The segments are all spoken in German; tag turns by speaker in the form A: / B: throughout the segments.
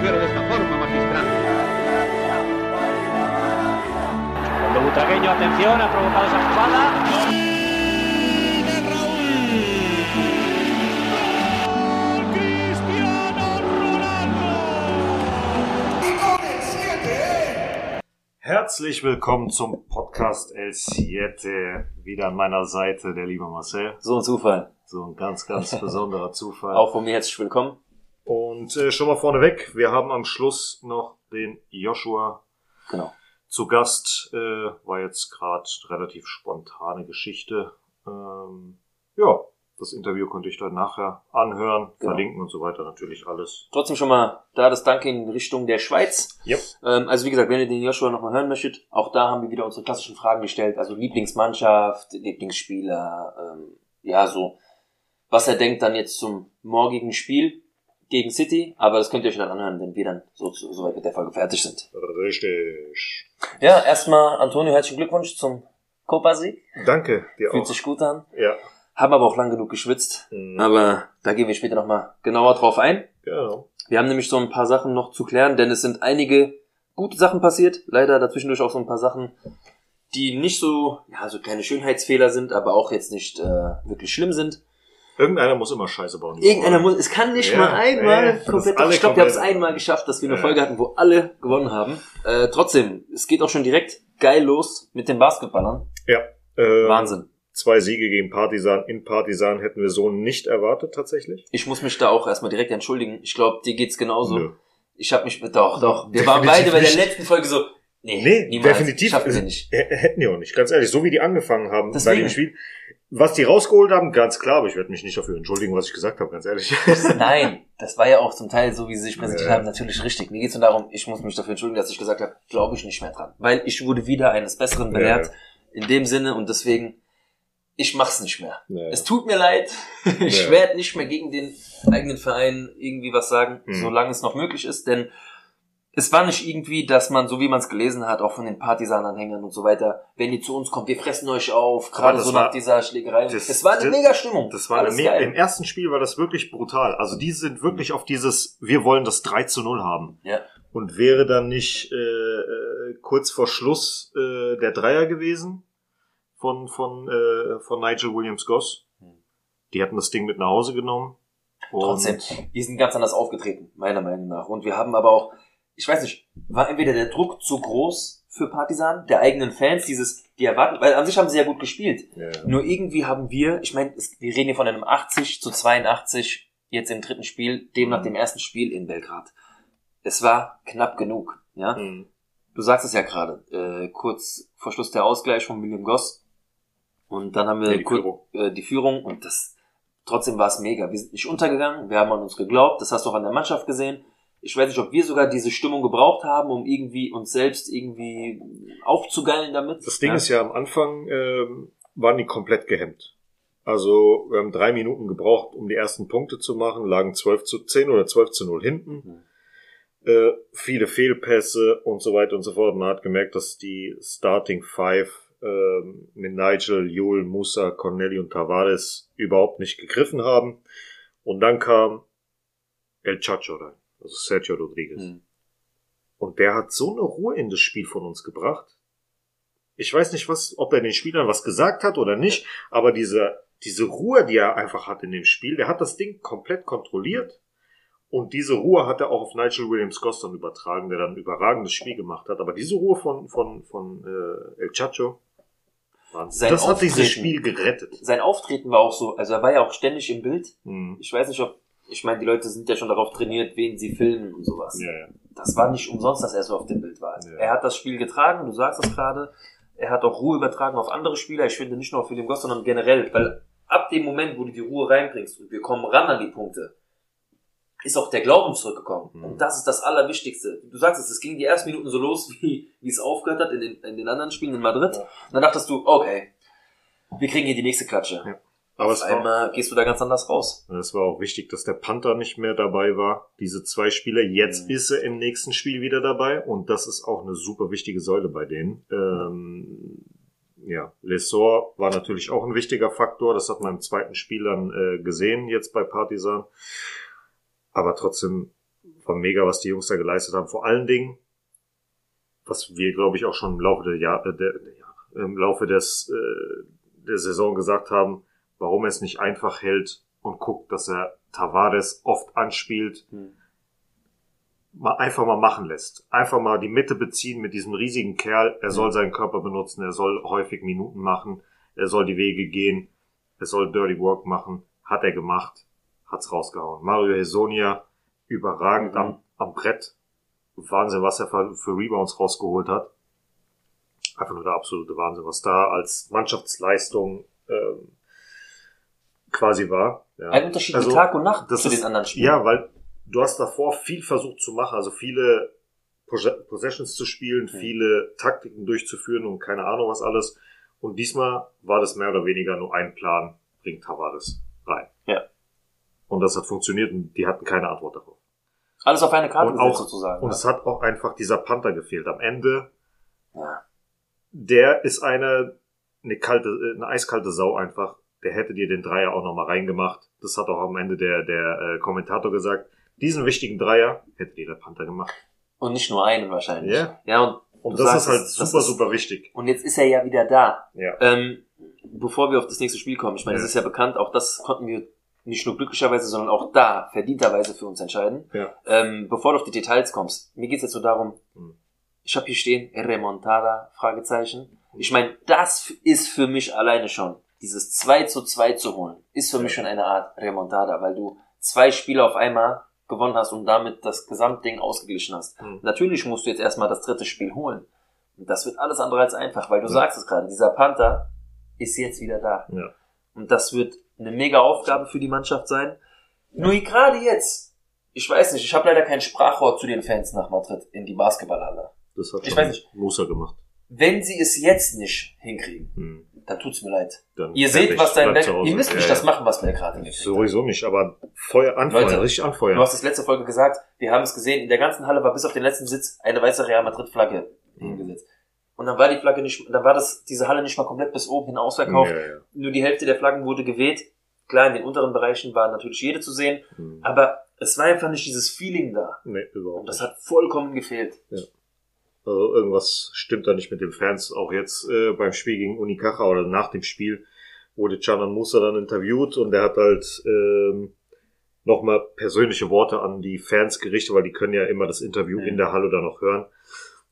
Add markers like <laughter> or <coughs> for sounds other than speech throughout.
A: proteger de esta forma magistral.
B: Cuando Butragueño, atención, ha provocado esa jugada.
C: Herzlich willkommen zum Podcast El Siete. Wieder an meiner Seite der liebe Marcel.
D: So ein Zufall.
C: So ein ganz, ganz besonderer Zufall.
D: Auch von mir herzlich willkommen.
C: Und äh, schon mal vorneweg, wir haben am Schluss noch den Joshua
D: Genau.
C: zu Gast. Äh, war jetzt gerade relativ spontane Geschichte. Ähm, ja, das Interview konnte ich dann nachher anhören,
D: Genau.
C: verlinken und so weiter. Natürlich alles.
D: Trotzdem schon mal da das Danke in Richtung der Schweiz.
C: Yep.
D: Ähm, also wie gesagt, wenn ihr den Joshua nochmal hören möchtet, auch da haben wir wieder unsere klassischen Fragen gestellt. Also Lieblingsmannschaft, Lieblingsspieler, ähm, ja so, was er denkt dann jetzt zum morgigen Spiel gegen City. Aber das könnt ihr euch dann anhören, wenn wir dann so, so, so weit mit der Folge fertig sind.
C: Richtig.
D: Ja, erstmal Antonio, herzlichen Glückwunsch zum Copa-Sieg.
C: Danke dir
D: Fühlt
C: auch.
D: sich gut an.
C: Ja.
D: Haben aber auch lang genug geschwitzt.
C: Mhm.
D: Aber da gehen wir später nochmal genauer drauf ein.
C: Genau.
D: Wir haben nämlich so ein paar Sachen noch zu klären, denn es sind einige gute Sachen passiert. Leider dazwischendurch auch so ein paar Sachen, die nicht so, ja, so kleine Schönheitsfehler sind, aber auch jetzt nicht äh, wirklich schlimm sind.
C: Irgendeiner muss immer Scheiße bauen.
D: Irgendeiner muss, es kann nicht
C: Ja,
D: mal einmal
C: das
D: komplett, ich glaube, wir haben es einmal geschafft, dass wir eine. Folge hatten, wo alle gewonnen haben. Äh, trotzdem, es geht auch schon direkt geil los mit den Basketballern.
C: Ja. Ähm,
D: Wahnsinn.
C: Zwei Siege gegen Partisan in Partisan hätten wir so nicht erwartet tatsächlich.
D: Ich muss mich da auch erstmal direkt entschuldigen. Ich glaube, dir geht's genauso.
C: Nö.
D: Ich habe mich, doch, doch. Wir waren beide bei der letzten Folge so, nee,
C: Nee,
D: niemals.
C: definitiv.
D: Schaffen wir nicht.
C: H- Hätten die auch nicht, ganz ehrlich. So wie die angefangen haben bei
D: Deswegen.
C: dem Spiel. Was die rausgeholt haben, ganz klar, aber ich werde mich nicht dafür entschuldigen, was ich gesagt habe, ganz ehrlich.
D: Nein, das war ja auch zum Teil so, wie sie sich präsentiert
C: Ja.
D: haben, natürlich richtig. Mir geht's nur darum, ich muss mich dafür entschuldigen, dass ich gesagt habe, glaube ich nicht mehr dran. Weil ich wurde wieder eines Besseren belehrt,
C: Ja,
D: in dem Sinne, und deswegen, ich mach's nicht mehr.
C: Ja.
D: Es tut mir leid, <laughs> ich werde nicht mehr gegen den eigenen Verein irgendwie was sagen,
C: Mhm.
D: solange es noch möglich ist, denn es war nicht irgendwie, dass man, so wie man es gelesen hat, auch von den Partisan-Anhängern und so weiter, wenn ihr zu uns kommt, wir fressen euch auf, gerade so
C: war-
D: nach dieser Schlägerei.
C: das-
D: es war eine mega Stimmung.
C: Das war eine
D: Alles geil.
C: Im ersten Spiel war das wirklich brutal. Also die sind wirklich auf dieses, wir wollen das 3 zu 0 haben.
D: Ja.
C: Und wäre dann nicht äh, äh, kurz vor Schluss äh, der Dreier gewesen von, von, äh, von Nigel Williams Goss.
D: Hm.
C: Die hatten das Ding mit nach Hause genommen.
D: Trotzdem, wir sind ganz anders aufgetreten, meiner Meinung nach. Und wir haben aber auch, ich weiß nicht, war entweder der Druck zu groß für Partisan, der eigenen Fans, dieses, die erwarten, weil an sich haben sie ja gut gespielt.
C: Ja.
D: Nur irgendwie haben wir, ich meine, wir reden hier von einem 80 zu 82 jetzt im dritten Spiel, dem nach dem ersten Spiel in Belgrad. Es war knapp genug, ja.
C: Mhm.
D: Du sagst es ja gerade, äh, kurz vor Schluss der Ausgleich von William Goss. Und dann haben wir
C: Ja, die Führung.
D: äh, die Führung und das trotzdem war es mega. Wir sind nicht untergegangen, wir haben an uns geglaubt, das hast du auch an der Mannschaft gesehen. Ich weiß nicht, ob wir sogar diese Stimmung gebraucht haben, um irgendwie uns selbst irgendwie aufzugeilen damit.
C: Das Ding
D: ja?
C: ist ja am Anfang ähm, waren die komplett gehemmt. Also wir haben drei Minuten gebraucht, um die ersten Punkte zu machen, lagen 12 zu 10 oder 12 zu 0 hinten. Äh, viele Fehlpässe und so weiter und so fort. Man hat gemerkt, dass die Starting Five ähm, mit Nigel, Jul, Musa, Corneli und Tavares überhaupt nicht gegriffen haben. Und dann kam El Chacho rein, also Sergio Rodriguez.
D: Hm.
C: Und der hat so eine Ruhe in das Spiel von uns gebracht. Ich weiß nicht, was, ob er den Spielern was gesagt hat oder nicht, aber diese, diese Ruhe, die er einfach hat in dem Spiel, der hat das Ding komplett kontrolliert. Und diese Ruhe hat er auch auf Nigel Williams Goss dann übertragen, der dann ein überragendes Spiel gemacht hat. Aber diese Ruhe von, von, von äh, El Chacho, das hat dieses
D: Auftreten.
C: Spiel gerettet.
D: Sein Auftreten war auch so, also er war ja auch ständig im Bild.
C: Hm.
D: Ich weiß nicht, ob, ich meine, die Leute sind ja schon darauf trainiert, wen sie filmen und sowas.
C: Ja, ja.
D: Das war nicht umsonst, dass er so auf dem Bild war.
C: Ja.
D: Er hat das Spiel getragen, du sagst es gerade. Er hat auch Ruhe übertragen auf andere Spieler. Ich finde nicht nur auf William Goss, sondern generell. Weil ab dem Moment, wo du die Ruhe reinbringst und wir kommen ran an die Punkte, ist auch der Glauben zurückgekommen.
C: Mhm.
D: Und das ist das Allerwichtigste. Du sagst es, es ging die ersten Minuten so los, <laughs> wie, wie es aufgehört hat in den, in den anderen Spielen in Madrid.
C: Ja.
D: Und dann dachtest du, okay, wir kriegen hier die nächste Klatsche.
C: Ja. Aber es
D: Auf
C: war,
D: einmal gehst du da ganz anders raus.
C: es war auch wichtig, dass der Panther nicht mehr dabei war. Diese zwei Spieler. Jetzt
D: Mhm.
C: ist er im nächsten Spiel wieder dabei. Und das ist auch eine super wichtige Säule bei denen. Ähm, ja, Lesor war natürlich auch ein wichtiger Faktor. Das hat man im zweiten Spiel dann äh, gesehen, jetzt bei Partisan. Aber trotzdem war mega, was die Jungs da geleistet haben. Vor allen Dingen, was wir, glaube ich, auch schon im Laufe der Jahre, der, der, im Laufe des, äh, der Saison gesagt haben, warum er es nicht einfach hält und guckt, dass er Tavares oft anspielt,
D: Hm.
C: mal einfach mal machen lässt. Einfach mal die Mitte beziehen mit diesem riesigen Kerl. Er soll seinen Körper benutzen, er soll häufig Minuten machen, er soll die Wege gehen, er soll Dirty Work machen. Hat er gemacht, hat's rausgehauen. Mario Hesonia, überragend
D: Mhm.
C: am, am Brett. Wahnsinn, was er für, für Rebounds rausgeholt hat. Einfach nur der absolute Wahnsinn, was da als Mannschaftsleistung ähm, quasi war. Ja.
D: Ein Unterschied
C: Also,
D: Tag und Nacht
C: das
D: zu
C: ist-
D: den anderen Spielen.
C: Ja, weil du hast davor viel versucht zu machen, also viele Pos- Possessions zu spielen,
D: Mhm.
C: viele Taktiken durchzuführen und keine Ahnung was alles. Und diesmal war das mehr oder weniger nur ein Plan, bringt Tavares rein.
D: Ja.
C: Und das hat funktioniert und die hatten keine Antwort darauf.
D: Alles auf eine Karte
C: Und auch-
D: sozusagen.
C: Und
D: ne?
C: es hat auch einfach dieser Panther gefehlt. Am Ende,
D: ja.
C: der ist eine, eine kalte, äh, eine eiskalte Sau einfach. Der hätte dir den Dreier auch nochmal reingemacht. Das hat auch am Ende der, der äh, Kommentator gesagt. Diesen wichtigen Dreier hätte dir der Panther gemacht.
D: Und nicht nur einen wahrscheinlich.
C: Ja.
D: Ja, und,
C: Und das
D: sagst
C: ist halt super,
D: ist-
C: super wichtig.
D: und jetzt ist er ja wieder da.
C: Ja.
D: Ähm, bevor wir auf das nächste Spiel kommen, ich meine,
C: Ja.
D: es ist ja bekannt, auch das konnten wir nicht nur glücklicherweise, sondern auch da verdienterweise für uns entscheiden.
C: Ja.
D: Ähm, bevor du auf die Details kommst, mir geht's jetzt so darum,
C: Mhm.
D: ich habe hier stehen, Remontada, Fragezeichen. Ich meine, das ist für mich alleine schon, dieses 2 zu 2 zu holen, ist für mich schon eine Art Remontada, weil du zwei Spiele auf einmal gewonnen hast und damit das Gesamtding ausgeglichen hast.
C: Mhm.
D: Natürlich musst du jetzt erstmal das dritte Spiel holen. Und das wird alles andere als einfach, weil du
C: Ja.
D: sagst es gerade, dieser Panther ist jetzt wieder da.
C: Ja.
D: Und das wird eine mega Aufgabe für die Mannschaft sein. Nur gerade jetzt, ich weiß nicht, ich habe leider kein Sprachrohr zu den Fans nach Madrid in die Basketballhalle.
C: Das hat
D: Ich weiß nicht.
C: Musa gemacht.
D: Wenn sie es jetzt nicht hinkriegen,
C: Hm.
D: dann tut's mir leid.
C: Dann
D: Ihr seht, was dein
C: Hause.
D: ihr müsst nicht
C: Ja,
D: das
C: ja.
D: machen, was wir gerade hingekriegt haben.
C: Sowieso nicht, aber Feuer anfeuern,
D: Leute,
C: richtig anfeuern.
D: Du hast es letzte Folge gesagt, wir haben es gesehen, in der ganzen Halle war bis auf den letzten Sitz eine weiße Real Madrid Flagge hingesetzt. Und dann war die Flagge nicht, dann war das, diese Halle nicht mal komplett bis oben hin ausverkauft.
C: Ja, ja.
D: Nur die Hälfte der Flaggen wurde geweht. Klar, in den unteren Bereichen war natürlich jede zu sehen,
C: Hm.
D: aber es war einfach nicht dieses Feeling da.
C: Nee, überhaupt
D: Und das hat vollkommen gefehlt.
C: Also irgendwas stimmt da nicht mit den Fans. Auch jetzt äh, beim Spiel gegen Unicaja oder nach dem Spiel wurde Canan Musa dann interviewt und der hat halt ähm, nochmal persönliche Worte an die Fans gerichtet, weil die können ja immer das Interview
D: Mhm.
C: in der Halle dann noch hören.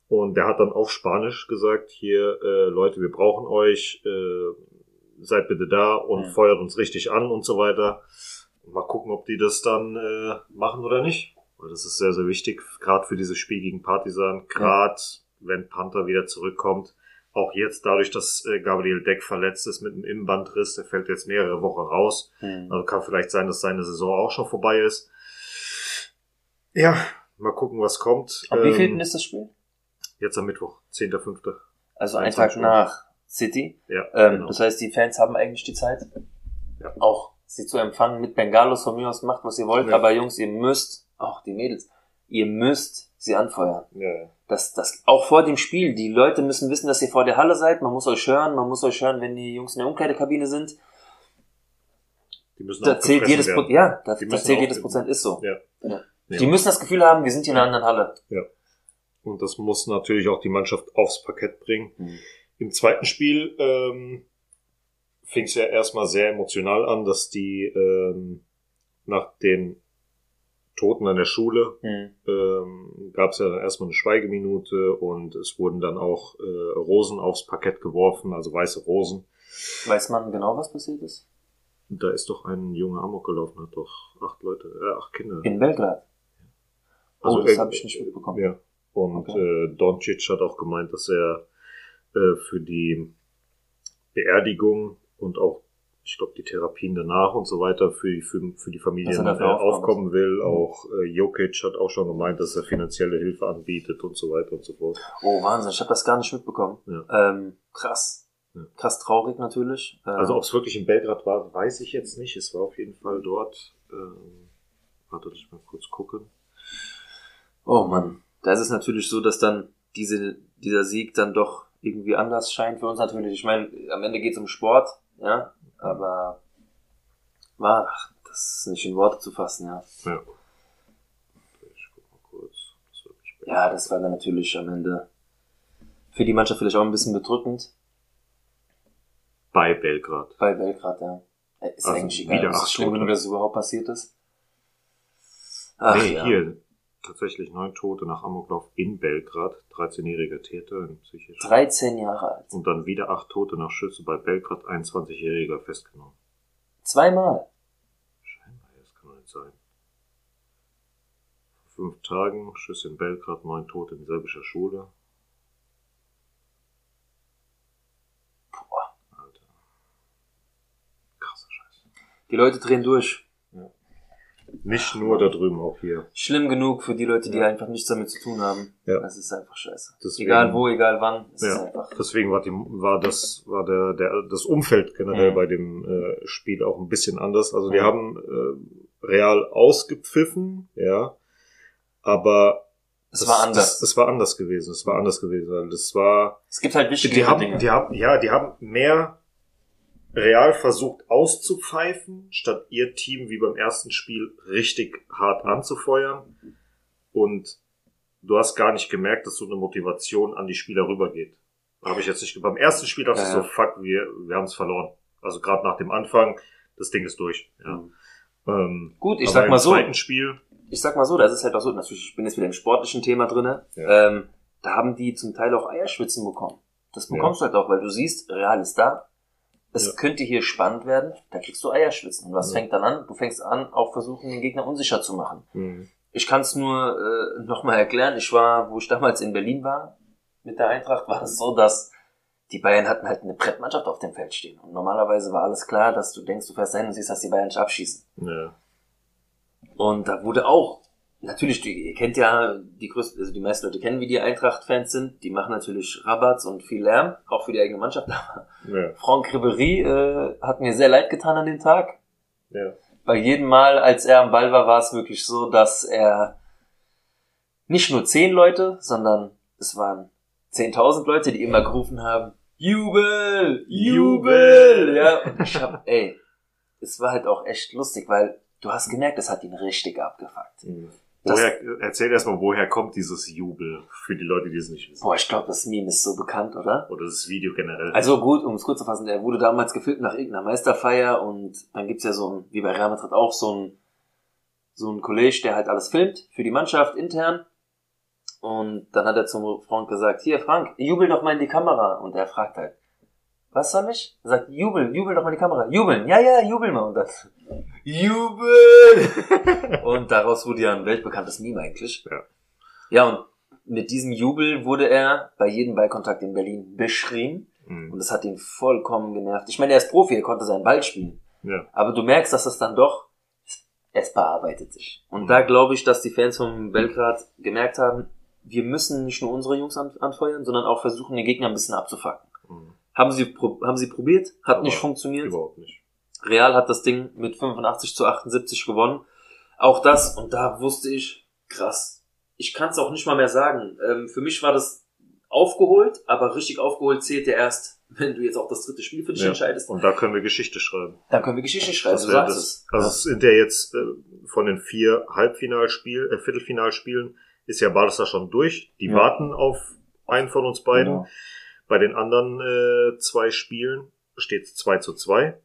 C: Und der hat dann auf Spanisch gesagt, hier, äh, Leute, wir brauchen euch, äh, seid bitte da und
D: Mhm.
C: feuert uns richtig an und so weiter. Mal gucken, ob die das dann äh, machen oder nicht. Weil das ist sehr, sehr wichtig, gerade für dieses Spiel gegen Partisan, gerade wenn Panther wieder zurückkommt. Auch jetzt dadurch, dass äh, Gabriel Deck verletzt ist mit einem Innenbandriss, der fällt jetzt mehrere Wochen raus. Also kann vielleicht sein, dass seine Saison auch schon vorbei ist. Ja, mal gucken, was kommt.
D: Wie
C: Ähm,
D: vielten ist das Spiel?
C: Jetzt am Mittwoch, 10.5.
D: Also ein
C: 21
D: Tag nach City.
C: Ja,
D: Ähm,
C: genau.
D: Das heißt, die Fans haben eigentlich die Zeit,
C: Ja.
D: auch sie zu empfangen mit Bengalos von mir aus, macht was ihr wollt.
C: Ja.
D: Aber Jungs, ihr müsst, auch die Mädels, ihr müsst sie anfeuern.
C: ja, ja.
D: Das, das, auch vor dem Spiel. Die Leute müssen wissen, dass ihr vor der Halle seid. Man muss euch hören. Man muss euch hören, wenn die Jungs in der Umkleidekabine sind.
C: Die müssen
D: Da zählt jedes,
C: werden.
D: Pro ja, da, da zählt jedes Prozent, ist so.
C: Ja.
D: Ja.
C: Ja.
D: Die müssen das Gefühl haben, wir sind hier in einer anderen Halle.
C: Und das muss natürlich auch die Mannschaft aufs Parkett bringen.
D: Mhm.
C: Im zweiten Spiel ähm, fing es ja erstmal sehr emotional an, dass die ähm, nach den Toten an der Schule
D: Mhm.
C: ähm, gab es ja dann erstmal eine Schweigeminute und es wurden dann auch äh, Rosen aufs Parkett geworfen, also weiße Rosen.
D: Weiß man genau, was passiert ist?
C: Da ist doch ein junger Amok gelaufen, hat doch acht Leute, äh, acht Kinder.
D: In Belgrad.
C: Also,
D: oh, das
C: äh,
D: habe ich nicht mitbekommen.
C: Ja. Und
D: Okay.
C: äh, Doncic hat auch gemeint, dass er äh, für die Beerdigung und auch, ich glaube, die Therapien danach und so weiter für die, für, für die Familien
D: er
C: äh,
D: aufkommen
C: aufkommen will.
D: Mhm.
C: Auch äh, Jokic hat auch schon gemeint, dass er finanzielle Hilfe anbietet und so weiter und so fort.
D: Oh, Wahnsinn, ich habe das gar nicht mitbekommen.
C: Ja.
D: Ähm, krass.
C: Ja.
D: Krass traurig natürlich. Ähm,
C: Also ob es wirklich in Belgrad war, weiß ich jetzt nicht. Es war auf jeden Fall dort. Ähm, warte, ich mal kurz gucken.
D: Oh Mann, da ist es natürlich so, dass dann diese, dieser Sieg dann doch irgendwie anders scheint für uns natürlich. Ich meine, am Ende geht es um Sport, ja, aber war, ach, das ist nicht in Worte zu fassen, ja.
C: Ja. Ich guck
D: Ja, das war dann natürlich am Ende für die Mannschaft vielleicht auch ein bisschen bedrückend.
C: Bei Belgrad.
D: Bei Belgrad, ja. Äh, Ist
C: Also
D: eigentlich egal.
C: wieder
D: ist schlimm dass es überhaupt passiert ist. Ach,
C: nee,
D: ja.
C: hier. Tatsächlich neun Tote nach Amoklauf in Belgrad. 13-jähriger Täter in psychisch.
D: 13 Jahre alt.
C: Und dann wieder acht Tote nach Schüsse bei Belgrad. 21-jähriger festgenommen.
D: Zweimal.
C: Scheinbar, das kann doch nicht sein. Vor fünf Tagen Schüsse in Belgrad, neun Tote in serbischer Schule.
D: Boah.
C: Alter. Krasser Scheiß.
D: Die Leute drehen durch.
C: Nicht nur da drüben, auch hier.
D: Schlimm genug für die Leute, die
C: Ja.
D: einfach nichts damit zu tun haben.
C: Ja.
D: Das ist einfach scheiße.
C: Deswegen-
D: Egal wo, egal wann. Es
C: Ja, deswegen war, die, war das, war der, der, das Umfeld generell
D: Mhm.
C: bei dem äh, Spiel auch ein bisschen anders. Also die
D: Mhm.
C: haben äh, Real ausgepfiffen, ja, aber
D: Es war anders.
C: Das war anders gewesen. Es war anders gewesen. Das war,
D: es gibt halt wichtige
C: die haben,
D: Dinge.
C: die haben, ja, die haben mehr Real versucht auszupfeifen, statt ihr Team wie beim ersten Spiel richtig hart anzufeuern. Und du hast gar nicht gemerkt, dass so eine Motivation an die Spieler rübergeht. Habe ich jetzt nicht. Beim ersten Spiel dachte
D: Ja,
C: ich
D: ja.
C: so, fuck, wir, wir haben es verloren. Also gerade nach dem Anfang, das Ding ist durch. Ja.
D: Mhm.
C: Ähm,
D: Gut, ich sag mal so.
C: zweiten Spiel,
D: Ich sag mal so, das ist halt auch so, natürlich, ich bin jetzt wieder im sportlichen Thema drinne.
C: Ja.
D: Ähm, da haben die zum Teil auch Eierschwitzen bekommen. Das bekommst du halt auch, weil du siehst, Real ist da. Es
C: Ja.
D: könnte hier spannend werden, da kriegst du Eierschwitzen. Und was
C: Ja.
D: fängt dann an? Du fängst an, auch versuchen, den Gegner unsicher zu machen.
C: mh,
D: Ich kann es nur äh, <laughs> nochmal erklären. Ich war, wo ich damals in Berlin war, mit der Eintracht, war es so, dass die Bayern hatten halt eine Brettmannschaft auf dem Feld stehen. Und normalerweise war alles klar, dass du denkst, du fährst dahin und siehst, dass die Bayern dich abschießen.
C: ja,
D: Und da wurde auch, natürlich, die, ihr kennt ja die größten, also die meisten Leute kennen, wie die Eintracht-Fans sind. Die machen natürlich Rabatz und viel Lärm, auch für die eigene Mannschaft. Aber
C: ja,
D: Franck Ribéry äh, hat mir sehr leid getan an dem Tag.
C: ja.
D: Bei jedem Mal, als er am Ball war, war es wirklich so, dass er nicht nur zehn Leute, sondern es waren 10.000 Leute, die immer gerufen haben, Jubel, Jubel, ja. Und ich hab, ey, es war halt auch echt lustig, weil du hast gemerkt, es hat ihn richtig abgefuckt.
C: mh. Woher, erzähl erstmal, woher kommt dieses Jubel für die Leute, die es nicht wissen?
D: Boah, ich glaube, das Meme ist so bekannt, oder?
C: Oder das Video generell.
D: Also gut, um es kurz zu fassen, der wurde damals gefilmt nach irgendeiner Meisterfeier und dann gibt's ja so ein, wie bei Real Madrid auch, so ein, so ein Kollege, der halt alles filmt für die Mannschaft intern. Und dann hat er zum Frank gesagt, hier Frank, jubel doch mal in die Kamera. Und er fragt halt, was soll ich? Er sagt, jubel, jubel doch mal die Kamera. Jubeln, ja, ja, jubel mal. Und dann, jubel! und daraus wurde ja ein weltbekanntes Meme eigentlich.
C: Ja.
D: Ja, und mit diesem Jubel wurde er bei jedem Ballkontakt in Berlin beschrien.
C: Mhm.
D: Und das hat ihn vollkommen genervt. Ich meine, er ist Profi, er konnte seinen Ball spielen.
C: Ja.
D: Aber du merkst, dass das dann doch, es bearbeitet sich. Und da glaube ich, dass die Fans von Belgrad gemerkt haben, wir müssen nicht nur unsere Jungs an, anfeuern, sondern auch versuchen, den Gegner ein bisschen abzufacken.
C: Mhm.
D: Haben sie, haben sie probiert, hat
C: Aber
D: nicht funktioniert.
C: Überhaupt nicht.
D: Real hat das Ding mit 85 zu 78 gewonnen. Auch das, und da wusste ich, krass. Ich kann es auch nicht mal mehr sagen. Ähm, für mich war das aufgeholt, aber richtig aufgeholt zählt ja erst, <laughs> wenn du jetzt auch das dritte Spiel für dich
C: Ja.
D: entscheidest.
C: Und da können wir Geschichte schreiben.
D: Dann können wir Geschichte schreiben,
C: Das
D: du sagst
C: das,
D: es.
C: also es sind ja jetzt äh, von den vier Halbfinalspielen, äh, Viertelfinalspielen ist ja Barca schon durch. Die
D: Ja.
C: warten auf einen von uns beiden.
D: Genau.
C: Bei den anderen äh, zwei Spielen steht es 2 zu 2.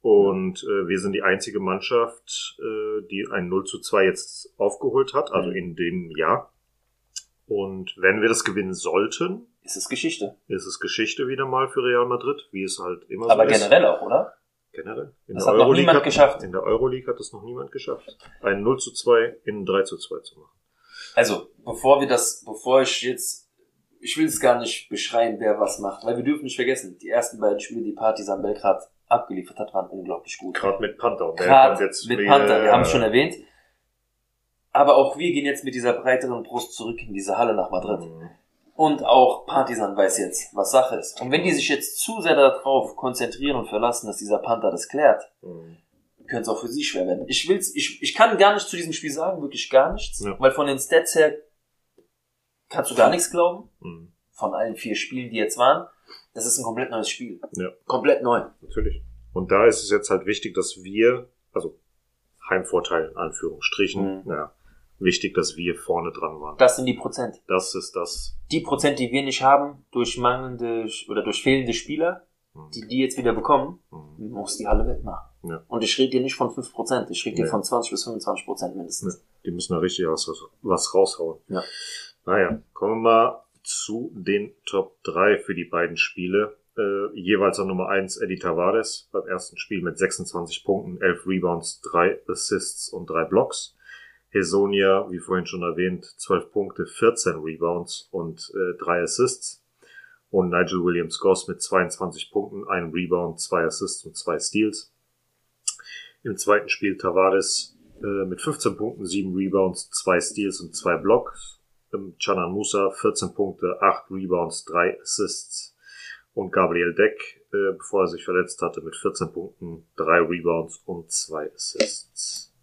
C: Und äh, wir sind die einzige Mannschaft, äh, die ein 0 zu 2 jetzt aufgeholt hat, also
D: Mhm.
C: in dem Jahr. Und wenn wir das gewinnen sollten,
D: Ist es Geschichte.
C: ist es Geschichte wieder mal für Real Madrid, wie es halt immer
D: Aber
C: so ist.
D: generell auch, oder?
C: Generell. In
D: Das
C: der
D: hat noch
C: Euroleague
D: niemand
C: hat,
D: geschafft.
C: In der Euroleague hat es noch niemand geschafft. Ein 0 zu 2 in ein 3 zu 2 zu machen.
D: Also, bevor wir das, bevor ich jetzt, ich will es gar nicht beschreiben, wer was macht, weil wir dürfen nicht vergessen, die ersten beiden Spiele, die Partisan Belgrad abgeliefert hat, waren unglaublich gut.
C: Gerade mit Panther. Und
D: Gerade
C: jetzt
D: mit Panther, wir
C: äh,
D: haben es schon erwähnt. Aber auch wir gehen jetzt mit dieser breiteren Brust zurück in diese Halle nach Madrid.
C: Mhm.
D: Und auch Partisan weiß jetzt, was Sache ist. Und wenn die sich jetzt zu sehr darauf konzentrieren und verlassen, dass dieser Panther das klärt,
C: Mhm.
D: könnte es auch für sie schwer werden. Ich will's, ich, ich kann gar nichts zu diesem Spiel sagen, wirklich gar nichts,
C: Ja.
D: weil von den Stats her kannst du gar nichts glauben.
C: Mhm.
D: Von allen vier Spielen, die jetzt waren, das ist ein komplett neues Spiel.
C: Ja.
D: Komplett neu.
C: Natürlich. Und da ist es jetzt halt wichtig, dass wir, also Heimvorteil in Anführungsstrichen,
D: Mhm.
C: ja, wichtig, dass wir vorne dran waren.
D: Das sind die Prozent.
C: Das ist das.
D: Die Prozent, die wir nicht haben, durch mangelnde oder durch fehlende Spieler,
C: Hm.
D: die die jetzt wieder bekommen,
C: Hm.
D: muss die Halle wettmachen.
C: Ja.
D: Und ich rede dir nicht von 5%, ich rede dir
C: Nee.
D: von 20 bis 25 Prozent mindestens.
C: Die müssen da richtig was, was raushauen.
D: Ja.
C: Naja, kommen wir mal zu den Top 3 für die beiden Spiele. Äh, jeweils an Nummer 1 Eddie Tavares beim ersten Spiel mit 26 Punkten, 11 Rebounds, 3 Assists und 3 Blocks. Hesonia, wie vorhin schon erwähnt, 12 Punkte, 14 Rebounds und äh, 3 Assists. Und Nigel Williams Goss mit 22 Punkten, 1 Rebound, 2 Assists und 2 Steals. Im zweiten Spiel Tavares äh, mit 15 Punkten, 7 Rebounds, 2 Steals und 2 Blocks. Canan Musa 14 Punkte, 8 Rebounds, 3 Assists. Und Gabriel Deck, äh, bevor er sich verletzt hatte, mit 14 Punkten, 3 Rebounds und 2 Assists.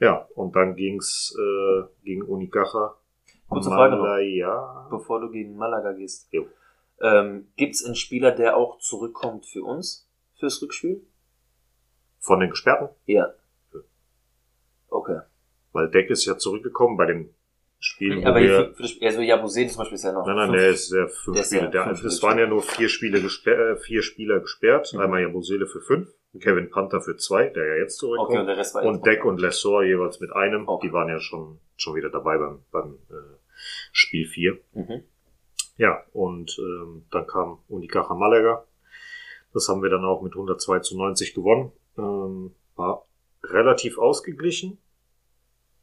C: Ja, und dann ging's äh, gegen Unicaja.
D: Kurze Frage noch. Bevor du gegen Malaga gehst.
C: Jo.
D: Ähm, Gibt es einen Spieler, der auch zurückkommt für uns, fürs Rückspiel?
C: Von den Gesperrten,
D: Ja. Okay.
C: weil Deck ist ja zurückgekommen bei dem Spiel, wo
D: Aber
C: wir...
D: für, für also Jabusé zum Beispiel ist ja noch.
C: Nein, nein,
D: fünf-
C: der ist ja fünf Spiele.
D: ja
C: Der,
D: fünf
C: es waren ja nur vier Spiele gesperrt, äh, vier Spieler gesperrt.
D: Mhm.
C: Einmal Jabusele für fünf, Kevin Panther für zwei, der ja jetzt zurückkommt.
D: Okay, und der Rest war
C: und Deck und Lessor jeweils mit einem.
D: Okay.
C: Die waren ja schon, schon wieder dabei beim, beim äh, Spiel vier.
D: Mhm.
C: Ja, und ähm, dann kam Unicaja Malaga. Das haben wir dann auch mit 102 zu 90 gewonnen. Ähm, war relativ ausgeglichen.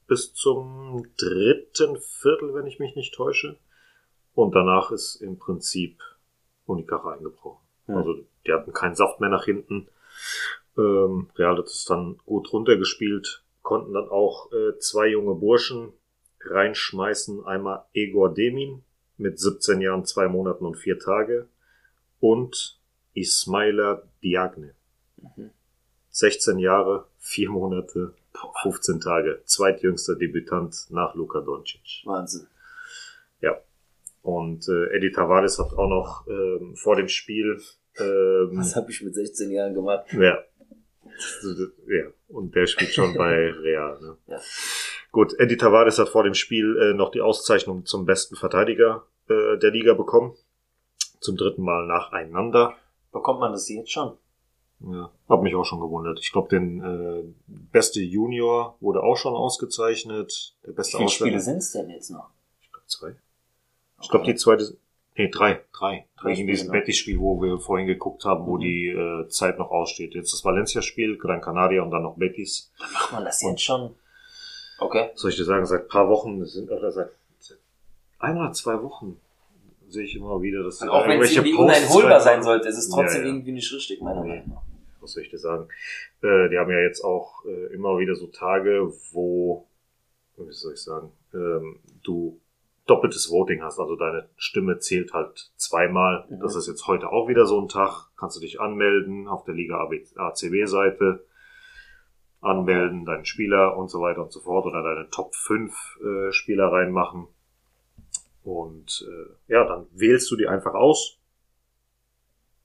C: Bis zum dritten Viertel, wenn ich mich nicht täusche. Und danach ist im Prinzip Unicaja eingebrochen.
D: Hm.
C: Also die hatten keinen Saft mehr nach hinten. Ähm, Real hat es dann gut runtergespielt, konnten dann auch äh, zwei junge Burschen reinschmeißen. Einmal Egor Demin mit 17 Jahren, zwei Monaten und vier Tage und Ismaila Diagne.
D: Mhm.
C: 16 Jahre, vier Monate, 15 Tage. Zweitjüngster Debütant nach Luka Doncic.
D: Wahnsinn.
C: Ja. Und äh, Eddie Tavares hat auch noch ähm, vor dem Spiel ähm,
D: Was habe ich mit 16 Jahren gemacht?
C: ja. ja. Und der spielt schon bei <laughs> Real. Ne?
D: Ja.
C: Gut, Eddie Tavares hat vor dem Spiel äh, noch die Auszeichnung zum besten Verteidiger äh, der Liga bekommen. Zum dritten Mal nacheinander.
D: Bekommt man das jetzt schon?
C: Ja, hab mich auch schon gewundert. Ich glaube, den äh, beste Junior wurde auch schon ausgezeichnet. Der
D: Wie
C: beste
D: viele Spiele
C: Ausländer.
D: sind es denn jetzt noch?
C: Ich glaube, zwei. Ich glaube, die zweite. Nee, drei. Drei.
D: Drei Spiele
C: diesem. Betis-Spiel, wo wir vorhin geguckt haben, wo
D: Mhm.
C: die äh, Zeit noch aussteht. Jetzt das Valencia-Spiel, Gran Canaria und dann noch Betis.
D: Dann macht man das jetzt schon. Okay.
C: soll ich dir sagen, seit paar Wochen, sind oder seit, seit ein oder zwei Wochen sehe ich immer wieder, dass
D: Und auch wenn es irgendwie uneinholbar sein sollte, ist es trotzdem
C: Ja, ja.
D: irgendwie nicht richtig, meiner. Meinung nach.
C: Was soll ich dir sagen? Äh, die haben ja jetzt auch äh, immer wieder so Tage, wo, wie soll ich sagen, ähm, du doppeltes Voting hast, also deine Stimme zählt halt zweimal.
D: Mhm.
C: Das ist jetzt heute auch wieder so ein Tag. Kannst du dich anmelden auf der Liga ACB-Seite, anmelden, deinen Spieler und so weiter und so fort oder deine Top 5 äh, Spieler reinmachen. Und äh, ja, dann wählst du die einfach aus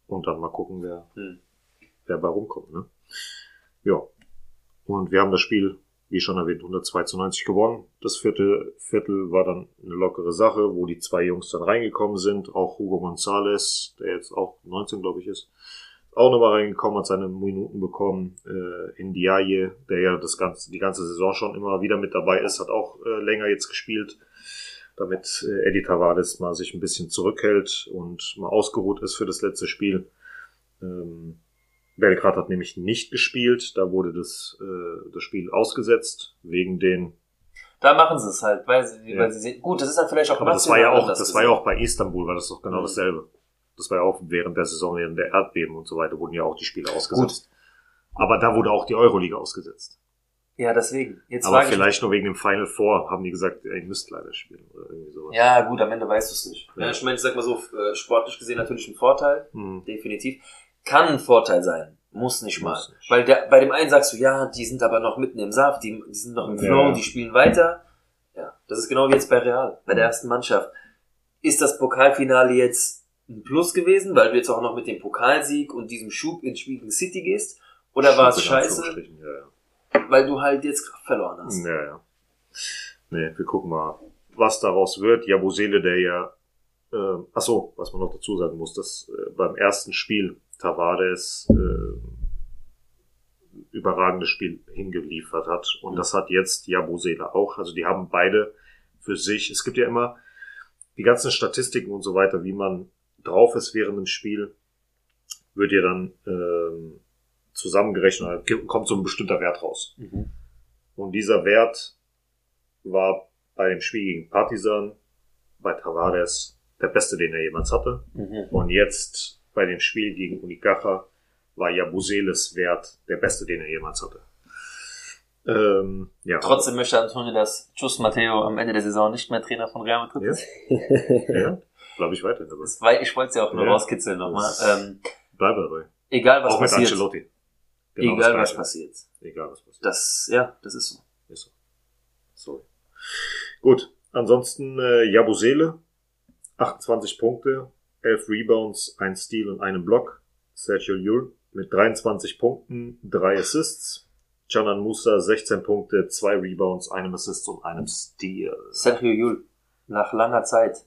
C: und dann mal gucken, wer,
D: Hm.
C: Wer bei rumkommt. Ne? Ja. Und wir haben das Spiel, wie schon erwähnt, 102 zu 90 gewonnen. Das vierte Viertel war dann eine lockere Sache, wo die zwei Jungs dann reingekommen sind. Auch Hugo González, der jetzt auch 19, glaube ich, ist, auch nochmal reingekommen, hat seine Minuten bekommen. Äh, Indiaye, der ja das ganze, die ganze Saison schon immer wieder mit dabei ist, hat auch äh, länger jetzt gespielt, damit äh, Eddie Tavares mal sich ein bisschen zurückhält und mal ausgeruht ist für das letzte Spiel. Ähm, Belgrad hat nämlich nicht gespielt, da wurde das, äh, das Spiel ausgesetzt, wegen den
D: Da machen sie es halt, weil sie,
C: Ja.
D: weil sie sehen, gut, das ist dann vielleicht auch
C: Aber das war ja auch, das war ja
D: gesehen.
C: auch bei Istanbul, war das doch genau
D: Mhm.
C: dasselbe. Das war ja auch während der Saison, während der Erdbeben und so weiter, wurden ja auch die Spiele ausgesetzt. Aber da wurde auch die Euroliga ausgesetzt.
D: Ja, deswegen. Jetzt
C: Aber vielleicht nur wegen dem Final Four haben die gesagt, ey, ihr müsst leider spielen oder irgendwie sowas.
D: Ja, gut, am Ende weißt du es nicht.
C: Ja.
D: Ja. ich meine, ich sag mal so, äh, sportlich gesehen natürlich ein Vorteil,
C: Hm.
D: definitiv. Kann ein Vorteil sein, muss nicht mal.
C: Muss nicht.
D: Weil der, bei dem einen sagst du, ja, die sind aber noch mitten im Saft, die, die sind noch im
C: Ja.
D: Flow, die spielen weiter. Ja, das ist genau wie jetzt bei Real, bei der ersten Mannschaft. Ist das Pokalfinale jetzt ein Plus gewesen, weil du jetzt auch noch mit dem Pokalsieg und diesem Schub ins Spiel gegen City gehst? Oder war es scheiße,
C: Ja, ja.
D: weil du halt jetzt Kraft verloren hast?
C: Ja, ja. Nee, wir gucken mal, was daraus wird. Jabusele, der ja, äh, ach so, was man noch dazu sagen muss, dass äh, beim ersten Spiel Tavares äh, überragendes Spiel hingeliefert hat. Und das hat jetzt Jabusele auch. Also die haben beide für sich. Es gibt ja immer die ganzen Statistiken und so weiter, wie man drauf ist während dem Spiel, wird ja dann ähm, zusammengerechnet, kommt so ein bestimmter Wert raus.
D: Mhm.
C: Und dieser Wert war bei dem Spiel gegen Partisan, bei Tavares, der beste, den er jemals hatte.
D: Mhm.
C: Und jetzt bei dem Spiel gegen Unicaja war Jabuseles Wert der beste, den er jemals hatte. Ähm, ja.
D: Trotzdem möchte Antonio, dass Chus Matteo am Ende der Saison nicht mehr Trainer von Real Madrid
C: Ja.
D: ist. <laughs>
C: ja, glaube ich weiter dabei.
D: Das war, ich wollte es ja auch nur
C: Ja.
D: rauskitzeln nochmal. Ähm,
C: Bleib dabei.
D: egal was
C: Auch mit
D: passiert.
C: Ancelotti. Genau
D: egal was passiert.
C: Egal was passiert.
D: Das, ja, das ist so.
C: Ist so. Sorry. Gut, ansonsten äh, Jabusele, 28 Punkte, 11 Rebounds, ein Steal und einen Block. Sergio Yul mit 23 Punkten, 3 Assists. Canan Musa 16 Punkte, 2 Rebounds, einem Assist und einem Steal.
D: Sergio Jul, nach langer Zeit,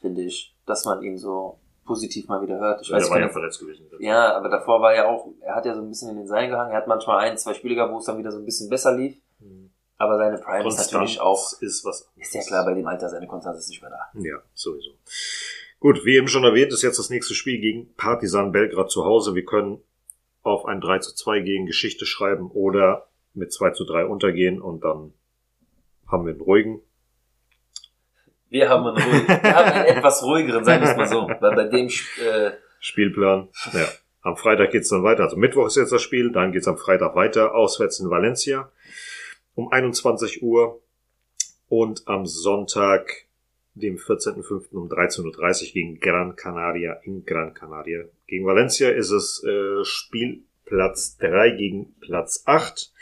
D: finde ich, dass man ihn so positiv mal wieder hört. Ich
C: Ja,
D: weiß
C: der war ja verletzt gewesen.
D: ja, aber davor war ja auch, er hat ja so ein bisschen in den Seilen gehangen. Er hat manchmal ein, zwei Spiele gehabt, wo es dann wieder so ein bisschen besser lief.
C: Mhm.
D: Aber seine Prime ist natürlich auch,
C: ist was.
D: ist ja klar, bei dem Alter, seine Konstanz ist nicht mehr da.
C: Ja, sowieso. Gut, wie eben schon erwähnt, ist jetzt das nächste Spiel gegen Partizan Belgrad zu Hause. Wir können auf ein 3 zu 2 gehen, Geschichte schreiben oder mit 2 zu 3 untergehen und dann haben wir einen ruhigen.
D: Wir haben einen, ruhig, wir haben einen etwas ruhigeren, sagen wir es mal so. Weil bei dem, äh,
C: Spielplan. Ja. Am Freitag geht's dann weiter. Also Mittwoch ist jetzt das Spiel, dann geht's am Freitag weiter, auswärts in Valencia um 21 Uhr und am Sonntag, dem 14.05. um 13.30 Uhr gegen Gran Canaria in Gran Canaria. Gegen Valencia ist es äh, Spielplatz 3 gegen Platz 8.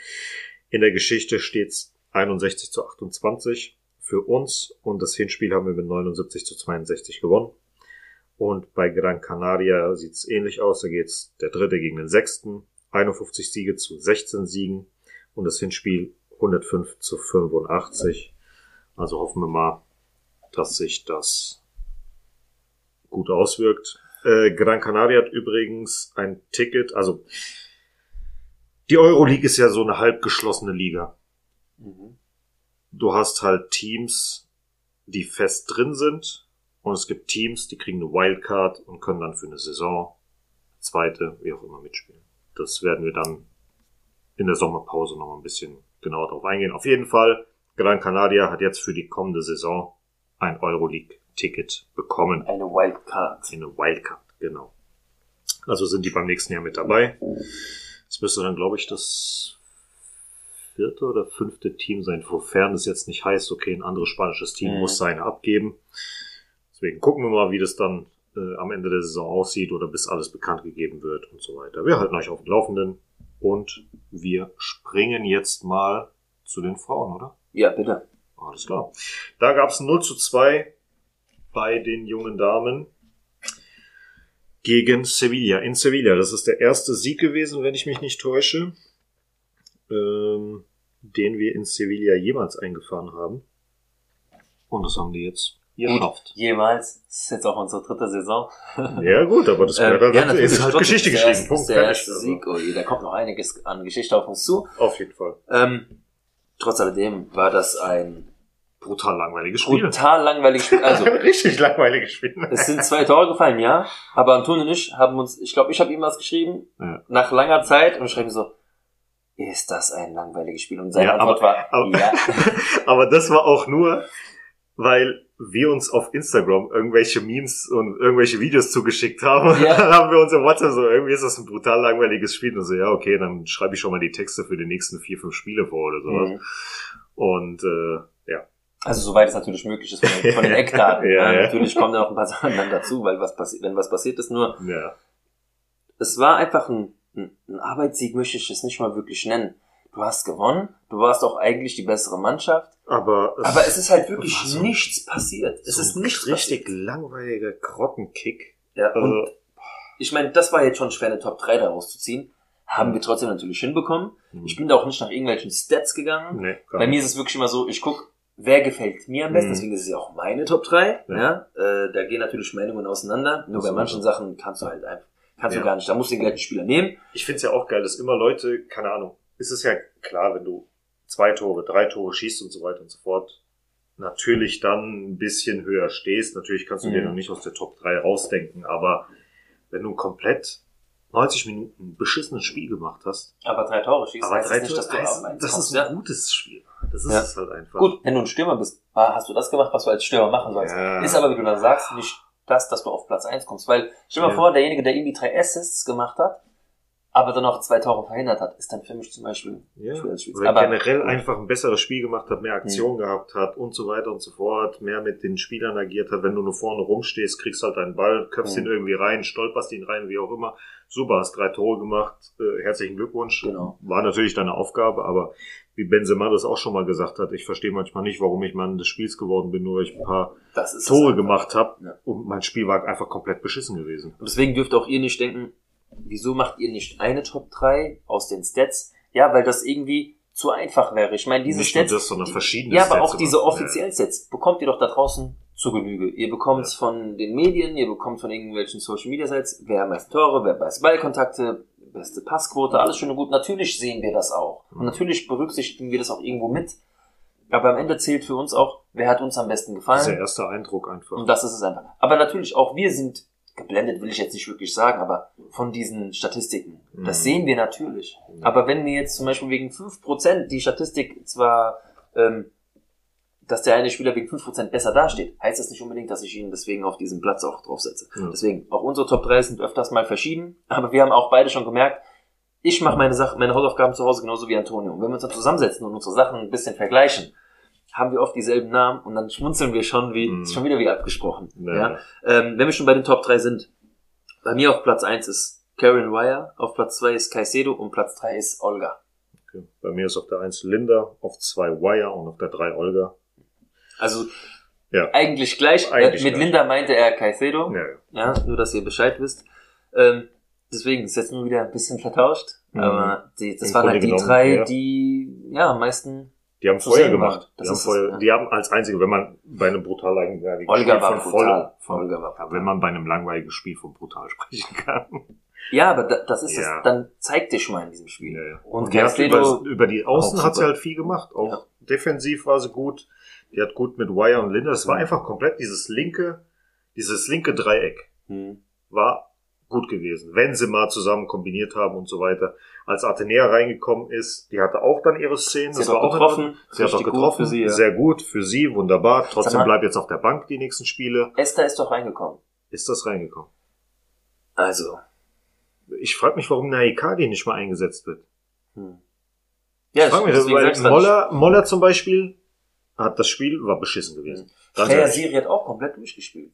C: In der Geschichte steht's 61 zu 28 für uns und das Hinspiel haben wir mit 79 zu 62 gewonnen. Und bei Gran Canaria sieht's ähnlich aus. Da geht's der dritte gegen den sechsten. 51 Siege zu 16 Siegen. Und das Hinspiel 105 zu 85. Also hoffen wir mal, dass sich das gut auswirkt. Äh, Gran Canaria hat übrigens ein Ticket. Also die Euroleague ist ja so eine halb geschlossene Liga.
D: mhm.
C: Du hast halt Teams, die fest drin sind. Und es gibt Teams, die kriegen eine Wildcard und können dann für eine Saison, zweite, wie auch immer mitspielen. Das werden wir dann in der Sommerpause noch mal ein bisschen genauer drauf eingehen. Auf jeden Fall, Gran Canaria hat jetzt für die kommende Saison ein Euroleague-Ticket bekommen.
D: eine Wildcard.
C: Eine Wildcard, genau. Also sind die beim nächsten Jahr mit dabei. Es müsste dann, glaube ich, das vierte oder fünfte Team sein, wofern es jetzt nicht heißt, okay, ein anderes spanisches Team
D: Mhm.
C: muss seine abgeben. Deswegen gucken wir mal, wie das dann äh, am Ende der Saison aussieht oder bis alles bekannt gegeben wird und so weiter. Wir halten euch auf dem Laufenden und wir springen jetzt mal zu den Frauen, oder?
D: Ja, bitte.
C: Alles klar. Da gab es 0 zu 2 bei den jungen Damen gegen Sevilla. In Sevilla. Das ist der erste Sieg gewesen, wenn ich mich nicht täusche, ähm, den wir in Sevilla jemals eingefahren haben. Und das haben die jetzt geschafft.
D: Jemals. Das ist jetzt auch unsere dritte Saison. <laughs>
C: Ja gut, aber das <laughs>
D: Ähm,
C: gehört
D: ja,
C: halt,
D: natürlich,
C: ist halt Geschichte geschrieben. Punkt.
D: Der erste Sieg, oh je, da kommt noch einiges an Geschichte auf uns zu.
C: Auf jeden Fall.
D: Ähm, trotz alledem war das ein
C: Brutal langweiliges Spiel.
D: brutal langweiliges Spiel. Also, <laughs>
C: Richtig langweiliges Spiel.
D: es sind zwei Tore gefallen, ja. Aber Antonio und ich haben uns, ich glaube, ich habe ihm was geschrieben,
C: Ja.
D: nach langer Zeit, und ich schreibe ihm so, ist das ein langweiliges Spiel? Und seine
C: Ja,
D: Antwort war,
C: aber-
D: ja. <laughs>
C: Aber das war auch nur, weil wir uns auf Instagram irgendwelche Memes und irgendwelche Videos zugeschickt haben. Und
D: Ja.
C: dann <laughs> haben wir uns im WhatsApp so, irgendwie ist das ein brutal langweiliges Spiel. Und so, ja, okay, dann schreibe ich schon mal die Texte für die nächsten vier, fünf Spiele vor oder sowas.
D: Mhm.
C: Und äh, ja.
D: Also soweit es natürlich möglich ist von den, von den <laughs> Eckdaten.
C: Ja,
D: ja,
C: ja.
D: Natürlich kommen da noch ein paar Sachen dann dazu, weil was passiert, wenn was passiert ist, nur
C: ja.
D: es war einfach ein, ein, ein Arbeitssieg, möchte ich es nicht mal wirklich nennen. Du hast gewonnen, du warst auch eigentlich die bessere Mannschaft,
C: Aber,
D: aber es ist halt wirklich
C: so-
D: nichts passiert. Es
C: so
D: ist nichts
C: richtig
D: passiert.
C: langweiliger Grottenkick.
D: Ja, und
C: Also,
D: ich meine, das war jetzt schon schwer, eine Top 3 daraus zu ziehen. Haben wir trotzdem natürlich hinbekommen.
C: hm.
D: Ich bin da auch nicht nach irgendwelchen Stats gegangen.
C: nee,
D: Bei mir
C: nicht.
D: ist es wirklich immer so, ich guck, wer gefällt mir am besten,
C: Mhm.
D: deswegen ist es ja auch meine Top 3.
C: Ja.
D: Ja. Äh, da gehen natürlich Meinungen auseinander. Nur
C: Das
D: bei manchen. Sachen kannst du halt einfach, kannst
C: Ja.
D: du gar nicht. Da musst du den gleichen Spieler nehmen.
C: Ich find's ja auch geil, dass immer Leute, keine Ahnung, es ist ja klar, wenn du zwei Tore, drei Tore schießt und so weiter und so fort, natürlich dann ein bisschen höher stehst. Natürlich kannst du dir
D: Mhm.
C: noch nicht aus der Top 3 rausdenken, aber wenn du komplett 90 Minuten beschissenes Spiel gemacht hast,
D: Aber drei Tore schießt,
C: aber drei
D: das nicht, dass du
C: Tore, heißt, das
D: kommst,
C: ist
D: ja.
C: ein gutes Spiel. Das ist
D: Ja.
C: es halt einfach.
D: Gut, wenn du ein Stürmer bist, hast du das gemacht, was du als Stürmer machen sollst.
C: Ja.
D: Ist aber, wie du dann sagst, nicht das, dass du auf Platz 1 kommst. Weil, stell dir mal vor, derjenige, der irgendwie drei Assists gemacht hat, aber dann noch zwei Tore verhindert hat, ist dann für mich zum Beispiel
C: Ja. Oder
D: Aber
C: generell einfach ein besseres Spiel gemacht hat, mehr Aktion gehabt hat und so weiter und so fort, mehr mit den Spielern agiert hat. Wenn du nur vorne rumstehst, kriegst halt deinen Ball, köpfst
D: Mhm.
C: ihn irgendwie rein, stolperst ihn rein, wie auch immer. Super, hast drei Tore gemacht. Äh, herzlichen Glückwunsch.
D: Genau.
C: War natürlich deine Aufgabe, aber wie Benzema das auch schon mal gesagt hat, ich verstehe manchmal nicht, warum ich Mann des Spiels geworden bin, nur weil ich ein paar
D: das ist es
C: Tore gemacht habe
D: Ja.
C: und mein Spiel war einfach komplett beschissen gewesen.
D: Und deswegen dürft auch ihr nicht denken, wieso macht ihr nicht eine Top 3 aus den Stats? Ja, weil das irgendwie zu einfach wäre. Ich meine, diese
C: nicht nur
D: Stats.
C: das, sondern verschiedene
D: Ja, aber
C: Stats
D: auch diese
C: immer.
D: offiziellen Sets bekommt ihr doch da draußen zu Genüge. Ihr bekommt es von den Medien, ihr bekommt von irgendwelchen Social Media Sites, wer am meisten Tore, wer meiste Ballkontakte, beste Passquote, alles schön und gut. Natürlich sehen wir das auch. Und natürlich berücksichtigen wir das auch irgendwo mit. Aber am Ende zählt für uns auch, wer hat uns am besten
C: Ja,
D: gefallen.
C: dieser erste Eindruck einfach.
D: Und das ist es einfach. Aber natürlich auch wir sind geblendet, will ich jetzt nicht wirklich sagen, aber von diesen Statistiken. Das
C: Mhm.
D: sehen wir natürlich. Aber wenn mir jetzt zum Beispiel wegen 5% die Statistik zwar, ähm, dass der eine Spieler wegen 5% besser dasteht, heißt das nicht unbedingt, dass ich ihn deswegen auf diesem Platz auch draufsetze.
C: Ja.
D: Deswegen, auch unsere Top 3 sind öfters mal verschieden, <laughs> aber wir haben auch beide schon gemerkt, ich mache meine Sachen, meine Hausaufgaben zu Hause genauso wie Antonio. Und wenn wir uns dann zusammensetzen und unsere Sachen ein bisschen vergleichen, haben wir oft dieselben Namen und dann schmunzeln wir schon wie,
C: Mhm.
D: ist schon wieder wie abgesprochen.
C: Ja.
D: Ja. Ähm, wenn wir schon bei den Top 3 sind, bei mir auf Platz 1 ist Karen Wire, auf Platz 2 ist Caicedo und Platz 3 ist Olga.
C: Okay. Bei mir ist auf der 1 Linda, auf 2 Wire und auf der 3 Olga.
D: Also
C: Ja.
D: eigentlich gleich.
C: Eigentlich
D: äh, mit
C: gleich.
D: Linda meinte er Caicedo.
C: Ja,
D: Ja, nur dass ihr Bescheid wisst. Ähm, deswegen ist jetzt nur wieder ein bisschen vertauscht.
C: Mhm.
D: Aber die, das
C: Im
D: waren halt
C: Grunde
D: die
C: genommen,
D: drei,
C: ja.
D: die ja am meisten.
C: Die haben Feuer gemacht. Die haben, Feuer,
D: ja.
C: die haben als einzige, wenn man bei einem brutal langweiligen
D: Olga
C: Spiel von
D: brutal.
C: voll,
D: Olga war brutal.
C: wenn man bei einem langweiligen Spiel von brutal <laughs> sprechen kann.
D: Ja, aber da, das ist
C: Ja.
D: es. Dann zeig dich mal in diesem Spiel.
C: Ja, ja.
D: Und
C: hat
D: Caicedo
C: über, über die Außen hat sie halt viel gemacht. Auch
D: Ja.
C: defensiv war sie gut. Die hat gut mit Wire und Linda. Es war
D: Mhm.
C: einfach komplett dieses linke, dieses linke Dreieck
D: Hm.
C: war gut gewesen, wenn sie mal zusammen kombiniert haben und so weiter. Als Athenea reingekommen ist, die hatte auch dann ihre Szenen.
D: Sie
C: das
D: hat
C: war
D: auch getroffen.
C: Sie hat auch
D: gut
C: getroffen.
D: für sie, ja.
C: Sehr gut für sie, wunderbar. Trotzdem
D: mal-
C: bleibt jetzt auf der Bank die nächsten Spiele.
D: Esther ist doch reingekommen.
C: Ist das reingekommen?
D: Also.
C: Ich frage mich, warum Naikadi nicht mal eingesetzt wird.
D: Hm. Ja,
C: Ich frage mich,
D: deswegen
C: weil. Moller, Moller zum Beispiel hat das Spiel, war beschissen gewesen.
D: Freya
C: ehrlich.
D: Siri hat auch komplett durchgespielt.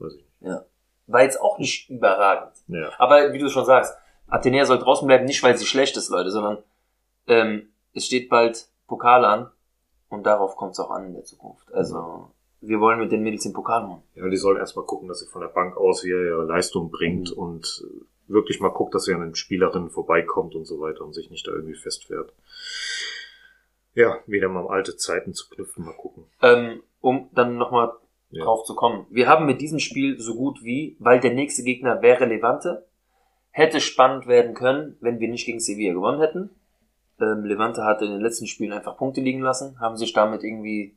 C: Weiß ich nicht.
D: War jetzt auch nicht überragend.
C: Ja.
D: Aber wie du schon sagst, Athenea soll draußen bleiben, nicht weil sie schlecht ist, Leute, sondern ähm, es steht bald Pokal an und darauf kommt es auch an in der Zukunft. Also wir wollen mit den Mädels den Pokal holen.
C: Ja, die sollen erstmal gucken, dass sie von der Bank aus wieder ihre Leistung bringt
D: Mhm.
C: und wirklich mal guckt, dass sie an den Spielerinnen vorbeikommt und so weiter und sich nicht da irgendwie festfährt. Ja, wieder mal um alte Zeiten zu knüpfen, mal gucken.
D: Ähm, um dann nochmal
C: Ja.
D: drauf zu kommen. Wir haben mit diesem Spiel so gut wie, weil der nächste Gegner wäre Levante, hätte spannend werden können, wenn wir nicht gegen Sevilla gewonnen hätten. Ähm, Levante hatte in den letzten Spielen einfach Punkte liegen lassen, haben sich damit irgendwie,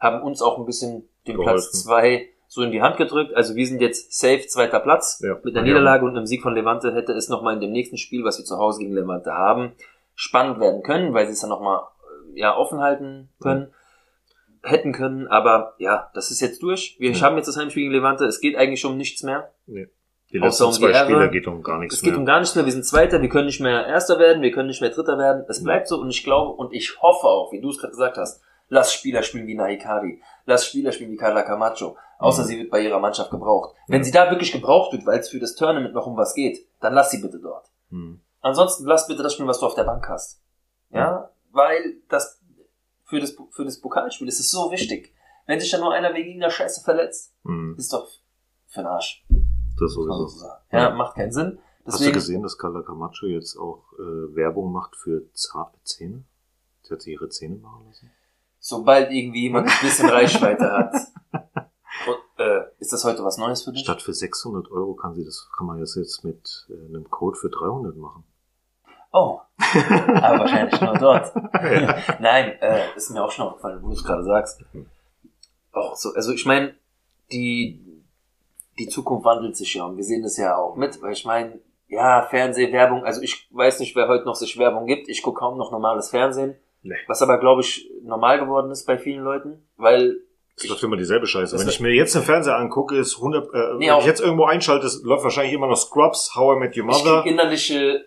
D: haben uns auch ein bisschen den
C: Geholfen.
D: Platz zwei so in die Hand gedrückt. Also wir sind jetzt safe zweiter Platz.
C: Ja.
D: Mit einer
C: Ja.
D: Niederlage und einem Sieg von Levante hätte es nochmal in dem nächsten Spiel, was wir zu Hause gegen Levante haben, spannend werden können, weil sie es dann nochmal ja, offen halten können, hätten können. Aber ja, das ist jetzt durch. Wir
C: Ja.
D: haben jetzt das Heimspiel gegen Levante. Es geht eigentlich um nichts mehr.
C: Die letzten
D: um
C: zwei. Spiele geht um gar nichts
D: Es geht
C: mehr.
D: um gar nichts mehr. Wir sind Zweiter. Wir können nicht mehr Erster werden. Wir können nicht mehr Dritter werden. Es bleibt so. Und ich glaube und ich hoffe auch, wie du es gerade gesagt hast, lass Spieler spielen wie Naikari. Lass Spieler spielen wie Carla Camacho. Außer
C: Mhm.
D: sie wird bei ihrer Mannschaft gebraucht. Wenn sie da wirklich gebraucht wird, weil es für das Tournament noch um was geht, dann lass sie bitte dort.
C: Hm.
D: Ansonsten lass bitte das spielen, was du auf der Bank hast. Ja, weil das für das für das Pokalspiel ist es so wichtig. Wenn sich dann nur einer wegen irgendeiner Scheiße verletzt,
C: Hm.
D: ist doch für den Arsch,
C: Das sowieso.
D: so sagen. Ja, macht keinen Sinn.
C: Hast du
D: Deswegen,
C: gesehen, dass Carla Camacho jetzt auch äh, Werbung macht für zarte Zähne? Sie hat sich ihre Zähne machen lassen?
D: sobald irgendwie jemand ein bisschen Reichweite hat. <laughs> Und, äh, ist das heute was Neues für dich?
C: Statt für 600 Euro kann sie das, kann man das jetzt mit äh, einem Code für 300 machen.
D: Oh, aber <laughs> wahrscheinlich nur dort. <laughs> Nein, äh, ist mir auch schon aufgefallen, wo du es gerade sagst. Auch so, also ich meine, die, die Zukunft wandelt sich ja und wir sehen das ja auch mit, weil ich meine, ja, Fernsehwerbung, also ich weiß nicht, wer heute noch sich Werbung gibt. Ich gucke kaum noch normales Fernsehen.
C: Nee.
D: Was aber, glaube ich, normal geworden ist bei vielen Leuten, weil
C: Das läuft immer dieselbe Scheiße. Wenn ich mir jetzt den Fernseher angucke, ist 100, äh,
D: Nee,
C: wenn ich jetzt irgendwo einschalte, es läuft wahrscheinlich immer noch Scrubs, How I Met Your
D: ich
C: Mother.
D: kriege innerliche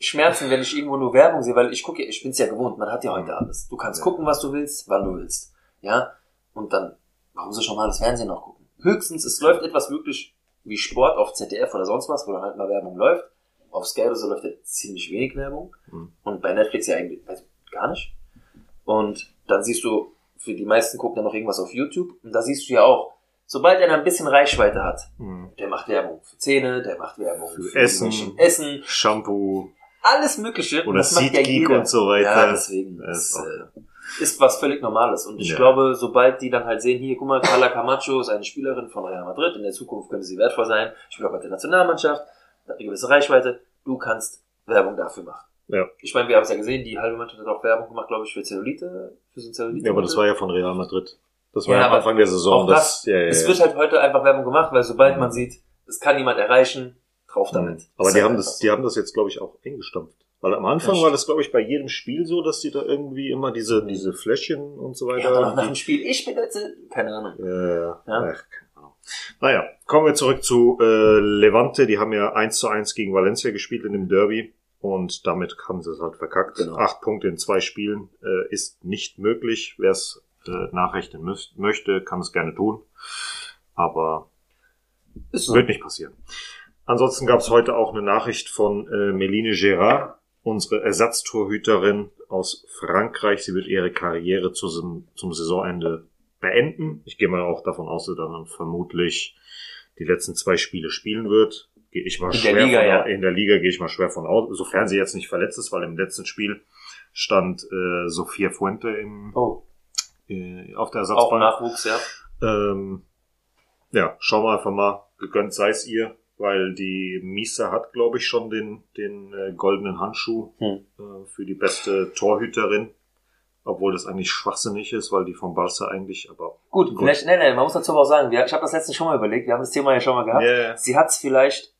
D: Schmerzen, wenn ich irgendwo nur Werbung sehe, weil ich gucke, ich bin's ja gewohnt, man hat ja heute alles. Du kannst
C: Ja.
D: gucken, was du willst, wann du willst. Ja? Und dann, warum soll ich normales Fernsehen noch gucken? Höchstens, es läuft etwas wirklich wie Sport auf ZDF oder sonst was, wo dann halt mal Werbung läuft. Auf Sky oder so läuft ja ziemlich wenig Werbung.
C: Hm.
D: Und bei Netflix ja eigentlich also gar nicht. Und dann siehst du, für die meisten gucken dann noch irgendwas auf YouTube. Und da siehst du ja auch, sobald er dann ein bisschen Reichweite hat,
C: Hm.
D: der macht Werbung für Zähne, der macht Werbung
C: Für
D: für,
C: Essen.
D: Essen,
C: Shampoo
D: alles Mögliche. Und
C: oder
D: das macht ja
C: Seed Geek
D: jeder.
C: und so weiter.
D: Ja, deswegen.
C: Das ist
D: Das,
C: auch-
D: äh, ist was völlig Normales. Und ich
C: Ja.
D: glaube, sobald die dann halt sehen, hier, guck mal, Carla Camacho ist eine Spielerin von Real Madrid, in der Zukunft könnte sie wertvoll sein, spielt auch bei der Nationalmannschaft, hat eine gewisse Reichweite, du kannst Werbung dafür machen.
C: Ja.
D: Ich meine, wir haben es ja gesehen, die halbe Mannschaft hat auch Werbung gemacht, glaube ich, für Zellulite, für so ein Zellulite.
C: Ja, aber das war ja von Real Madrid. Das war
D: Ja,
C: am Anfang der Saison.
D: auch das,
C: ja, ja,
D: es wird halt heute einfach Werbung gemacht, weil sobald man sieht, es kann niemand erreichen, drauf damit.
C: Mhm. Aber
D: Ist
C: die
D: halt
C: haben das, die haben das jetzt, glaube ich, auch eingestampft. Weil am Anfang war das, glaube ich, bei jedem Spiel so, dass die da irgendwie immer diese, diese Fläschchen und so
D: Ja,
C: weiter.
D: auch nach dem Spiel, ich bin jetzt, keine Ahnung.
C: Ja,
D: Ja.
C: Ach, keine Ahnung. Naja, kommen wir zurück zu äh, Levante. Die haben ja 1 zu 1 gegen Valencia gespielt in dem Derby. Und damit haben sie es halt verkackt.
D: Genau.
C: Acht Punkte in zwei Spielen äh, ist nicht möglich. Wer es äh, nachrechnen müß- möchte, kann es gerne tun. Aber
D: Ist so.
C: wird nicht passieren. Ansonsten gab es heute auch eine Nachricht von äh, Meline Gérard, unsere Ersatztorhüterin aus Frankreich. Sie wird ihre Karriere zum, zum Saisonende beenden. Ich gehe mal auch davon aus, dass sie dann vermutlich die letzten zwei Spiele spielen wird. Gehe ich mal
D: In der
C: schwer
D: Liga,
C: von,
D: ja.
C: In der Liga gehe ich mal schwer von aus, sofern sie jetzt nicht verletzt ist, weil im letzten Spiel stand äh, Sofia Fuente im,
D: Oh,
C: äh, auf der
D: auch
C: Ersatzbank.
D: Nachwuchs, ja.
C: Ähm, ja, schauen wir einfach mal. Gegönnt sei es ihr, weil die Misa hat, glaube ich, schon den, den äh, goldenen Handschuh
D: Hm.
C: äh, für die beste Torhüterin. Obwohl das eigentlich schwachsinnig ist, weil die vom Barca eigentlich, aber
D: Gut,
C: Gut.
D: vielleicht, nee, nee, man muss dazu aber auch sagen, wir, ich habe das letzte schon mal überlegt, wir haben das Thema ja schon mal gehabt.
C: Yeah.
D: Sie hat vielleicht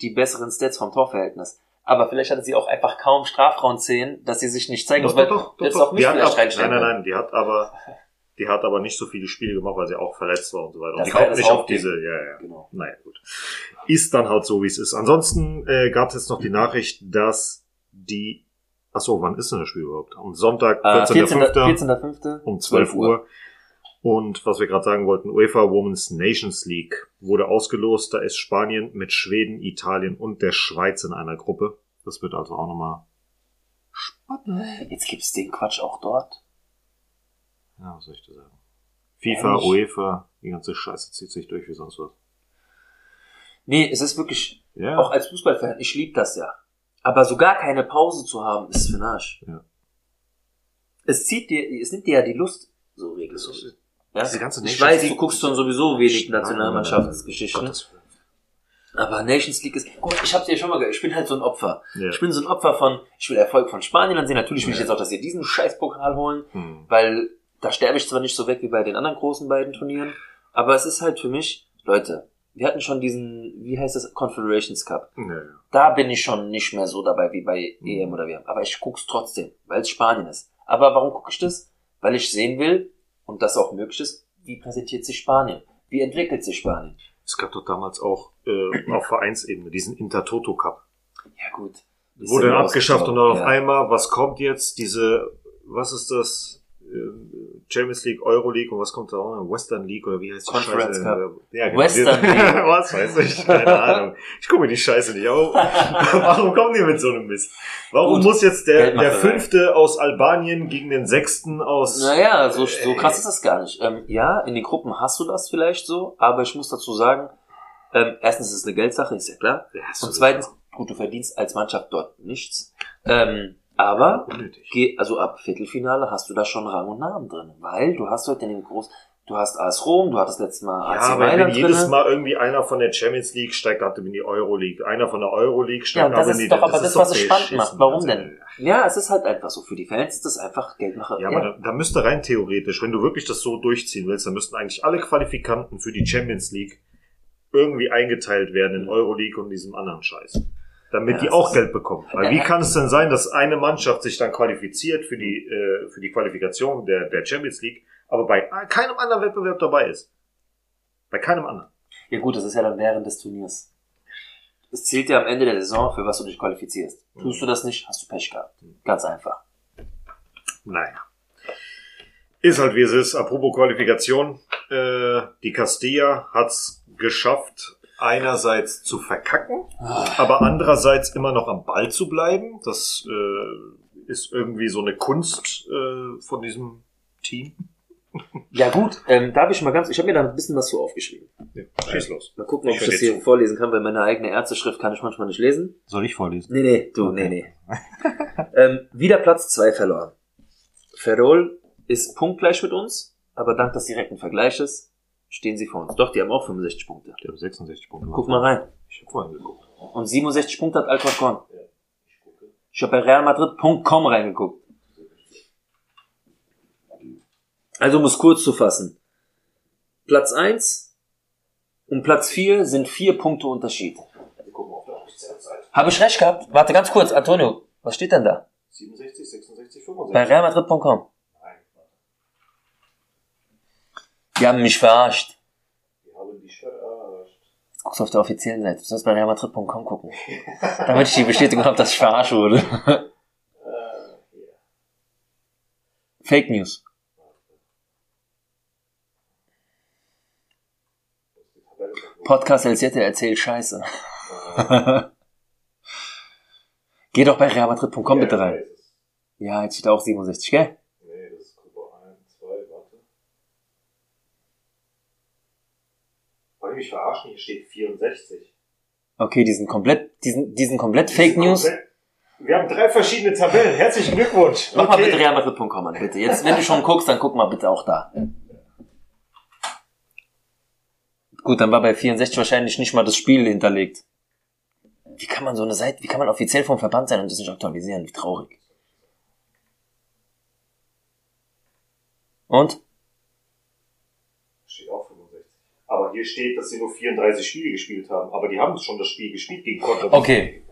D: die besseren Stats vom Torverhältnis. Aber vielleicht hatte sie auch einfach kaum Strafraumszenen, dass sie sich nicht zeigen muss, weil jetzt auch mich
C: Die hat
D: reinstellen
C: nein, nein, nein, die hat aber, die hat aber nicht so viele Spiele gemacht, weil sie auch verletzt war und so weiter. Und
D: Das
C: die kommt nicht auf diese, ja, ja.
D: Genau.
C: Naja, gut. Ist dann halt so, wie es ist. Ansonsten äh, gab es jetzt noch die Nachricht, dass die, ach so, wann ist denn das Spiel überhaupt? Am Sonntag,
D: Äh,
C: 14.05.
D: 14.05.
C: um 12 Uhr. Und was wir gerade sagen wollten, UEFA Women's Nations League wurde ausgelost. Da ist Spanien mit Schweden, Italien und der Schweiz in einer Gruppe. Das wird also auch nochmal spannend.
D: Jetzt gibt's den Quatsch auch dort.
C: Ja, was soll ich da sagen? FIFA,
D: Ehrlich?
C: UEFA, die ganze Scheiße zieht sich durch wie sonst was.
D: Nee, es ist wirklich,
C: Ja.
D: auch als Fußballfan, ich liebe das ja. Aber so gar keine Pause zu haben, ist für den Arsch.
C: Ja.
D: Es zieht dir, es nimmt dir ja die Lust, so regelmäßig. Ja?
C: Diese ganze
D: ich
C: Nations
D: weiß, du guckst schon sowieso wenig Nationalmannschaftsgeschichten. Aber Nations League ist, guck, ich hab's dir schon mal gesagt, ich bin halt so ein Opfer.
C: Ja.
D: Ich bin so ein Opfer von, ich will Erfolg von Spanien ansehen. Natürlich will ich
C: Ja.
D: jetzt auch, dass sie diesen Scheißpokal holen,
C: Hm.
D: weil da sterbe ich zwar nicht so weg wie bei den anderen großen beiden Turnieren, aber es ist halt für mich, Leute, wir hatten schon diesen, wie heißt das, Confederations Cup.
C: Ja.
D: Da bin ich schon nicht mehr so dabei wie bei
C: Mhm.
D: EM oder WM. Aber ich guck's trotzdem, weil es Spanien ist. Aber warum gucke ich das? Weil ich sehen will, und das auch möglich ist, wie präsentiert sich Spanien? Wie entwickelt sich Spanien?
C: Es gab doch damals auch äh, auf Vereinsebene diesen Intertoto Cup.
D: Ja gut.
C: Wurde dann abgeschafft und dann auf
D: ja.
C: einmal, was kommt jetzt? Diese, was ist das? Äh, Champions League, Euro League und was kommt da auch? noch? Western League oder wie heißt die
D: Conference
C: Scheiße?
D: Cup.
C: Ja, genau.
D: Western <laughs> League.
C: was weiß ich? Keine Ahnung. Ich gucke mir die Scheiße nicht auf. <laughs> Warum kommen die mit so einem Mist? Warum
D: Gut.
C: muss jetzt der, der Fünfte aus Albanien gegen den Sechsten aus...
D: Naja, so, so krass ist das gar nicht. Ähm, ja, in den Gruppen hast du das vielleicht so, aber ich muss dazu sagen, ähm, erstens ist es eine Geldsache, ist ja klar.
C: Ja,
D: Und zweitens, gut, du verdienst als Mannschaft dort nichts. Ähm, Aber, geh, also ab Viertelfinale hast du da schon Rang und Namen drin. Weil du hast heute den groß, du hast AS Rom, du hattest letztes Mal AC
C: Ja, aber wenn
D: Mailand
C: jedes. Mal irgendwie einer von der Champions League steigt ab in die Euroleague, einer von der Euroleague
D: Ja,
C: steigt
D: das
C: ab in die
D: ist doch aber das,
C: ist
D: was es spannend macht. Warum
C: Also,
D: denn? Ja, es ist halt einfach so. Für die Fans ist das einfach Geldmacher.
C: Ja, aber da, da müsste rein theoretisch, wenn du wirklich das so durchziehen willst, dann müssten eigentlich alle Qualifikanten für die Champions League irgendwie eingeteilt werden in Euroleague und diesem anderen Scheiß. Damit
D: Ja,
C: die auch Geld bekommen. Weil wie kann es denn sein, dass eine Mannschaft sich dann qualifiziert für die, äh, für die Qualifikation der, der Champions League, aber bei keinem anderen Wettbewerb dabei ist? Bei keinem anderen.
D: Ja gut, das ist ja dann während des Turniers. Es zählt ja am Ende der Saison, für was du dich qualifizierst. Tust du das nicht, hast du Pech gehabt. Ganz einfach.
C: Naja. Ist halt wie es ist. Apropos Qualifikation. Äh, die Castilla hat's geschafft, einerseits zu verkacken, aber andererseits immer noch am Ball zu bleiben. Das äh, ist irgendwie so eine Kunst äh, von diesem Team. <laughs>
D: Ja gut, ähm, darf ich mal ganz, ich habe mir da ein bisschen was so aufgeschrieben.
C: Ja, schieß los.
D: Mal gucken, ob
C: Ich
D: ich das hier
C: zu.
D: vorlesen kann, weil meine eigene Ärzteschrift kann ich manchmal nicht lesen.
C: Soll ich vorlesen?
D: Nee, nee, du, nee, nee. <laughs> ähm, wieder Platz zwei verloren. Ferrol ist punktgleich mit uns, aber dank des direkten Vergleiches stehen sie vor uns. Doch, die haben auch 65 Punkte.
C: Der hat 66 Punkte.
D: Guck mal rein.
C: Ich hab vorhin geguckt.
D: Und 67 Punkte hat Alcorcon. Ich habe bei realmadrid.com reingeguckt. Also um es kurz zu fassen. Platz 1 und Platz 4 sind vier Punkte Unterschied. Habe ich recht gehabt? Warte ganz kurz, Antonio. Was steht denn da?
C: 67, 66, 65.
D: Bei realmadrid.com.
C: Nein,
D: Die haben mich verarscht.
C: wir haben dich verarscht.
D: Jetzt guckst du auf der offiziellen Seite. Du sollst bei realmadrid.com gucken. Damit ich die Bestätigung habe, dass ich verarscht wurde.
C: Hier.
D: Fake News. Podcast El Siete erzählt Scheiße. <laughs> Geh doch bei realmadrid.com bitte rein. Ja, jetzt steht auch 67, gell?
C: Nee, das ist Gruppe 1, 2, warte. Wollen die mich verarschen? Hier steht 64.
D: Okay, die sind komplett, die sind, die sind komplett Fake News.
C: Wir haben drei verschiedene Tabellen. Herzlichen Glückwunsch.
D: Mach mal bitte realmadrid.com an, bitte. Jetzt, wenn du schon guckst, dann guck mal bitte auch da. Gut, dann war bei 64 wahrscheinlich nicht mal das Spiel hinterlegt. Wie kann man so eine Seite, wie kann man offiziell vom Verband sein und das nicht aktualisieren? Wie traurig. Und?
C: Steht auch 65. Aber hier steht, dass sie nur 34 Spiele gespielt haben. Aber die haben schon das Spiel gespielt gegen Cordoba.
D: Okay.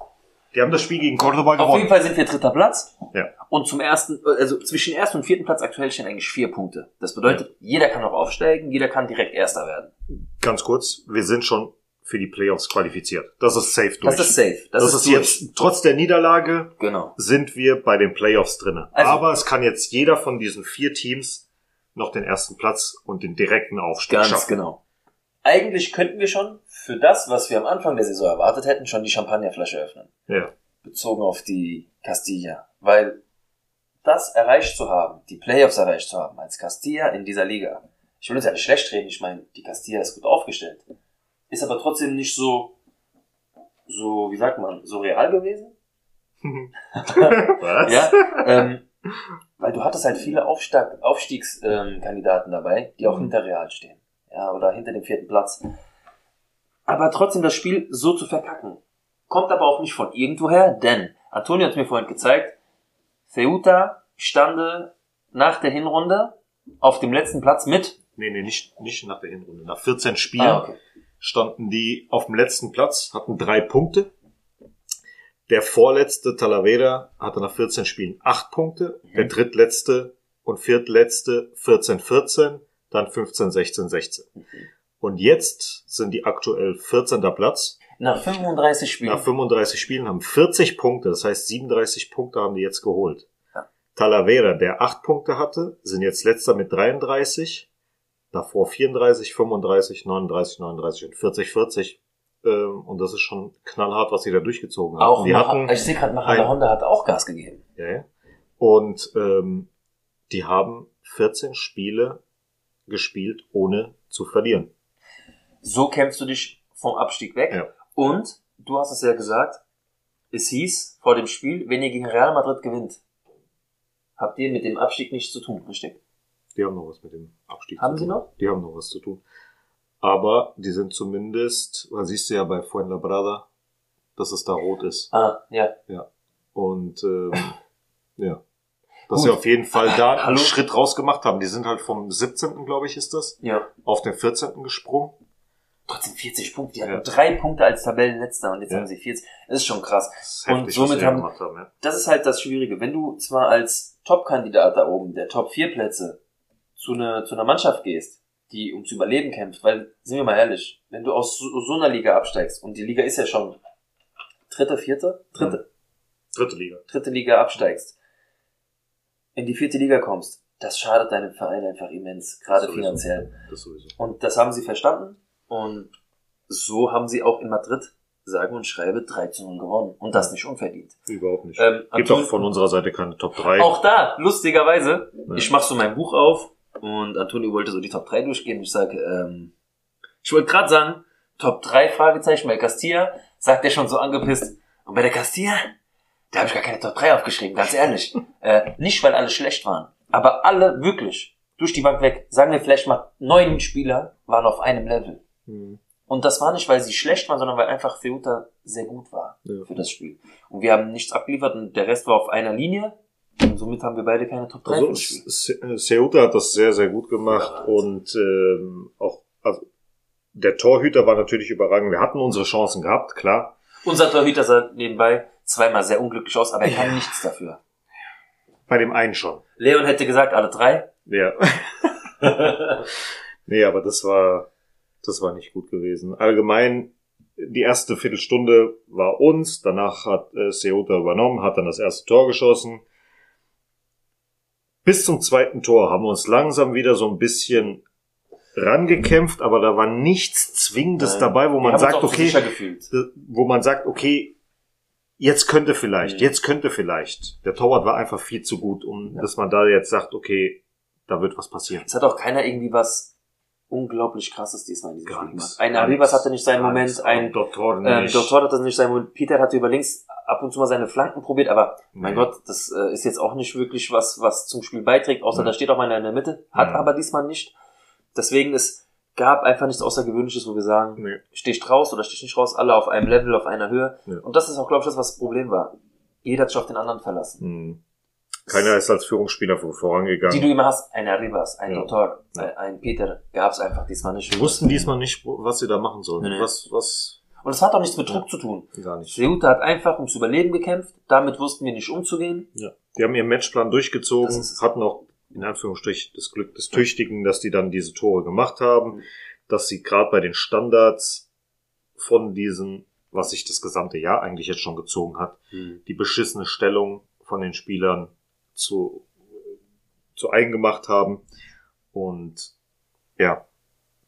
C: Die haben das Spiel gegen Cordoba
D: Auf jeden
C: gewonnen.
D: Fall sind wir dritter Platz.
C: Ja.
D: Und zum ersten, also zwischen ersten und vierten Platz aktuell stehen eigentlich vier Punkte. Das bedeutet, jeder kann noch aufsteigen, jeder kann direkt Erster werden.
C: Ganz kurz, wir sind schon für die Playoffs qualifiziert. Das ist safe durch.
D: Das ist safe.
C: Das, ist,
D: durch.
C: jetzt, trotz der Niederlage,
D: Genau.
C: sind wir bei den Playoffs drinne.
D: Also-
C: Aber es kann jetzt jeder von diesen vier Teams noch den ersten Platz und den direkten Aufstieg
D: Ganz
C: schaffen.
D: genau. Eigentlich könnten wir schon für das, was wir am Anfang der Saison erwartet hätten, schon die Champagnerflasche öffnen.
C: Ja.
D: Bezogen auf die Castilla. Weil das erreicht zu haben, die Playoffs erreicht zu haben, als Castilla in dieser Liga. Ich will uns ja nicht schlecht reden, ich meine, die Castilla ist gut aufgestellt. Ist aber trotzdem nicht so, so, wie sagt man, so real gewesen. <laughs>
C: Was?
D: Ja, ähm, weil du hattest halt viele Aufstieg, Aufstiegskandidaten ähm, dabei, die auch
C: Mhm.
D: hinter Real stehen. Ja, oder hinter dem vierten Platz. Aber trotzdem das Spiel so zu verkacken. Kommt aber auch nicht von irgendwoher, denn Antonio hat mir vorhin gezeigt, Ceuta stande nach der Hinrunde auf dem letzten Platz mit.
C: Nee, nee, nicht, nicht nach der Hinrunde. Nach 14 Spielen
D: Ah, okay.
C: standen die auf dem letzten Platz, hatten drei Punkte. Der vorletzte Talavera hatte nach 14 Spielen acht Punkte. Der drittletzte und viertletzte 14, 14, dann 15, 16, 16. Und jetzt sind die aktuell 14. Platz.
D: Nach 35 Spielen.
C: Nach 35 Spielen haben 40 Punkte, das heißt 37 Punkte haben die jetzt geholt.
D: Ja.
C: Talavera, der 8 Punkte hatte, sind jetzt letzter mit 33, davor 34, 35, 39, 39 und 40, 40. Ähm, und das ist schon knallhart, was sie da durchgezogen haben.
D: auch
C: die
D: Macha,
C: hatten,
D: ich sehe gerade, Macha
C: ein-
D: Honda hat auch Gas gegeben.
C: ja, ja. Und ähm, die haben 14 Spiele gespielt, ohne zu verlieren.
D: So kämpfst du dich vom Abstieg weg.
C: Ja.
D: Und du hast es ja gesagt, es hieß vor dem Spiel, wenn ihr gegen Real Madrid gewinnt, habt ihr mit dem Abstieg nichts zu tun, richtig?
C: Die haben noch was mit dem Abstieg
D: Haben
C: zu
D: sie
C: tun.
D: noch?
C: Die haben noch was zu tun. Aber die sind zumindest, man siehst du ja bei Fuenlabrada, dass es da rot ist.
D: Ah, ja.
C: Und ähm, <coughs> ja. Dass
D: Gut.
C: sie auf jeden Fall da <laughs>
D: Hallo?
C: einen Schritt rausgemacht haben. Die sind halt vom 17. glaube ich, ist das,
D: Ja.
C: auf den 14. gesprungen.
D: Trotzdem 40 Punkte. Die hatten
C: Ja.
D: drei Punkte als Tabellenletzter und jetzt
C: Ja.
D: haben sie 40. Das ist schon krass.
C: Das ist
D: Und
C: heftig,
D: somit haben-
C: haben. Ja.
D: Das ist halt das Schwierige. Wenn du zwar als Top-Kandidat da oben, der Top 4 Plätze, zu, ne, zu einer Mannschaft gehst, die ums Überleben kämpft, weil, sind wir mal ehrlich, wenn du aus so, so einer Liga absteigst, und die Liga ist ja schon dritte, vierte, dritte,
C: Dritte Liga.
D: dritte Liga absteigst, in die vierte Liga kommst, das schadet deinem Verein einfach immens, gerade
C: Sowieso.
D: finanziell.
C: Das sowieso.
D: Und das haben sie verstanden und so haben sie auch in Madrid, sage und schreibe, 3 zu 0 gewonnen. Und das nicht unverdient.
C: Überhaupt nicht.
D: Ähm,
C: Gibt auch von unserer Seite keine Top 3.
D: Auch da, lustigerweise,
C: Ja.
D: ich mach so mein Buch auf und Antonio wollte so die Top 3 durchgehen. Ich sage, ähm, ich wollte gerade sagen, Top 3 Fragezeichen bei Castilla, sagt er schon so angepisst. Und bei der Castilla, da habe ich gar keine Top 3 aufgeschrieben, ganz ehrlich. <laughs> äh, nicht, weil alle schlecht waren, aber alle wirklich durch die Bank weg. Sagen wir vielleicht mal, neun Spieler waren auf einem Level.
C: Hm.
D: Und das war nicht, weil sie schlecht waren, sondern weil einfach Ceuta sehr gut war
C: Ja.
D: für das Spiel. Und wir haben nichts abgeliefert und der Rest war auf einer Linie. Und somit haben wir beide keine Top 3
C: Also Ceuta hat das sehr, sehr gut gemacht
D: Ja.
C: und ähm, auch also der Torhüter war natürlich überragend. Wir hatten unsere Chancen gehabt, klar.
D: Unser Torhüter sah nebenbei zweimal sehr unglücklich aus, aber er kann
C: Ja.
D: nichts dafür.
C: Bei dem einen schon.
D: Leon hätte gesagt, alle drei.
C: Ja. <laughs> nee, aber das war das war nicht gut gewesen. Allgemein die erste Viertelstunde war uns, danach hat äh, Ceuta übernommen, hat dann das erste Tor geschossen. Bis zum zweiten Tor haben wir uns langsam wieder so ein bisschen rangekämpft, aber da war nichts Zwingendes
D: Nein.
C: dabei, wo man sagt, okay, wo man sagt, okay, jetzt könnte vielleicht,
D: Mhm.
C: jetzt könnte vielleicht. Der Torwart war einfach viel zu gut, um
D: Ja.
C: dass man da jetzt sagt, okay, da wird was passieren.
D: Es hat auch keiner irgendwie was unglaublich krasses diesmal in diesem
C: Gar
D: Spiel gemacht. Ein Arribas hatte nicht seinen Moment, ein
C: Doktor
D: ähm,
C: nicht.
D: Dr. hatte nicht seinen Moment, Peter hatte über links ab und zu mal seine Flanken probiert, aber mein
C: Nee.
D: Gott, das äh, ist jetzt auch nicht wirklich was, was zum Spiel beiträgt, außer
C: Nee.
D: da steht auch einer in der Mitte, hat
C: Ja.
D: aber diesmal nicht. Deswegen, es gab einfach nichts Außergewöhnliches, wo wir sagen,
C: Nee.
D: stehst raus oder stehst nicht raus, alle auf einem Level, auf einer Höhe.
C: Ja.
D: Und das ist auch, glaube ich, das, was das Problem war. Jeder hat sich auf den anderen verlassen.
C: Hm. Keiner ist als Führungsspieler vor- vorangegangen.
D: Die du immer hast, ein Arribas, ein
C: Ja.
D: Dr.,
C: Ja.
D: ein- ein Peter, gab es einfach diesmal nicht.
C: Die wussten diesmal nicht, was sie da machen sollen.
D: Nee, nee.
C: Was, was,
D: Und es hat auch nichts mit Druck zu tun.
C: gar nicht.
D: Ceuta hat einfach ums Überleben gekämpft, damit wussten wir nicht umzugehen.
C: Ja. Die haben ihren Matchplan durchgezogen, hatten auch in Anführungsstrich das Glück des Tüchtigen, dass die dann diese Tore gemacht haben,
D: Mhm.
C: dass sie gerade bei den Standards von diesen, was sich das gesamte Jahr eigentlich jetzt schon gezogen hat, die beschissene Stellung von den Spielern zu, zu eigen gemacht haben. Und ja,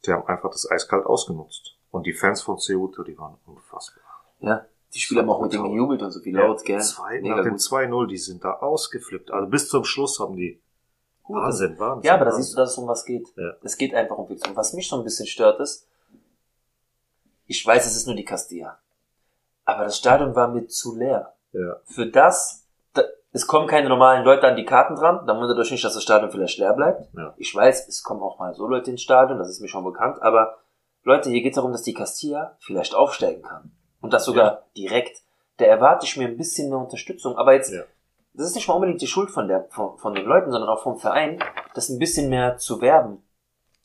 C: die haben einfach das eiskalt ausgenutzt. Und die Fans von Ceuta, die waren unfassbar.
D: Ja, die Spieler haben auch mit dem gejubelt und so viel laut, gell?
C: Zwei,
D: Mega
C: nach dem
D: gut.
C: 2-0, die sind da ausgeflippt. Also bis zum Schluss haben die Wahnsinn, Wahnsinn.
D: Ja, aber da siehst du, dass es um was geht.
C: Ja.
D: Es geht einfach um Fiktion. Was mich so ein bisschen stört ist, ich weiß, es ist nur die Castilla. Aber das Stadion war mir zu leer.
C: Ja.
D: Für das, da, es kommen keine normalen Leute an die Karten dran, dann wundert euch nicht, dass das Stadion vielleicht leer bleibt.
C: Ja.
D: Ich weiß, es kommen auch mal so Leute ins Stadion, das ist mir schon bekannt, aber Leute, hier geht es darum, dass die Castilla vielleicht aufsteigen kann. Und das sogar direkt. Da erwarte ich mir ein bisschen mehr Unterstützung. Aber jetzt,
C: Ja.
D: Das ist nicht mal unbedingt die Schuld von, der, von, von den Leuten, sondern auch vom Verein, das ein bisschen mehr zu werben.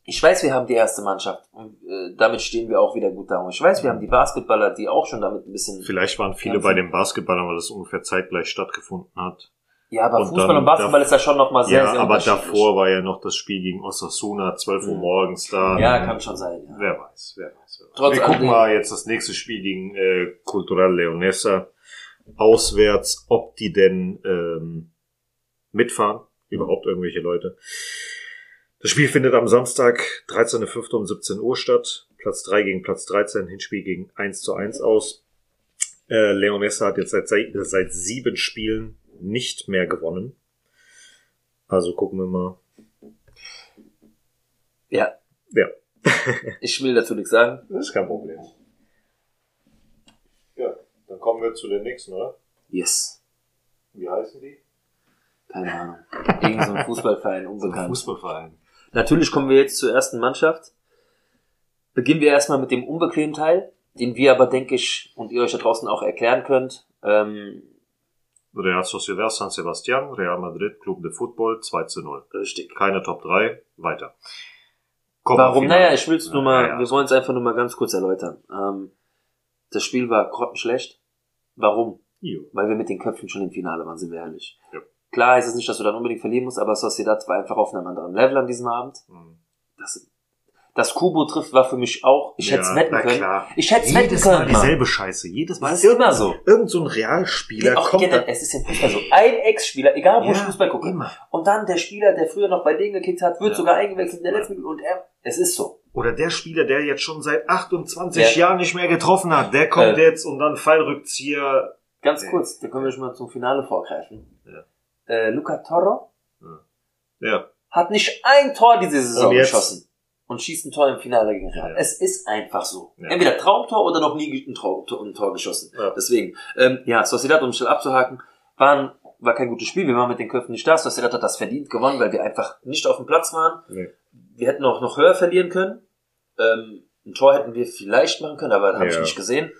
D: Ich weiß, wir haben die erste Mannschaft und äh, damit stehen wir auch wieder gut da. Und ich weiß, wir haben die Basketballer, die auch schon damit ein bisschen.
C: Vielleicht waren viele bei dem Basketball, weil das ungefähr zeitgleich stattgefunden hat.
D: Ja, aber
C: und
D: Fußball und Basketball ist ja schon nochmal sehr,
C: ja,
D: sehr
C: aber
D: unterschiedlich.
C: davor war ja noch das Spiel gegen Osasuna, 12 Uhr
D: Mhm.
C: morgens da.
D: Ja, kann schon sein. Ja.
C: Wer weiß, wer weiß. Wer weiß.
D: Trotz
C: Wir gucken mal jetzt das nächste Spiel gegen äh, Cultural Leonesa auswärts, ob die denn ähm, mitfahren, überhaupt irgendwelche Leute. Das Spiel findet am Samstag, 13.05. um 17 Uhr statt. Platz 3 gegen Platz 13, Hinspiel gegen 1 zu 1 aus. Äh, Leonessa hat jetzt seit, seit, seit sieben Spielen nicht mehr gewonnen. Also gucken wir mal.
D: ja.
C: Ja.
D: Ich will dazu nichts sagen.
C: Das ist kein Problem. Dann kommen wir zu den nächsten, oder?
D: Yes.
C: Wie heißen die?
D: Keine Ahnung. Irgend so ein Fußballverein, unbekannt.
C: Fußballverein.
D: Natürlich kommen wir jetzt zur ersten Mannschaft. Beginnen wir erstmal mit dem unbequemen Teil, den wir aber, denke ich, und ihr euch da draußen auch erklären könnt. Ähm,
C: Real Sociedad San Sebastian, Real Madrid, Club de Football, 2 zu 0.
D: richtig.
C: Keine Top 3, weiter.
D: Warum?
C: Finale.
D: Naja, ich will es nur mal,
C: Ja, ja.
D: wir wollen es einfach nur mal ganz kurz erläutern. Ähm, das Spiel war grottenschlecht. Warum?
C: Jo.
D: Weil wir mit den Köpfen schon im Finale waren, sind wir ehrlich.
C: Ja.
D: Klar heißt es nicht, dass du dann unbedingt verlieren musst, aber Sociedad war einfach auf einem anderen Level an diesem Abend.
C: Hm.
D: Das, das Kubo trifft war für mich auch, ich hätte es
C: Ja,
D: wetten können.
C: klar.
D: Ich hätte es wetten
C: Jedes
D: können.
C: Mal
D: Mann.
C: dieselbe Scheiße. Jedes Mal.
D: Das ist immer so.
C: Irgend so ein Realspieler
D: Auch
C: kommt
D: generell, es ist im Fußball so. Ein Ex-Spieler, egal wo ich
C: Ja,
D: Fußball gucke.
C: immer.
D: Und dann der Spieler, der früher noch bei denen gekickt hat, wird
C: Ja.
D: sogar eingewechselt in der letzten Minute und er, es ist so.
C: Oder der Spieler, der jetzt schon seit 28
D: Der-
C: Jahren nicht mehr getroffen hat, der kommt
D: Äh.
C: jetzt und dann Fallrückzieher.
D: Ganz
C: Ja.
D: kurz, da können wir schon mal zum Finale vorgreifen.
C: Ja.
D: Äh, Luca Toro
C: Ja.
D: hat nicht ein Tor diese Saison
C: Und
D: geschossen und schießt ein Tor im Finale gegen Real.
C: Ja.
D: Es ist einfach so.
C: Ja.
D: Entweder Traumtor oder noch nie ein Tor, ein Tor geschossen.
C: Ja.
D: Deswegen, ähm, ja, Sociedad, um schnell abzuhaken, waren, war kein gutes Spiel. Wir waren mit den Köpfen nicht da. Sociedad hat das verdient gewonnen, weil wir einfach nicht auf dem Platz waren.
C: Nee.
D: Wir hätten auch noch höher verlieren können. Ähm, ein Tor hätten wir vielleicht machen können, aber das habe ich
C: Ja.
D: nicht gesehen.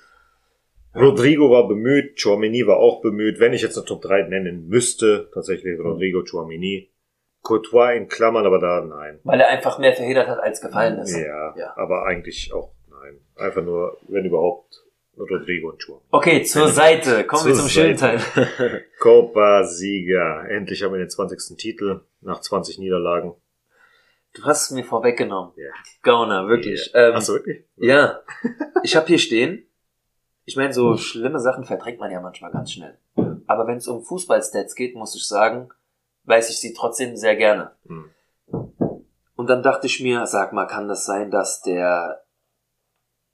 C: Rodrigo war bemüht, Chouameni war auch bemüht. Wenn ich jetzt eine Top 3 nennen müsste, tatsächlich Rodrigo, Chouameni. Courtois in Klammern, aber da nein.
D: Weil er einfach mehr verhindert hat, als gefallen ist.
C: Ja,
D: Ja.
C: aber eigentlich auch nein. Einfach nur, wenn überhaupt, Rodrigo und Chouameni.
D: Okay, zur Seite. Kommen wir
C: Zur
D: zum schönen Teil. <laughs>
C: Seite. Copa-Sieger. Endlich haben wir den 20. Titel nach 20 Niederlagen.
D: Du hast es mir vorweggenommen.
C: Ja.
D: Gauner, wirklich. Ähm,
C: Achso, wirklich?
D: Ja. <laughs> Ich habe hier stehen. Ich meine, so schlimme Sachen verdrängt man ja manchmal ganz schnell. Aber wenn es um Fußballstats geht, muss ich sagen, weiß ich sie trotzdem sehr gerne.
C: Hm.
D: Und dann dachte ich mir, sag mal, kann das sein, dass der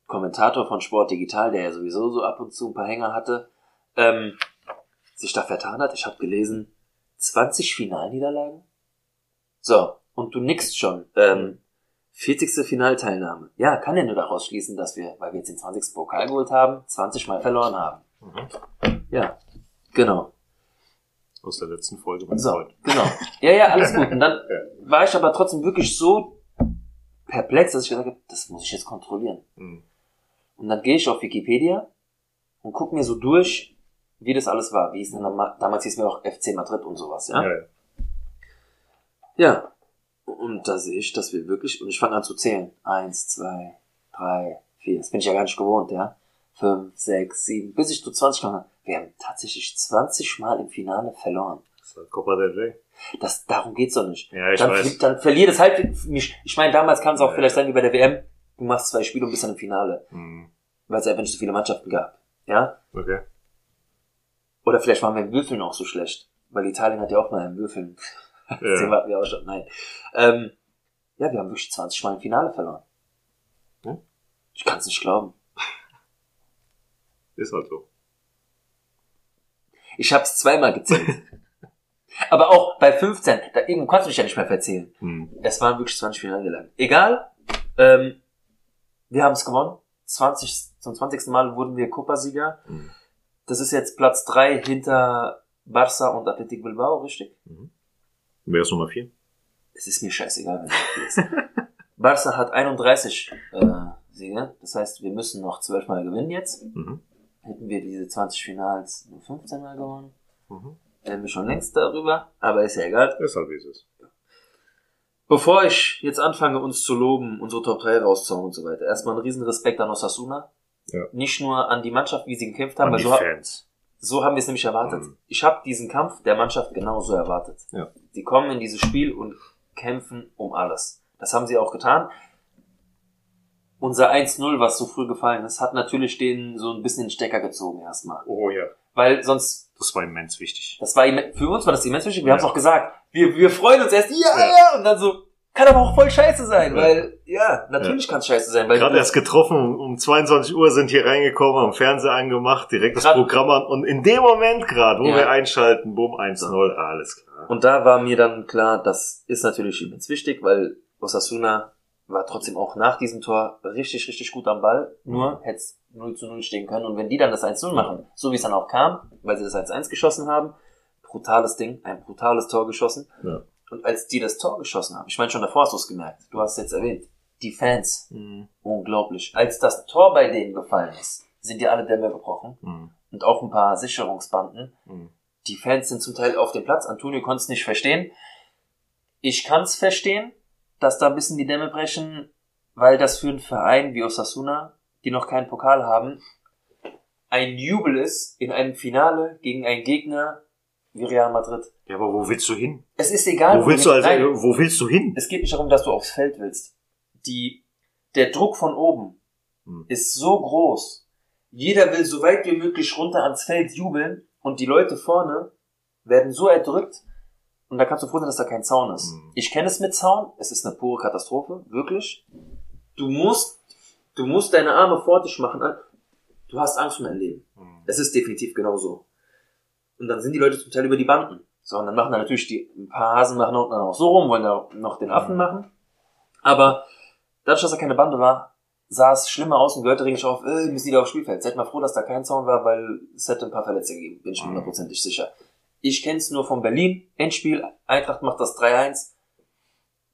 D: Kommentator von Sport Digital, der ja sowieso so ab und zu ein paar Hänger hatte, ähm, sich da vertan hat? Ich habe gelesen, 20 Finalniederlagen? So, und du nickst schon. Ähm, 40. Finalteilnahme. Ja, kann ja nur daraus schließen, dass wir, weil wir jetzt den 20. Pokal geholt haben, 20 Mal verloren haben.
C: Mhm.
D: Ja, genau.
C: Aus der letzten Folge
D: So,
C: Freund.
D: genau. Ja, ja, alles <laughs> gut. Und dann
C: Ja.
D: war ich aber trotzdem wirklich so perplex, dass ich gesagt habe, das muss ich jetzt kontrollieren.
C: Hm.
D: Und dann gehe ich auf Wikipedia und gucke mir so durch, wie das alles war. Wie hieß denn damals hieß mir auch FC Madrid und sowas, ja?
C: Ja, ja.
D: Ja. Und da sehe ich, dass wir wirklich, und ich fange an zu zählen. Eins, zwei, drei, vier. Das bin ich ja gar nicht gewohnt, ja. Fünf, sechs, sieben, bis ich zu 20 komme. Wir haben tatsächlich 20 Mal im Finale verloren.
C: Das halt Copa del Rey.
D: Das, darum geht's doch nicht.
C: Ja, ich
D: dann,
C: weiß.
D: dann verliert es halt nicht. Ich meine, damals kann es auch
C: Ja,
D: vielleicht
C: ja.
D: sein wie bei der WM. Du machst zwei Spiele und bist dann im Finale.
C: Hm.
D: Weil es einfach nicht so viele Mannschaften gab. Ja?
C: Okay.
D: Oder vielleicht waren wir im Würfeln auch so schlecht. Weil Italien hat ja auch mal im Würfeln. <laughs> Das Thema
C: Ja.
D: hatten wir auch schon. Nein. Ähm, ja, wir haben wirklich 20 Mal im Finale verloren.
C: Hm?
D: Ich kann es nicht glauben.
C: Ist halt so.
D: Ich habe es zweimal gezählt. <laughs> Aber auch bei 15, da irgendwo kannst du dich ja nicht mehr verzählen.
C: Hm.
D: Es waren wirklich 20 Finale lang. Egal. Ähm, wir haben es gewonnen. 20, zum 20. Mal wurden wir Copa-Sieger.
C: Hm.
D: Das ist jetzt Platz 3 hinter Barça und Athletic Bilbao, richtig?
C: Wer ist Nummer 4?
D: Es ist mir scheißegal, wenn es ist. Barça hat 31 äh, Siege. Das heißt, wir müssen noch 12 Mal gewinnen jetzt.
C: Mhm.
D: Hätten wir diese 20 Finals nur 15 Mal gewonnen,
C: Mhm.
D: wären wir schon längst darüber. Aber ist ja egal.
C: Ist halt wie es ist.
D: Bevor ich jetzt anfange, uns zu loben, unsere Top 3 rauszuhauen und so weiter, erstmal einen riesen Respekt an Osasuna.
C: Ja.
D: Nicht nur an die Mannschaft, wie sie gekämpft haben,
C: An
D: weil
C: die
D: so,
C: Fans.
D: So haben wir es nämlich erwartet.
C: Mhm.
D: Ich habe diesen Kampf der Mannschaft genauso erwartet.
C: Ja.
D: Die kommen in dieses Spiel und kämpfen um alles. Das haben sie auch getan. Unser 1-0, was so früh gefallen ist, hat natürlich denen so ein bisschen den Stecker gezogen erstmal.
C: Oh ja.
D: Weil sonst,
C: Das war immens wichtig.
D: das war für uns war das immens wichtig. Wir
C: Ja.
D: haben es auch gesagt. Wir, wir freuen uns erst, Ja.
C: ja,
D: und dann so, kann aber auch voll scheiße sein,
C: Ja.
D: weil, ja, natürlich kann es scheiße sein, weil
C: Gerade erst getroffen, um 22 Uhr sind hier reingekommen, am Fernseher angemacht, direkt das Programm an und in dem Moment gerade, wo
D: Ja.
C: wir einschalten, boom, 1-0, alles klar.
D: Und da war mir dann klar, das ist natürlich immens wichtig, weil Osasuna war trotzdem auch nach diesem Tor richtig, richtig gut am Ball. Nur hätte es 0 zu 0 stehen können. Und wenn die dann das 1-0 machen, so wie es dann auch kam, weil sie das 1-1 geschossen haben, brutales Ding, ein brutales Tor geschossen.
C: Ja.
D: Und als die das Tor geschossen haben, ich meine schon davor hast du es gemerkt, du hast es jetzt erwähnt, die Fans,
C: Mhm.
D: unglaublich. Als das Tor bei denen gefallen ist, sind die alle Dämme gebrochen
C: Mhm.
D: und auch ein paar Sicherungsbanden.
C: Mhm.
D: Die Fans sind zum Teil auf dem Platz. Antonio konnte es nicht verstehen. Ich kann es verstehen, dass da ein bisschen die Dämme brechen, weil das für einen Verein wie Osasuna, die noch keinen Pokal haben, ein Jubel ist in einem Finale gegen einen Gegner wie Real Madrid.
C: Ja, aber wo willst du hin?
D: Es ist egal.
C: Wo willst du also, wo willst du hin?
D: es geht nicht darum, dass du aufs Feld willst. Die, der Druck von oben
C: Hm.
D: ist so groß. Jeder will so weit wie möglich runter ans Feld jubeln und die Leute vorne werden so erdrückt und da kannst du froh sein, dass da kein Zaun ist.
C: Hm.
D: Ich kenne es mit Zaun, es ist eine pure Katastrophe, wirklich. Du musst, du musst deine Arme vor dich machen. Du hast Angst um dein Leben.
C: Mhm.
D: Es ist definitiv genauso. Und dann sind die Leute zum Teil über die Banden. So, und dann machen da natürlich die, ein paar Hasen machen unten dann auch so rum, wollen da noch den Affen machen. Aber dadurch, dass da keine Bande war, sah es schlimmer aus und gehörte richtig auf, äh, müssen die da aufs Spielfeld. Seid mal froh, dass da kein Zaun war, weil es hätte ein paar Verletzte gegeben, bin ich mir
C: Mhm.
D: hundertprozentig sicher. Ich kenn's nur von Berlin, Endspiel, Eintracht macht das 3-1.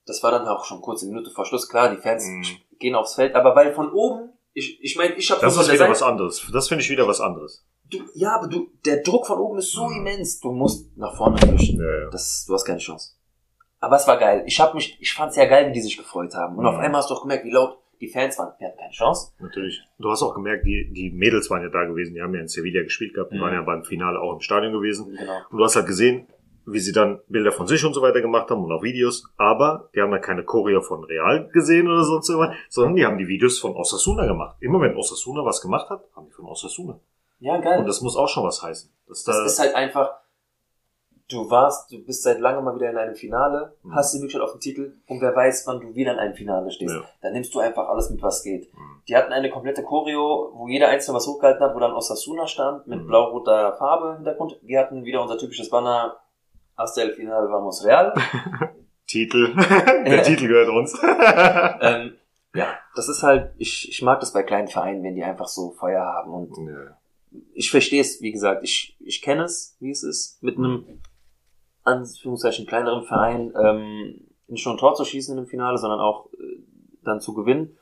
D: Das war dann auch schon kurz eine Minute vor Schluss, klar, die Fans
C: Mhm.
D: gehen aufs Feld, aber weil von oben, ich, ich meine, ich habe
C: Das ist wieder was anderes. Das finde ich wieder was anderes.
D: Du, ja, aber du, der Druck von oben ist so
C: Mhm.
D: immens. Du musst nach vorne flüchten.
C: Ja, ja.
D: Das, du hast keine Chance. Aber es war geil. Ich hab mich, ich fand's ja geil, wie die sich gefreut haben. Und
C: Mhm.
D: auf einmal hast du auch gemerkt, wie laut die Fans waren. Wir hatten keine Chance.
C: Natürlich. Du hast auch gemerkt, die, die Mädels waren ja da gewesen, die haben ja in Sevilla gespielt gehabt, die
D: Mhm.
C: waren ja beim Finale auch im Stadion gewesen.
D: Genau.
C: Und du hast halt gesehen, wie sie dann Bilder von sich und so weiter gemacht haben und auch Videos, aber die haben dann keine Choreo von Real gesehen oder sonst irgendwas, sondern die haben die Videos von Osasuna gemacht. Immer wenn Osasuna was gemacht hat, haben die von Osasuna.
D: Ja, geil.
C: Und das muss auch schon was heißen. Das,
D: das
C: da,
D: ist halt einfach, du warst, du bist seit langem mal wieder in einem Finale,
C: Mhm.
D: hast die Möglichkeit auf den Titel und wer weiß, wann du wieder in einem Finale stehst.
C: Ja.
D: Dann nimmst du einfach alles mit, was geht.
C: Mhm.
D: Die hatten eine komplette Choreo, wo jeder einzelne was hochgehalten hat, wo dann Osasuna stand, mit
C: Mhm.
D: blau-roter Farbe im Hintergrund. Wir hatten wieder unser typisches Banner, hasta el final vamos real. <laughs>
C: Titel. <laughs> Der Titel gehört uns. <laughs>
D: ähm, ja, das ist halt, ich, ich mag das bei kleinen Vereinen, wenn die einfach so Feuer haben und
C: ja.
D: Ich verstehe es, wie gesagt, ich, ich kenne es, wie es ist, mit einem Anführungszeichen kleineren Verein ähm, nicht nur ein Tor zu schießen im Finale, sondern auch äh, dann zu gewinnen.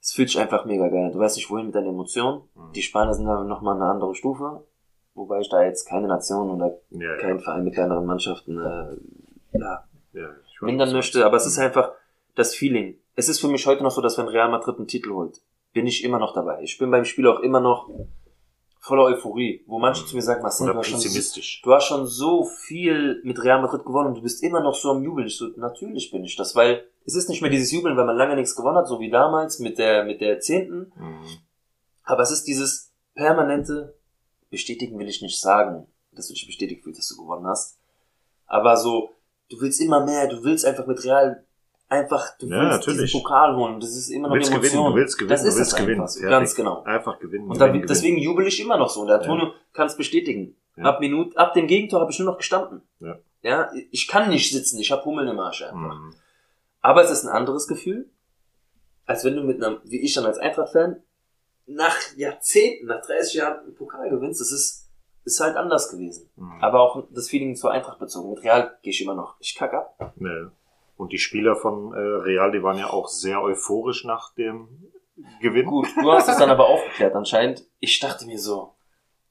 D: Es fühlt sich einfach mega geil. Du weißt nicht, wohin mit deinen Emotionen.
C: Mhm.
D: Die Spanier sind da nochmal eine andere Stufe, wobei ich da jetzt keine Nation oder
C: Ja, ja.
D: keinen Verein mit kleineren Mannschaften äh, ja,
C: ja,
D: mindern möchte, aber es ist einfach das Feeling. Es ist für mich heute noch so, dass wenn Real Madrid einen Titel holt, bin ich immer noch dabei. Ich bin beim Spiel auch immer noch voller Euphorie, wo manche
C: Mhm.
D: zu mir sagen, Marcel,
C: Oder
D: du hast, schon so,
C: pessimistisch.
D: du hast schon so viel mit Real Madrid gewonnen und du bist immer noch so am Jubeln. Ich so, natürlich bin ich das, weil es ist nicht mehr dieses Jubeln, weil man lange nichts gewonnen hat, so wie damals mit der, mit der zehnten,
C: Mhm.
D: aber es ist dieses permanente, bestätigen will ich nicht sagen, dass du dich bestätigt fühlst, dass du gewonnen hast. Aber so, du willst immer mehr, du willst einfach mit Real einfach, du
C: Ja,
D: willst
C: natürlich.
D: diesen Pokal holen. Das ist immer noch
C: willst
D: die
C: gewinnen,
D: Emotion.
C: du willst gewinnen,
D: das
C: du
D: ist
C: willst gewinnen.
D: einfach
C: Fertig.
D: ganz genau.
C: Einfach gewinnen.
D: Und da,
C: gewinnen,
D: deswegen jubel ich immer noch so. Und der
C: Ja.
D: Antonio kann es bestätigen.
C: Ja.
D: Ab Minute, ab dem Gegentor habe ich nur noch gestanden.
C: Ja.
D: Ja, ich kann nicht sitzen, ich habe Hummeln im Arsch einfach.
C: Mhm.
D: Aber es ist ein anderes Gefühl, als wenn du mit einem, wie ich dann als Eintracht-Fan, nach Jahrzehnten, nach 30 Jahren einen Pokal gewinnst. Das ist, ist halt anders gewesen.
C: Mhm.
D: Aber auch das Feeling zur Eintracht bezogen. Mit Real gehe ich immer noch. Ich kacke ab.
C: Nee. Und die Spieler von äh, Real, die waren ja auch sehr euphorisch nach dem Gewinn.
D: Gut, du hast es dann aber aufgeklärt anscheinend. Ich dachte mir so,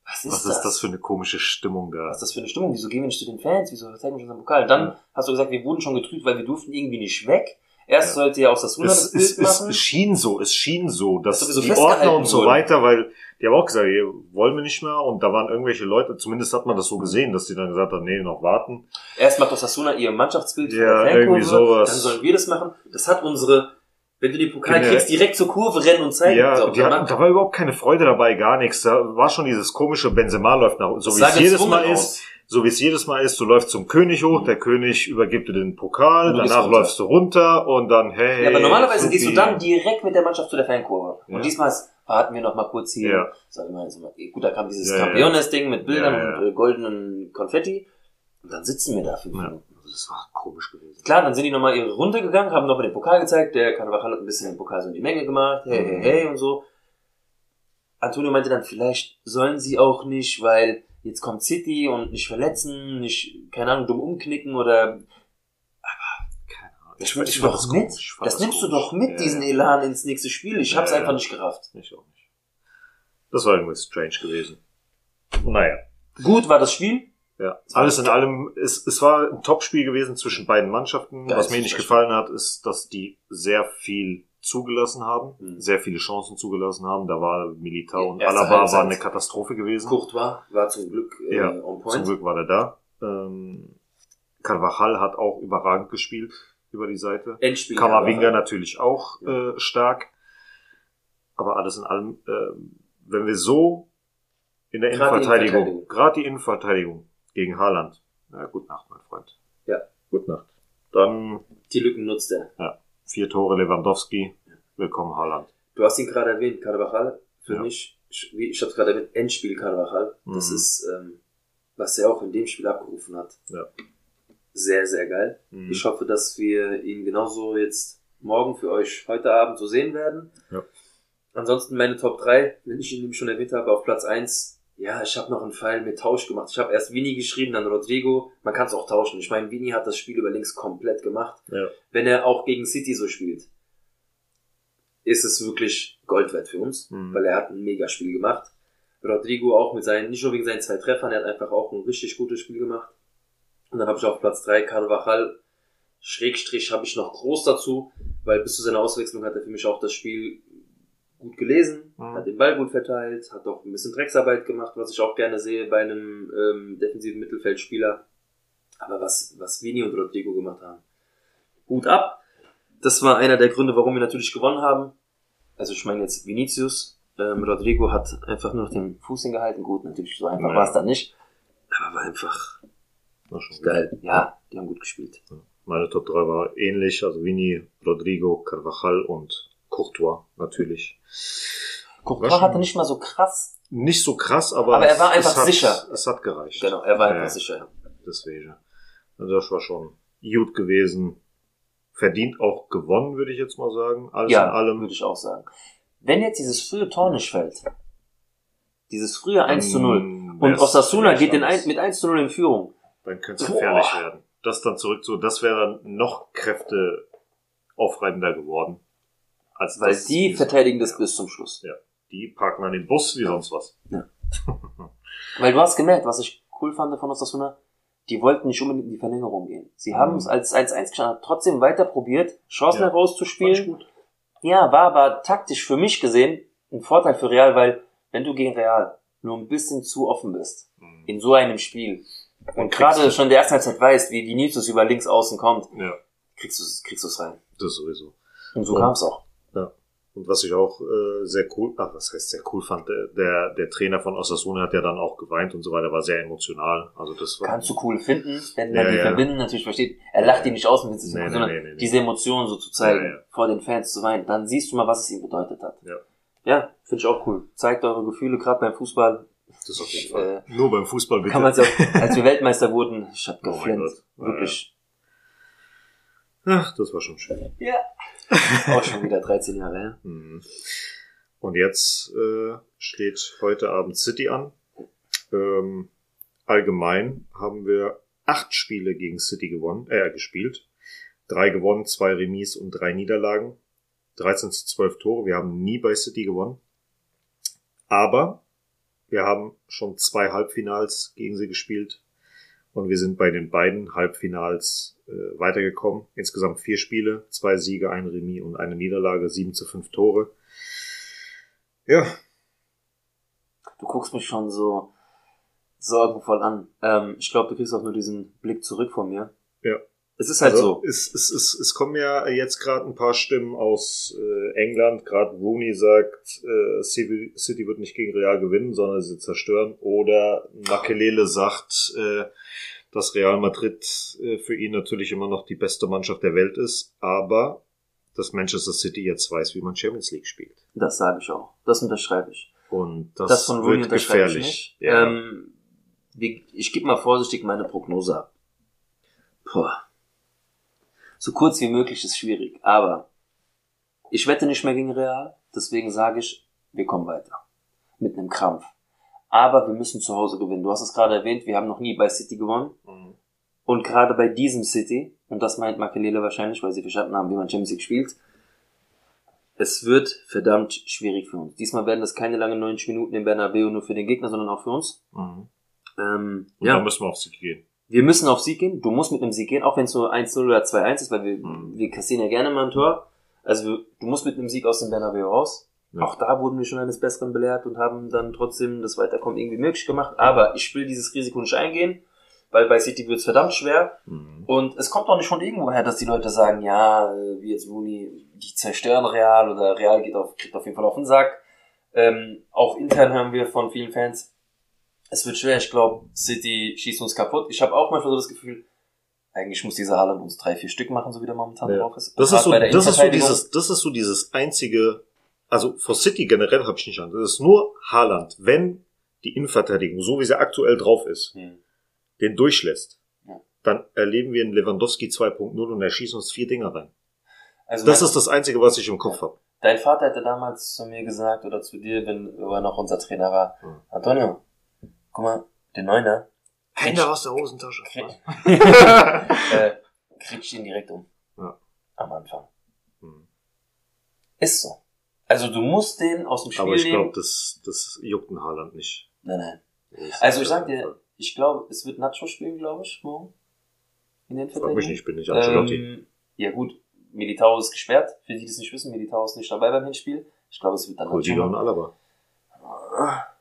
D: was ist
C: Was
D: das?
C: ist das für eine komische Stimmung da?
D: Was ist das für eine Stimmung? Wieso gehen wir nicht zu den Fans? Wieso zeigen wir uns unseren Pokal? Dann
C: Ja.
D: hast du gesagt, wir wurden schon getrübt, weil wir durften irgendwie nicht weg. Erst sollte ja auch das das
C: Es,
D: Bild
C: es, es,
D: machen.
C: es schien so, es schien so, dass
D: sowieso
C: die Ordner und so
D: wurden.
C: weiter, weil die haben auch gesagt, hey, wollen wir nicht mehr und da waren irgendwelche Leute, zumindest hat man das so gesehen, dass die dann gesagt haben, nee, noch warten.
D: Erst macht Osasuna ihr Mannschaftsbild
C: Ja, irgendwie sowas.
D: dann sollen wir das machen. Das hat unsere, wenn du den Pokal
C: Genau.
D: kriegst, direkt zur Kurve rennen und zeigen.
C: Ja,
D: So,
C: die hatten, da war überhaupt keine Freude dabei, gar nichts. Da war schon dieses komische Benzema läuft nach, so
D: das
C: wie es jedes Mal
D: aus.
C: ist, so wie es jedes Mal ist, du läufst zum König hoch, der König übergibt dir den Pokal, danach
D: runter.
C: läufst du runter und dann, hey.
D: Ja, aber normalerweise gehst du dann direkt mit der Mannschaft zu der Fankurve.
C: Ja.
D: Und diesmal warten wir noch mal kurz hier.
C: Ja.
D: Sag ich mal, so mal, gut, da kam dieses
C: Ja.
D: Campiones-Ding mit Bildern
C: Ja,
D: und äh, goldenen Konfetti. Und dann sitzen wir da fünf. Minuten.
C: das war komisch gewesen.
D: Klar, dann sind die nochmal ihre Runde gegangen, haben nochmal den Pokal gezeigt, der Carvajal hat ein bisschen den Pokal so in die Menge gemacht, hey, hey,
C: Mhm.
D: hey und so. Antonio meinte dann, vielleicht sollen sie auch nicht, weil jetzt kommt City und nicht verletzen, nicht, keine Ahnung, dumm umknicken oder
C: Keine Ahnung.
D: Das
C: Ich-
D: nimmst
C: ich
D: du
C: fand
D: doch
C: das
D: mit.
C: Ich fand
D: Das nimmst du
C: komisch.
D: doch mit,
C: Ja,
D: diesen
C: ja.
D: Elan ins nächste Spiel. Ich hab's
C: Ja,
D: einfach
C: ja.
D: nicht gerafft.
C: Ich auch nicht. Das war irgendwie strange gewesen. Naja.
D: Gut war das Spiel.
C: Ja, alles in allem, es, es war ein Topspiel gewesen zwischen beiden Mannschaften.
D: Geiles
C: Was mir nicht gefallen hat, ist, dass die sehr viel zugelassen haben,
D: Mhm.
C: sehr viele Chancen zugelassen haben. Da war Militao und
D: Erste
C: Alaba war eine Katastrophe gewesen.
D: Courtois war zum Glück äh,
C: Ja,
D: on
C: Zum
D: point.
C: Glück war er da. Ähm, Carvajal hat auch überragend gespielt über die Seite.
D: Endspiel.
C: Kamavinga natürlich auch
D: Ja.
C: äh, stark. Aber alles in allem, ähm, wenn wir so in der Innenverteidigung, gerade die Innenverteidigung gegen Haaland, na, gute Nacht, mein Freund.
D: Ja.
C: Gute Nacht. Dann
D: Die Lücken nutzt er.
C: Vier Tore Lewandowski. Willkommen Haaland.
D: Du hast ihn gerade erwähnt, Carvajal. Für
C: Ja.
D: mich, ich, wie- ich habe gerade erwähnt, Endspiel Carvajal. Das
C: Mhm.
D: ist, ähm, was er auch in dem Spiel abgerufen hat.
C: Ja.
D: Sehr, sehr geil.
C: Mhm.
D: Ich hoffe, dass wir ihn genauso jetzt morgen für euch heute Abend so sehen werden.
C: Ja.
D: Ansonsten meine Top 3, wenn ich ihn nämlich schon erwähnt habe, auf Platz 1. Ja, ich habe noch einen Fall mit Tausch gemacht. Ich habe erst Vini geschrieben, dann Rodrigo. Man kann es auch tauschen. Ich meine, Vini hat das Spiel über links komplett gemacht.
C: Ja.
D: Wenn er auch gegen City so spielt, ist es wirklich Gold wert für uns,
C: Mhm.
D: weil er hat ein mega Spiel gemacht. Rodrigo auch mit seinen, nicht nur wegen seinen zwei Treffern, er hat einfach auch ein richtig gutes Spiel gemacht. Und dann habe ich auf Platz 3 Carvajal, Schrägstrich habe ich noch groß dazu, weil bis zu seiner Auswechslung hat er für mich auch das Spiel gut gelesen,
C: Mhm.
D: hat den Ball gut verteilt, hat auch ein bisschen Drecksarbeit gemacht, was ich auch gerne sehe bei einem ähm, defensiven Mittelfeldspieler. Aber was, was Vini und Rodrigo gemacht haben, Hut ab. Das war einer der Gründe, warum wir natürlich gewonnen haben. Also ich meine jetzt Vinicius. Ähm, Rodrigo hat einfach nur noch den Fuß hingehalten. Gut, natürlich so einfach
C: Ja.
D: war es dann nicht. Aber war einfach
C: War schon gut.
D: geil. Ja, die haben gut gespielt.
C: Meine Top 3 war ähnlich, also Vini, Rodrigo, Carvajal und Courtois natürlich.
D: Courtois hatte nicht mal so krass.
C: Nicht so krass, aber,
D: Aber er war einfach
C: hat,
D: sicher.
C: Es hat gereicht.
D: Genau, er war einfach
C: Ja.
D: sicher.
C: Deswegen. Also das war schon gut gewesen. Verdient auch gewonnen, würde ich jetzt mal sagen. Alles in
D: Ja,
C: allem.
D: würde ich auch sagen. Wenn jetzt dieses frühe Tor nicht fällt, dieses frühe 1 zu 0,
C: Mm,
D: und Osasuna geht
C: Chance.
D: ein, mit 1 zu 0 in Führung,
C: Dann könnte es gefährlich werden. Das dann zurück zu, das wäre dann noch kräfteaufreibender geworden. Als
D: weil die verteidigen das
C: ja.
D: bis zum Schluss.
C: Ja. Die parken an den Bus wie sonst was. <laughs>
D: Weil du hast gemerkt, was ich cool fand von Osasuna, die wollten nicht unbedingt in die Verlängerung gehen. Sie haben
C: Mhm.
D: es als 1-1 gestanden, trotzdem weiter probiert, Chancen
C: Ja.
D: herauszuspielen. Ja, war aber taktisch für mich gesehen ein Vorteil für Real, weil wenn du gegen Real nur ein bisschen zu offen bist,
C: Mhm.
D: in so einem Spiel, und
C: kriegst
D: gerade schon in der ersten Halbzeit weißt, wie Vinicius über links außen kommt,
C: Ja,
D: kriegst du es kriegst du's rein.
C: das sowieso.
D: Und so
C: Und-
D: kam's auch.
C: Und was ich auch äh, sehr cool, ach, was heißt sehr cool fand, der, der, der Trainer von Osasuna hat ja dann auch geweint und so weiter, war sehr emotional. Also das war
D: Kannst du cool finden, wenn man
C: Ja,
D: die
C: ja.
D: Verbindung natürlich versteht. Er lacht die nicht aus, mit
C: Nee, nee,
D: sondern
C: nee, nee,
D: diese Emotionen so zu zeigen, vor den Fans zu weinen. Dann siehst du mal, was es ihm bedeutet hat.
C: Ja.
D: Ja, finde ich auch cool. Zeigt eure Gefühle, gerade beim Fußball.
C: das auf jeden Fall. Nur beim Fußball bitte.
D: Kann man ja auch, als wir <laughs> Weltmeister wurden, ich hab
C: Oh
D: geflennt.
C: Ja,
D: Wirklich.
C: Ach, das war schon schön.
D: Ja. <laughs> Auch schon wieder 13 Jahre her.
C: Mhm. Und jetzt äh, steht heute Abend City an. Ähm, allgemein haben wir acht Spiele gegen City gewonnen, äh, gespielt. Drei gewonnen, zwei Remis und drei Niederlagen. 13 zu 12 Tore. Wir haben nie bei City gewonnen. Aber wir haben schon zwei Halbfinals gegen sie gespielt. Und wir sind bei den beiden Halbfinals äh, weitergekommen. Insgesamt vier Spiele, zwei Siege, ein Remis und eine Niederlage, sieben zu fünf Tore. Ja,
D: Du guckst mich schon so sorgenvoll an. Ähm, ich glaube, du kriegst auch nur diesen Blick zurück von mir.
C: Ja.
D: Es ist halt
C: also
D: so.
C: Es, es, es, es kommen ja jetzt gerade ein paar Stimmen aus äh, England. Gerade Rooney sagt, äh, City, City wird nicht gegen Real gewinnen, sondern sie zerstören. Oder Makelele sagt, äh, dass Real Madrid äh, für ihn natürlich immer noch die beste Mannschaft der Welt ist, aber dass Manchester City jetzt weiß, wie man Champions League spielt.
D: Das sage ich auch. Das unterschreibe ich.
C: Und das,
D: Das, von Rooney
C: wird
D: ich
C: gefährlich.
D: nicht.
C: Ja.
D: Ähm, ich gebe mal vorsichtig meine Prognose ab. Boah. So kurz wie möglich ist schwierig, aber ich wette nicht mehr gegen Real, deswegen sage ich, wir kommen weiter. Mit einem Krampf. Aber wir müssen zu Hause gewinnen. Du hast es gerade erwähnt, wir haben noch nie bei City gewonnen.
C: Mhm.
D: Und gerade bei diesem City, und das meint Makelele wahrscheinlich, weil sie verstanden haben, wie man Champions League spielt, es wird verdammt schwierig für uns. Diesmal werden das keine langen 90 Minuten im Bernabeu nur für den Gegner, sondern auch für uns.
C: Mhm.
D: Ähm,
C: Und
D: ja,
C: dann müssen wir auf Sieg gehen.
D: Wir müssen auf Sieg gehen. Du musst mit einem Sieg gehen, auch wenn es nur 1-0 oder 2-1 ist, weil wir,
C: Mhm.
D: wir kassieren ja gerne mal ein Tor. Also du musst mit einem Sieg aus dem Bernabeu raus.
C: Ja.
D: Auch da wurden wir schon eines Besseren belehrt und haben dann trotzdem das Weiterkommen irgendwie möglich gemacht. Aber ich will dieses Risiko nicht eingehen, weil bei City wird es verdammt schwer.
C: Mhm.
D: Und es kommt auch nicht von irgendwo her, dass die Leute sagen, ja, wie jetzt Rooney, die zerstören Real oder Real geht auf, kriegt auf jeden Fall auf den Sack. Ähm, auch intern hören wir von vielen Fans, es wird schwer. Ich glaube, City schießt uns kaputt. Ich habe auch manchmal so das Gefühl, eigentlich muss dieser Haaland uns drei, vier Stück machen, so wie der momentan
C: Ja.
D: drauf ist.
C: Das ist so, das ist so dieses, das ist so dieses einzige, also for City generell habe ich nicht an. Das ist nur Haaland. Wenn die Innenverteidigung, so wie sie aktuell drauf ist,
D: Hm.
C: den durchlässt,
D: Ja.
C: dann erleben wir einen Lewandowski 2.0 und er schießt uns vier Dinger rein.
D: Also
C: Das ist das Einzige, was ich im Kopf habe.
D: Dein Vater hätte damals zu mir gesagt oder zu dir, wenn er noch unser Trainer war,
C: Hm.
D: Antonio, guck mal, der Neuner,
C: Hände aus der Hosentasche. <laughs> <laughs>
D: äh, kriegst ihn direkt um.
C: Ja.
D: Am Anfang.
C: Hm.
D: Ist so. Also du musst den aus dem Spiel
C: Aber ich glaube, das, das juckt ein Haaland nicht.
D: Nein, nein.
C: Das
D: Also ich sag dir, ich glaube, es wird Nacho spielen, glaube ich, morgen. In den
C: Frag mich nicht, ich bin nicht Ancelotti.
D: Ähm, ja gut, Militao ist gesperrt. Für die, die es nicht wissen, Militao ist nicht dabei beim Hinspiel. Ich glaube, es wird dann
C: Coutinho und
D: Nacho.
C: Alaba.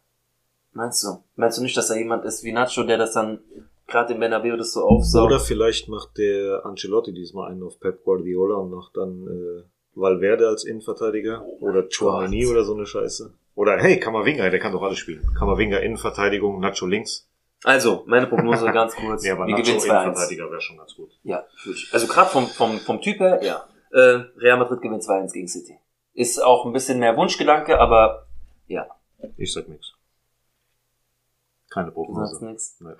D: Meinst du? Meinst du nicht, dass da jemand ist wie Nacho, der das dann gerade im Bernabeu das so aufsaugt?
C: Oder vielleicht macht der Ancelotti diesmal einen auf Pep Guardiola und macht dann äh, Valverde als Innenverteidiger
D: Oh
C: oder Chouameni
D: Gott.
C: oder so eine Scheiße. Oder hey, Kamavinga, der kann doch alles spielen. Kamavinga Innenverteidigung, Nacho links.
D: Also, meine Prognose ganz kurz. <laughs>
C: Nee, aber
D: Wir
C: Nacho
D: gewinnen 2-1.
C: Innenverteidiger wäre schon ganz gut.
D: Ja. Also gerade vom, vom, vom Typ her, ja. Äh, Real Madrid gewinnt 2-1 gegen City. Ist auch ein bisschen mehr Wunschgedanke, aber ja,
C: Ich sag nix. Keine <laughs> <laughs>
D: du sagst
C: Prognose. Nein.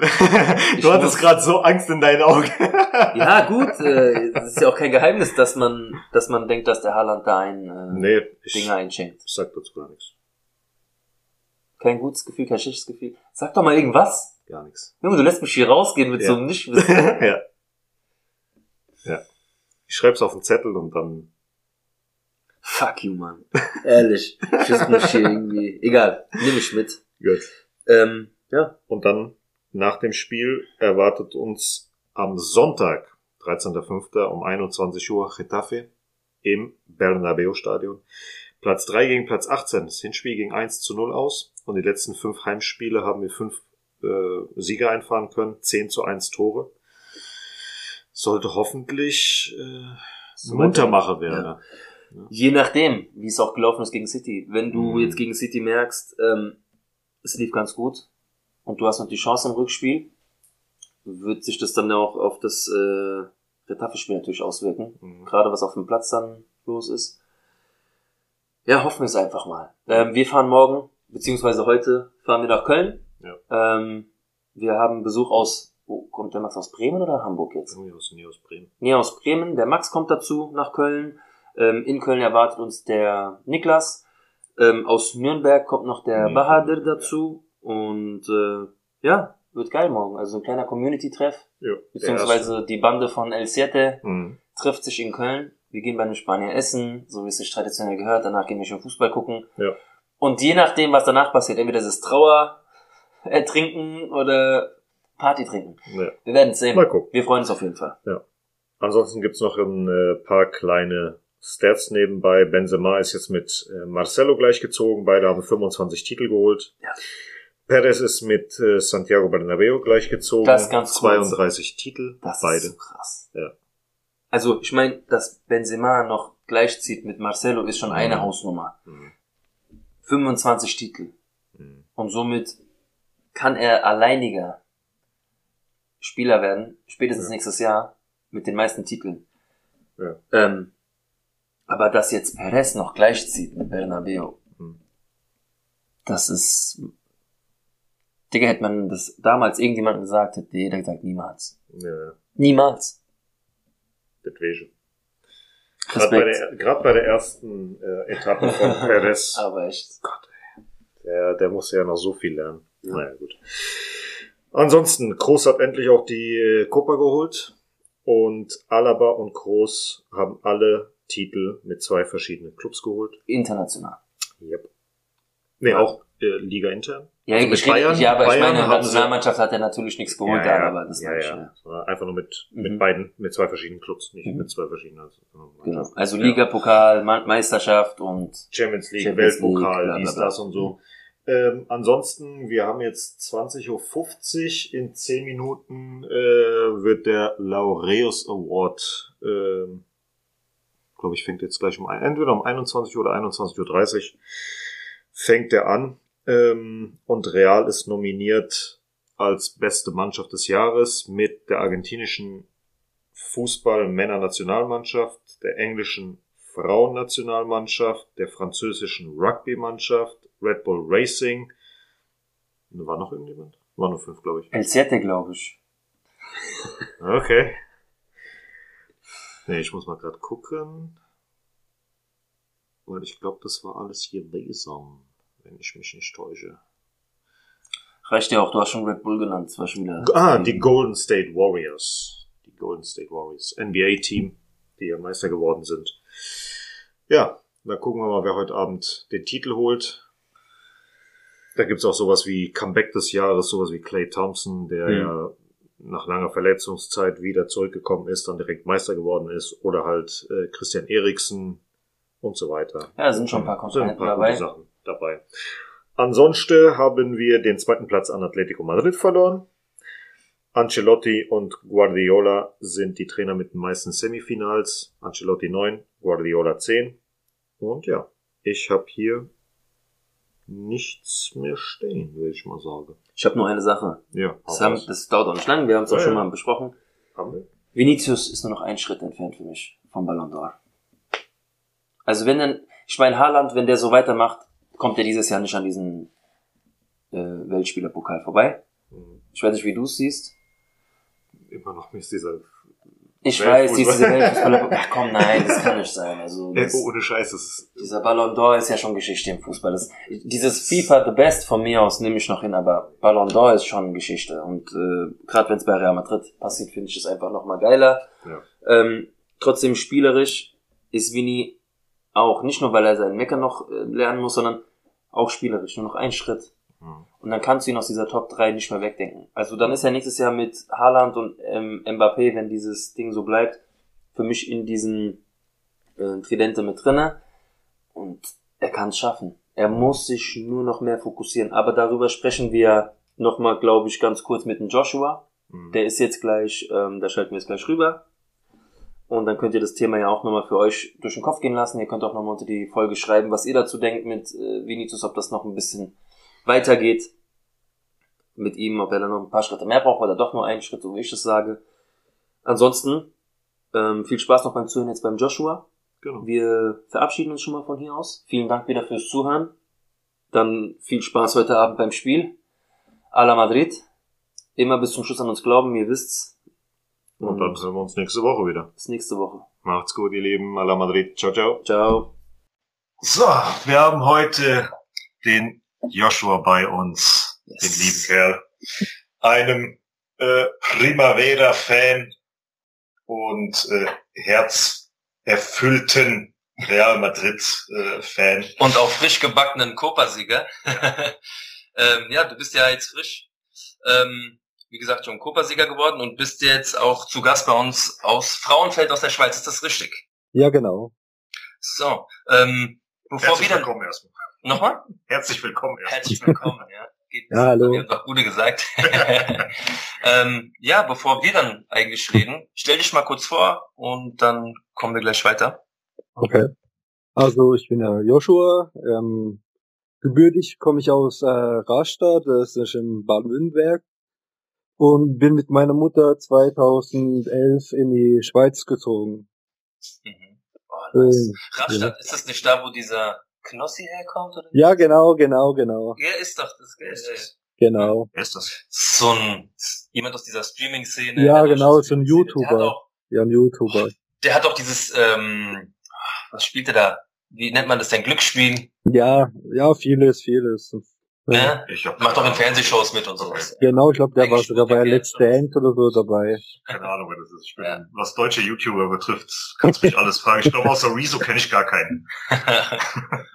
D: Ich
C: du hattest gerade so Angst in deinen Augen. <laughs>
D: Ja, gut, äh, das ist ja auch kein Geheimnis, dass man, dass man denkt, dass der Haaland da ein äh,
C: nee, ich,
D: Dinger einschenkt.
C: ich sag dazu gar nichts.
D: Kein gutes Gefühl, kein schlechtes Gefühl. Sag doch mal irgendwas.
C: Gar nichts.
D: Junge, du lässt mich hier rausgehen mit
C: Ja.
D: so einem Nichtwissen.
C: ja. Ja. Ich schreib's auf den Zettel und dann
D: Fuck you, Mann. Ehrlich. Ich mich hier irgendwie. Egal, nimm mich mit.
C: gut.
D: Ähm, ja.
C: Und dann nach dem Spiel erwartet uns am Sonntag, 13.05. um 21 Uhr Getafe im Bernabeu Stadion. Platz 3 gegen Platz 18. Das Hinspiel ging 1 zu 0 aus. Und die letzten fünf Heimspiele haben wir fünf äh, Sieger einfahren können. 10 zu 1 Tore. Sollte hoffentlich äh, Muntermacher werden.
D: Ja. Je nachdem, wie es auch gelaufen ist gegen City. Wenn du
C: Mhm.
D: jetzt gegen City merkst, ähm, es lief ganz gut und du hast noch die Chance im Rückspiel, wird sich das dann auch auf das äh, Retafe-Spiel natürlich auswirken.
C: Mhm.
D: Gerade was auf dem Platz dann los ist. Ja, hoffen wir es einfach mal. Ähm, wir fahren morgen, beziehungsweise heute fahren wir nach Köln.
C: Ja.
D: Ähm, wir haben Besuch aus, wo kommt der Max aus Bremen oder Hamburg jetzt?
C: Irgendwie aus, nee, aus Bremen.
D: Nee, aus Bremen. Der Max kommt dazu nach Köln. Ähm, in Köln erwartet uns der Niklas. Ähm, aus Nürnberg kommt noch der
C: Nee,
D: Bahadur
C: ja.
D: Und äh, ja, wird geil morgen. Also ein kleiner Community-Treff.
C: Ja,
D: Beziehungsweise die Bande von El Siete
C: Mhm.
D: trifft sich in Köln. Wir gehen bei den Spanier essen, so wie es sich traditionell gehört. Danach gehen wir schon Fußball gucken.
C: Ja.
D: Und je nachdem, was danach passiert, entweder ist es Trauer äh, trinken oder Party trinken.
C: Ja.
D: Wir werden es sehen.
C: Mal gucken.
D: Wir freuen uns auf jeden Fall.
C: Ansonsten gibt's noch ein äh, paar kleine Stats nebenbei. Benzema ist jetzt mit äh, Marcelo gleichgezogen. Beide haben 25 Titel geholt.
D: Ja.
C: Perez ist mit äh, Santiago Bernabeo gleichgezogen.
D: Das ist ganz kurz.
C: 32 Titel.
D: Das
C: beide.
D: ist so krass.
C: Ja.
D: Also, ich meine, dass Benzema noch gleichzieht mit Marcelo ist schon eine
C: Mhm.
D: Hausnummer.
C: Mhm.
D: 25 Titel.
C: Mhm.
D: Und somit kann er alleiniger Spieler werden, spätestens
C: Ja.
D: nächstes Jahr, mit den meisten Titeln.
C: Ja.
D: Ähm, aber dass jetzt Perez noch gleichzieht mit Bernabeo,
C: Mhm.
D: das ist, Digga, hätte man das damals irgendjemandem gesagt, hätte jeder gesagt, niemals.
C: Ja,
D: Niemals.
C: das wäre Gerade bei, der, grad bei der ersten äh, Etappe von <laughs> Perez,
D: Aber echt.
C: der, der muss ja noch so viel lernen. Naja, gut. Ansonsten, Kroos hat endlich auch die äh, Copa geholt und Alaba und Kroos haben alle Titel mit zwei verschiedenen Clubs geholt.
D: International.
C: Yep. Nee, auch äh, Liga intern.
D: Ja,
C: Also mit
D: ich
C: Bayern-
D: ja, aber ich
C: Bayern
D: meine,
C: haben sie-
D: Nationalmannschaft hat ja natürlich nichts geholt,
C: ja, ja,
D: aber das
C: ja,
D: meine ich,
C: ja.
D: ja.
C: Einfach nur mit, mit
D: Mhm.
C: beiden, mit zwei verschiedenen Clubs, nicht
D: Mhm.
C: mit zwei verschiedenen. Also,
D: Genau. Also. Liga, Pokal, Meisterschaft und
C: Champions League,
D: Champions League,
C: Weltpokal,
D: bla,
C: dies, das und so. Ähm, ansonsten, wir haben jetzt 20.50 Uhr. In 10 Minuten äh, wird der Laureus Award, ähm, glaube ich, fängt jetzt gleich um, entweder um 21 Uhr oder 21.30 Uhr fängt er an. Ähm, und Real ist nominiert als beste Mannschaft des Jahres mit der argentinischen Fußball-Männer-Nationalmannschaft, der englischen Frauennationalmannschaft, der französischen Rugby-Mannschaft, Red Bull Racing. War noch irgendjemand? War nur fünf, glaube ich.
D: El Siete, glaube ich. <laughs>
C: Okay. Nee, ich muss mal gerade gucken. Weil ich glaube, das war alles hier Lesung, wenn ich mich nicht täusche.
D: Reicht ja auch, du hast schon Red Bull genannt, schon wieder.
C: Ah, die Golden State Warriors. Die Golden State Warriors. NBA-Team, die ja Meister geworden sind. Ja, da gucken wir mal, wer heute Abend den Titel holt. Da gibt's auch sowas wie Comeback des Jahres, sowas wie Clay Thompson, der
D: Mhm.
C: ja nach langer Verletzungszeit wieder zurückgekommen ist, dann direkt Meister geworden ist. Oder halt äh, Christian Eriksen und so weiter.
D: Ja, da sind schon ein paar
C: sind ein paar
D: dabei.
C: Sachen dabei. Ansonsten haben wir den zweiten Platz an Atletico Madrid verloren. Ancelotti und Guardiola sind die Trainer mit den meisten Semifinals. Ancelotti 9, Guardiola 10. Und ja, ich habe hier nichts mehr stehen, würde ich mal sagen.
D: Ich habe nur eine Sache.
C: Ja,
D: Das, haben, das dauert auch nicht lang, wir haben es auch
C: Ja,
D: schon mal besprochen.
C: haben wir?
D: Vinicius ist nur noch ein Schritt entfernt für mich vom Ballon d'Or. Also wenn dann, ich meine Haaland, wenn der so weitermacht, kommt er dieses Jahr nicht an diesen äh, Weltspielerpokal vorbei.
C: Hm,
D: Ich weiß nicht, wie du es siehst.
C: Immer noch nicht dieser...
D: Ich
C: Weltfußball.
D: weiß, diese Weltfußballerpokal. <laughs> Ach komm, nein, das kann nicht sein. Also das,
C: ohne Scheiß, das ist...
D: dieser Ballon d'Or ist ja schon Geschichte im Fußball. Das, dieses FIFA The Best von mir aus nehme ich noch hin, aber Ballon d'Or ist schon Geschichte. Und äh, gerade wenn es bei Real Madrid passiert, finde ich es einfach noch mal geiler.
C: Ja.
D: Ähm, trotzdem spielerisch ist Vini auch, nicht nur weil er seinen Mecker noch äh, lernen muss, sondern auch spielerisch, nur noch ein Schritt.
C: Hm.
D: Und dann kannst du ihn aus dieser Top 3 nicht mehr wegdenken. Also dann ist er nächstes Jahr mit Haaland und ähm, Mbappé, wenn dieses Ding so bleibt, für mich in diesen äh, Tridente mit drinne. Und er kann es schaffen. Er muss sich nur noch mehr fokussieren. Aber darüber sprechen wir nochmal, glaube ich, ganz kurz mit dem Joshua.
C: Hm.
D: Der ist jetzt gleich, ähm, da schalten wir jetzt gleich rüber. Und dann könnt ihr das Thema ja auch nochmal für euch durch den Kopf gehen lassen. Ihr könnt auch nochmal unter die Folge schreiben, was ihr dazu denkt mit äh, Vinicius, ob das noch ein bisschen weitergeht mit ihm, ob er dann noch ein paar Schritte mehr braucht oder doch nur einen Schritt, so wie ich es sage. Ansonsten, ähm, viel Spaß noch beim Zuhören jetzt beim Joshua.
C: Genau.
D: Wir verabschieden uns schon mal von hier aus. Vielen Dank wieder fürs Zuhören. Dann viel Spaß heute Abend beim Spiel. A la Madrid. Immer bis zum Schluss an uns glauben, ihr wisst's.
C: Und dann hören wir uns nächste Woche wieder.
D: bis nächste Woche.
C: Macht's gut, ihr Lieben. A la Madrid. Ciao, ciao.
D: Ciao.
C: So, wir haben heute den Joshua bei uns,
D: Yes.
C: den lieben Kerl, einem äh, Primavera-Fan und äh, herzerfüllten Real Madrid-Fan.
D: Und auch frisch gebackenen Copa-Sieger. <laughs> ähm, ja, du bist ja jetzt frisch, ähm, wie gesagt, schon Copa-Sieger geworden und bist jetzt auch zu Gast bei uns aus Frauenfeld aus der Schweiz. Ist das richtig?
A: Ja, genau.
D: So, ähm, bevor
C: Herzlich
D: wir dann...
C: willkommen erstmal.
D: Nochmal? <laughs>
C: Herzlich willkommen erstmal.
D: Herzlich willkommen, ja. Geht,
A: Ja, hallo.
D: Ihr habt doch Gute gesagt. <laughs> ähm, ja, bevor wir dann eigentlich reden, stell dich mal kurz vor und dann kommen wir gleich weiter.
A: Okay. Also ich bin der Joshua. Ähm, gebürtig komme ich aus äh, Rastatt, das ist in Baden-Württemberg. Und bin mit meiner Mutter 2011 in die Schweiz gezogen.
D: Mhm. Oh, nice.
A: Ähm,
D: Rastatt, ist das nicht da, wo dieser Knossi herkommt? Oder?
A: ja, genau, genau, genau.
D: Ja, ist doch, das ist,
A: Genau.
C: Wer ist das?
D: So ein, jemand aus dieser Streaming-Szene.
A: Ja, genau, so ein YouTuber.
D: auch,
A: Ja, ein YouTuber.
D: der hat auch dieses, ähm, was spielt er da? Wie nennt man das denn? Glücksspiel?
A: Ja, ja, vieles, vieles. Ja.
D: Ne?
C: Ich hab
D: Macht auch in Fernsehshows mit und sowas.
A: Genau, ich glaube, der war sogar bei Let's Dance oder so dabei.
C: keine Ahnung, wer das ist. Ich bin,
D: Ja.
C: Was deutsche YouTuber betrifft, kannst mich <laughs> alles fragen. Ich glaube, außer Rezo kenne ich gar keinen. <laughs>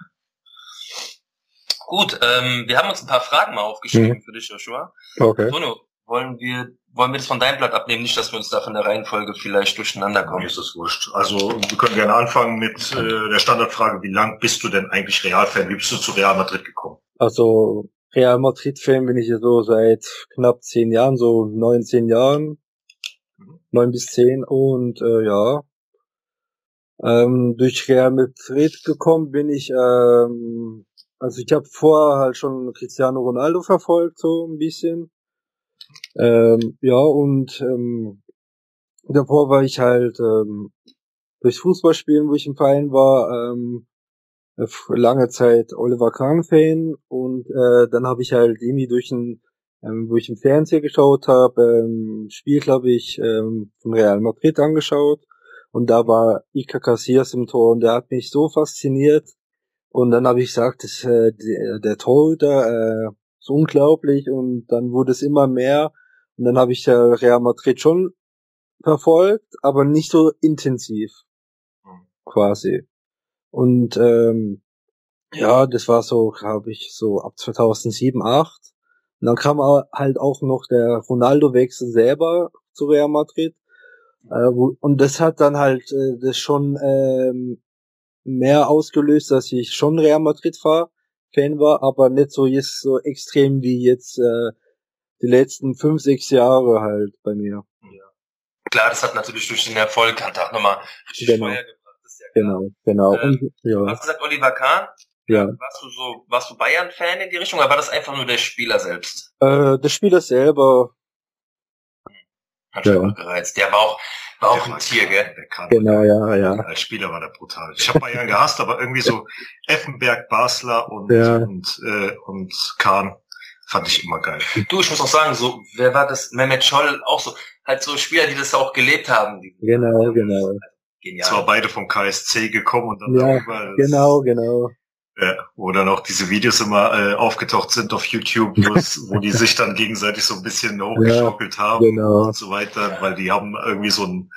D: Gut, ähm, wir haben uns ein paar Fragen mal aufgeschrieben
A: Mhm.
D: für dich, Joshua.
A: Okay.
D: Antonio, wollen wir, wollen wir das von deinem Blatt abnehmen? Nicht, dass wir uns da von der Reihenfolge vielleicht durcheinander
C: Mir
D: kommen.
C: ist das wurscht. Also, wir können gerne anfangen mit äh, der Standardfrage, wie lang bist du denn eigentlich Real-Fan? Wie bist du zu Real Madrid gekommen?
A: Also Real Madrid-Fan bin ich ja so seit knapp zehn Jahren, so neun, zehn Jahren.
C: Mhm.
A: Neun bis zehn und äh, ja. Ähm, durch Real Madrid gekommen bin ich, ähm, also ich habe vorher halt schon Cristiano Ronaldo verfolgt, so ein bisschen. Ähm, ja, und ähm, davor war ich halt ähm, durchs Fußballspielen, wo ich im Verein war, ähm, äh, lange Zeit Oliver Kahn-Fan und äh, dann habe ich halt irgendwie durch ein, ähm, wo ich im Fernseher geschaut habe, ähm, Spiel, glaube ich, ähm, von Real Madrid angeschaut und da war Iker Casillas im Tor und der hat mich so fasziniert und dann habe ich gesagt, das, äh, der, der Torhüter äh, ist unglaublich und dann wurde es immer mehr und dann habe ich äh, Real Madrid schon verfolgt, aber nicht so intensiv
C: Mhm.
A: quasi. Und ähm, ja, das war so, glaube ich, so ab 2007, 8. Und dann kam halt auch noch der Ronaldo-Wechsel selber zu Real Madrid. Äh, wo, und das hat dann halt äh, das schon ähm, mehr ausgelöst, dass ich schon Real Madrid fahr, Fan war, aber nicht so jetzt so extrem wie jetzt äh, die letzten fünf, sechs Jahre halt bei mir.
D: Klar, das hat natürlich durch den Erfolg, hat auch nochmal richtig
A: Genau.
D: Feuer
A: Genau, genau.
D: Äh,
A: und,
D: Du
A: ja,
D: hast gesagt, Oliver Kahn.
A: ja.
D: Warst du so, warst du Bayern-Fan in die Richtung, oder war das einfach nur der Spieler selbst?
A: Äh, der Spieler selber,
D: Hat
A: Ja.
D: schon gereizt. Der war auch, war auch
C: Der
D: ein Tier, gell?
C: Der kann.
A: genau, ja, ja.
C: Als Spieler war der brutal. Ich habe Bayern gehasst, aber irgendwie so <laughs> Effenberg, Basler und,
A: Ja.
C: und, äh, und Kahn fand ich immer geil.
D: Du, ich muss auch sagen, so, wer war das? Mehmet Scholl, auch so, halt so Spieler, die das auch gelebt haben. Die,
A: Genau, genau.
C: Zwar
D: Genial.
C: beide vom KSC gekommen und dann
A: Ja,
C: darüber,
A: Genau, genau.
C: Ja, wo dann auch diese Videos immer äh, aufgetaucht sind auf YouTube, wo, es, wo die sich dann gegenseitig so ein bisschen <laughs> hochgeschaukelt haben
A: genau.
C: und so weiter, weil die haben irgendwie so einen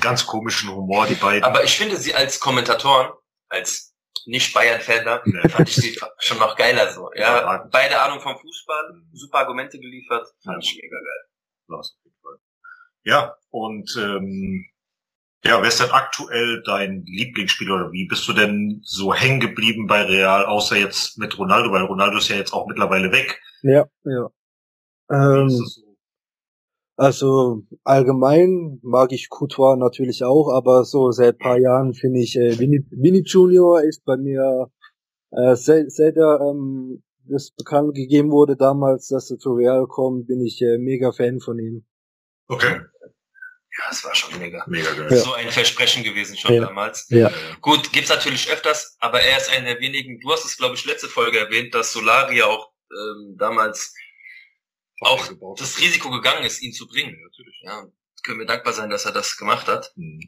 C: ganz komischen Humor, die beiden.
D: Aber ich finde sie als Kommentatoren, als nicht Bayern-Fan, da,
C: Ja.
D: fand ich sie schon noch geiler so. Ja,
C: Ja.
D: beide Ahnung vom Fußball, super Argumente geliefert, fand ich mega geil.
C: Ja, und ähm, ja, wer ist denn aktuell dein Lieblingsspieler oder wie bist du denn so hängen geblieben bei Real, außer jetzt mit Ronaldo, weil Ronaldo ist ja jetzt auch mittlerweile weg.
A: Ja, ja. Ähm,
C: so?
A: also allgemein mag ich Couture natürlich auch, aber so seit paar Jahren finde ich äh, Vinny, Vinny Junior ist bei mir äh, seit, seit er ähm, das bekannt gegeben wurde damals, dass er zu Real kommt, bin ich äh, mega Fan von ihm.
C: Okay.
D: Ja, es war schon mega.
C: Mega geil.
A: Ja.
D: So ein Versprechen gewesen schon
A: Ja.
D: damals.
A: Ja.
D: Gut, gibt's natürlich öfters, aber er ist einer der wenigen, du hast es glaube ich letzte Folge erwähnt, dass Solari auch ähm, damals auch das Risiko gegangen ist, ihn zu bringen.
C: natürlich.
D: Ja, können wir dankbar sein, dass er das gemacht hat.
C: Hm.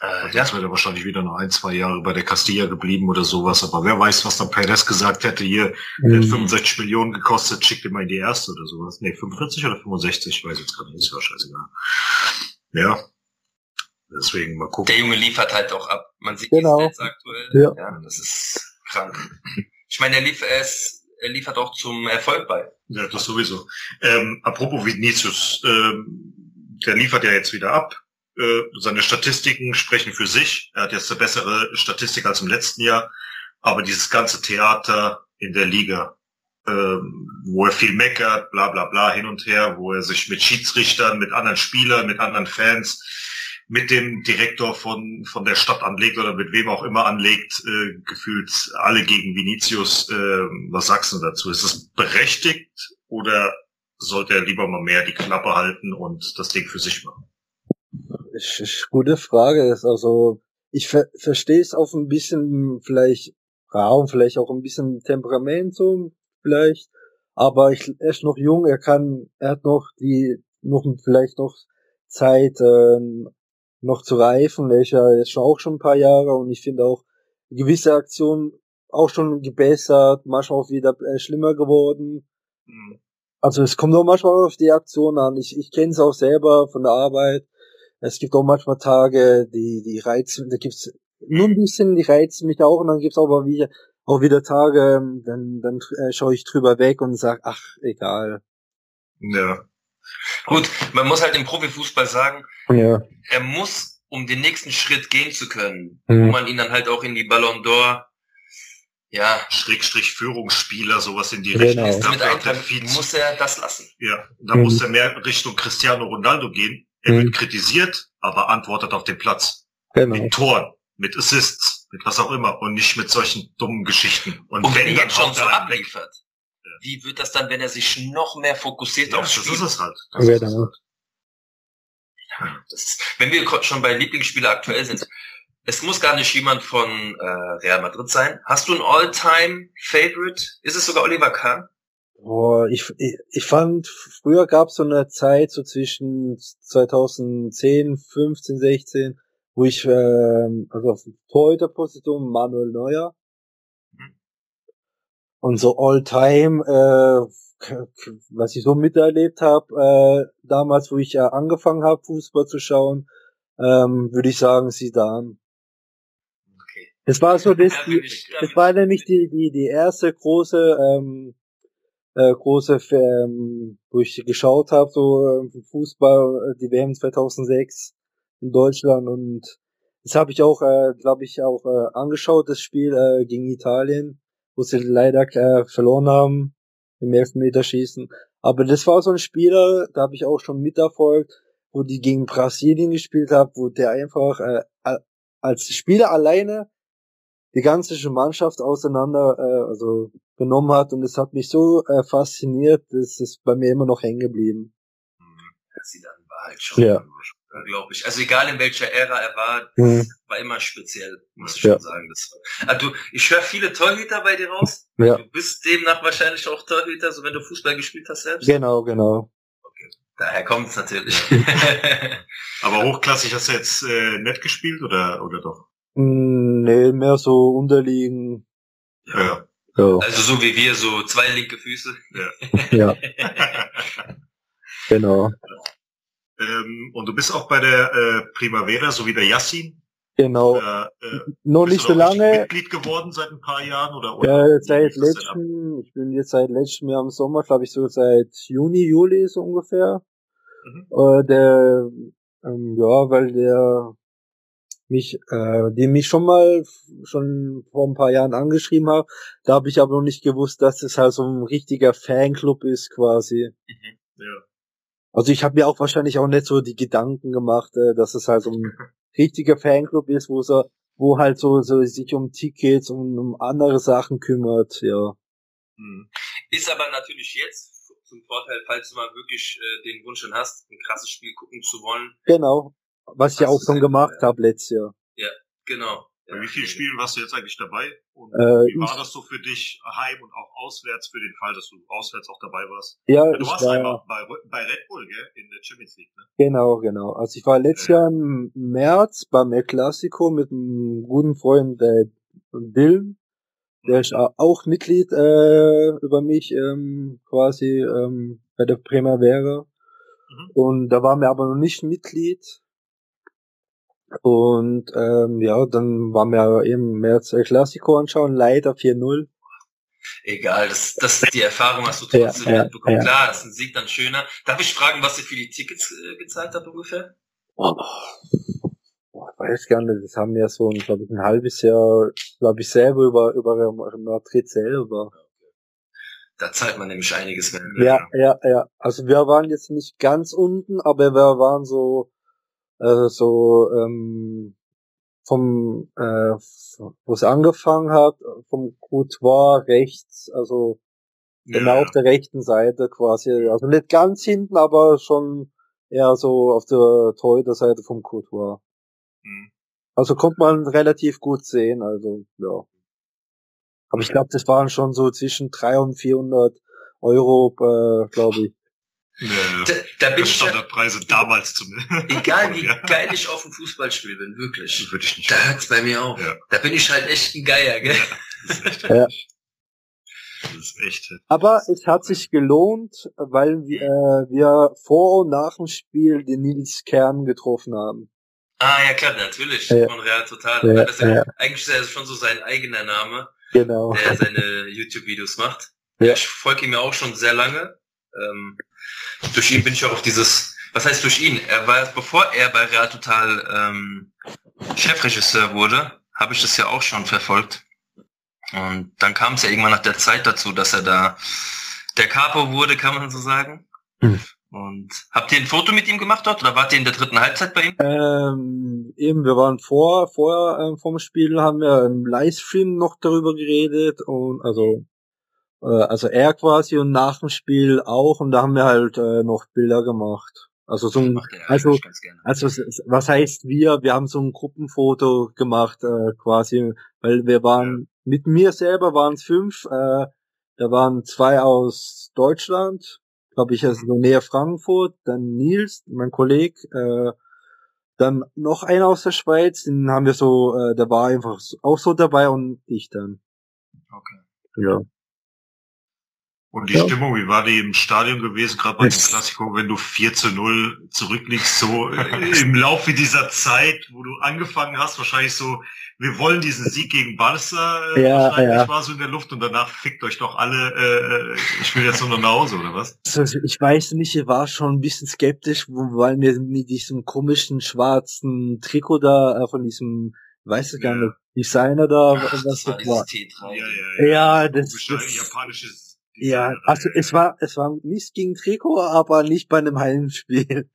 D: Äh,
C: Und Jetzt wird er wahrscheinlich wieder noch ein, zwei Jahre bei der Castilla geblieben oder sowas. Aber wer weiß, was dann Perez gesagt hätte, hier,
A: Mhm.
C: 65 Millionen gekostet, schickt ihn mal in die erste oder sowas. Nee, 45 oder 65, ich weiß jetzt gerade nicht, ist ja scheißegal. Ja. Deswegen mal gucken.
D: Der Junge liefert halt auch ab. Man sieht
A: Genau.
D: die Stats aktuell.
A: Ja.
D: das ist krank. Ich meine, er, lief, er, ist, er liefert auch zum Erfolg bei.
C: Ja, das sowieso. Ähm, apropos Vinicius, ähm, der liefert ja jetzt wieder ab. Äh, seine Statistiken sprechen für sich. Er hat jetzt eine bessere Statistik als im letzten Jahr. Aber dieses ganze Theater in der Liga, ähm, wo er viel meckert, bla bla bla hin und her, wo er sich mit Schiedsrichtern, mit anderen Spielern, mit anderen Fans, mit dem Direktor von, von der Stadt anlegt oder mit wem auch immer anlegt, äh, gefühlt alle gegen Vinicius. Äh, was sagst du dazu? Ist es berechtigt oder sollte er lieber mal mehr die Klappe halten und das Ding für sich machen?
A: Ist, ist gute Frage ist also ich ver verstehe es auf ein bisschen vielleicht Raum, vielleicht auch ein bisschen Temperament so vielleicht, Aber ich, er ist noch jung, er kann, er hat noch die, noch vielleicht noch Zeit, ähm, noch zu reifen. Er ist ja jetzt schon auch schon ein paar Jahre und ich finde auch gewisse Aktionen auch schon gebessert, manchmal auch wieder äh, schlimmer geworden. Mhm. Also es kommt auch manchmal auf die Aktion an. Ich, ich kenne es auch selber von der Arbeit. Es gibt auch manchmal Tage, die, die reizen, da gibt's nur ein bisschen, die reizen mich auch und dann gibt's aber wieder, auch wieder Tage, ähm, dann, dann äh, schaue ich drüber weg und sag, ach, egal.
D: Ja. Gut, man muss halt im Profifußball sagen,
A: ja.
D: er muss, um den nächsten Schritt gehen zu können, mhm. wo man ihn dann halt auch in die Ballon d'Or ja.
C: Schrägstrich Führungsspieler, sowas in die
D: genau. Richtung. Damit eintragen muss er das lassen.
C: Ja, da mhm. muss er mehr Richtung Cristiano Ronaldo gehen. Er mhm. wird kritisiert, aber antwortet auf den Platz. Genau. Mit Toren, mit Assists, mit was auch immer und nicht mit solchen dummen Geschichten.
D: Und, und wenn er jetzt schon so abliefert, ja. wie wird das dann, wenn er sich noch mehr fokussiert
C: ja,
D: aufs
C: Spiel? Das ist es halt.
A: Das ist es halt.
D: Ja, das ist, wenn wir schon bei Lieblingsspieler aktuell sind, es muss gar nicht jemand von äh, Real Madrid sein. Hast du ein All-Time-Favorite? Ist es sogar Oliver Kahn?
A: Boah, ich, ich, ich fand, früher gab es so eine Zeit so zwischen 2010, 15, 16, wo ich, ähm, also auf Torhüterposition Manuel Neuer. Mhm. Und so All-Time, äh, was ich so miterlebt habe, äh, damals, wo ich äh, angefangen habe, Fußball zu schauen, ähm, würde ich sagen, Zidane. Es war so <laughs> das, die, es war nämlich die, die, die erste große, ähm, äh, große, ähm, wo ich geschaut habe, so äh, Fußball, die WM 2006 in Deutschland und das habe ich auch, äh, glaube ich, auch äh, angeschaut, das Spiel äh, gegen Italien, wo sie leider äh, verloren haben im Elfmeterschießen. Aber das war so ein Spieler, da habe ich auch schon miterfolgt, wo die gegen Brasilien gespielt haben, wo der einfach äh, als Spieler alleine die ganze Mannschaft auseinander äh, also genommen hat und es hat mich so äh, fasziniert, dass es bei mir immer noch hängen geblieben.
D: Hm, war halt schon ja. Unglaublich. Also egal in welcher Ära er war, mhm. war immer speziell, muss ich ja. schon sagen. Das war. Also du, ich höre viele Torhüter bei dir raus. Ja. Du bist demnach wahrscheinlich auch Torhüter, so wenn du Fußball gespielt hast selbst.
A: Genau, genau.
D: Okay. Daher kommt's natürlich. <laughs>
C: Aber hochklassig hast du jetzt äh, nett gespielt oder oder doch?
A: Hm, nee, mehr so unterliegen.
C: Ja.
D: ja. Also so wie wir, so zwei linke Füße.
A: Ja. ja. <laughs> genau.
C: Ähm, und du bist auch bei der äh, Primavera, so wie der Yassin.
A: Genau. Äh, äh, Noch nicht so lange.
C: Mitglied geworden seit ein paar Jahren oder? oder
A: ja, seit letztem. Ich bin jetzt seit letztem Jahr im Sommer, glaube ich, so seit Juni, Juli so ungefähr. Mhm. Äh, der, ähm, ja, weil der mich, äh, die mich schon mal schon vor ein paar Jahren angeschrieben haben. Da habe ich aber noch nicht gewusst, dass es halt so ein richtiger Fanclub ist quasi.
C: Mhm. Ja.
A: Also ich habe mir auch wahrscheinlich auch nicht so die Gedanken gemacht, äh, dass es halt so ein <laughs> richtiger Fanclub ist, wo so, wo halt so, so sich um Tickets und um andere Sachen kümmert, ja.
D: Mhm. Ist aber natürlich jetzt zum Vorteil, falls du mal wirklich äh, den Wunsch schon hast, ein krasses Spiel gucken zu wollen.
A: Genau. Was ich auch schon gemacht ja. habe letztes Jahr.
D: Ja, genau.
C: Bei wie vielen Spielen warst du jetzt eigentlich dabei? Und äh, wie war das so für dich heim und auch auswärts für den Fall, dass du auswärts auch dabei warst?
A: Ja,
C: du warst war, einmal bei, bei Red Bull, gell? In der Champions League, ne?
A: Genau, genau. Also ich war letztes ja. Jahr im März beim El Clasico mit einem guten Freund, der Bill. Der ist auch Mitglied äh, über mich ähm, quasi ähm, bei der Primavera. Mhm. Und da waren wir aber noch nicht Mitglied. Und ähm, ja, dann waren wir eben März El Clasico anschauen, leider 4-0.
D: Egal, das, das ist die Erfahrung, hast du trotzdem ja, mitbekommen. Ja, Klar, ist ein Sieg dann schöner. Darf ich fragen, was ihr für die Tickets äh, gezahlt habt ungefähr?
A: Oh, ich weiß gar nicht, das haben wir so, glaube ich, ein halbes Jahr, glaube ich, selber über, über Madrid selber.
D: Da zahlt man nämlich einiges mehr.
A: Ja, ja, ja. Also wir waren jetzt nicht ganz unten, aber wir waren so also so ähm, vom, äh, wo es angefangen hat, vom Couloir rechts, also ja. genau auf der rechten Seite quasi, also nicht ganz hinten, aber schon eher so auf der Torhüter-Seite vom Couloir. Mhm. Also konnte man relativ gut sehen, also ja. Aber ich glaube, das waren schon so zwischen 300 und 400 Euro, äh, glaube ich.
C: Ja, da, da bin ich Standardpreise ja, damals zum
D: Egal <laughs> wie geil ich auf dem Fußballspiel bin, wirklich.
C: Würde ich nicht
D: da hört's bei mir auf. Ja. Da bin ich halt echt ein Geier, gell? Ja, das ist echt <laughs>
A: ja. Das ist echt. Aber es hat sich gelohnt, weil wir, äh, wir vor und nach dem Spiel den Nils Kern getroffen haben.
D: Ah, ja klar, natürlich. Ja. Von Real Total. Ja, das ja, ja. Eigentlich ist er schon so sein eigener Name,
A: genau.
D: der seine YouTube-Videos macht. Ja. Ich folge ihm ja auch schon sehr lange. Ähm, durch ihn bin ich auch auf dieses, was heißt durch ihn? Er war, bevor er bei Real Total ähm, Chefregisseur wurde, habe ich das ja auch schon verfolgt. Und dann kam es ja irgendwann nach der Zeit dazu, dass er da der Capo wurde, kann man so sagen. Hm. Und habt ihr ein Foto mit ihm gemacht dort oder wart ihr in der dritten Halbzeit bei ihm?
A: Ähm, eben, wir waren vor, vorher ähm, vom Spiel, haben wir im Livestream noch darüber geredet und also äh, also er quasi und nach dem Spiel auch und da haben wir halt äh, noch Bilder gemacht. Also so ein, also, also was heißt wir? Wir haben so ein Gruppenfoto gemacht äh, quasi, weil wir waren mit mir selber waren es fünf. Äh, da waren zwei aus Deutschland, glaube ich, also so näher Frankfurt, dann Nils, mein Kollege, äh, dann noch einer aus der Schweiz, den haben wir so, äh, der war einfach auch so dabei und ich dann.
D: Okay.
A: Ja.
C: Und die ja. Stimmung, wie war die im Stadion gewesen, gerade bei dem Klassiko, wenn du 4 zu 0 zurückliegst, so <laughs> im Laufe dieser Zeit, wo du angefangen hast, wahrscheinlich so, wir wollen diesen Sieg gegen Barca,
A: äh, ja, wahrscheinlich
C: ja. war so in der Luft und danach fickt euch doch alle, äh, äh ich will jetzt nur noch nach Hause, oder was?
A: Also ich weiß nicht, ich war schon ein bisschen skeptisch, weil mir mit diesem komischen schwarzen Trikot da äh, von diesem, weiß ich gar nicht, Designer da,
D: Ach, was das war.
A: war.
D: Ja,
A: ja, ja. ja das, das
C: japanisches
A: ja, also es war, es war nicht gegen Trikot, aber nicht bei einem Heimspiel.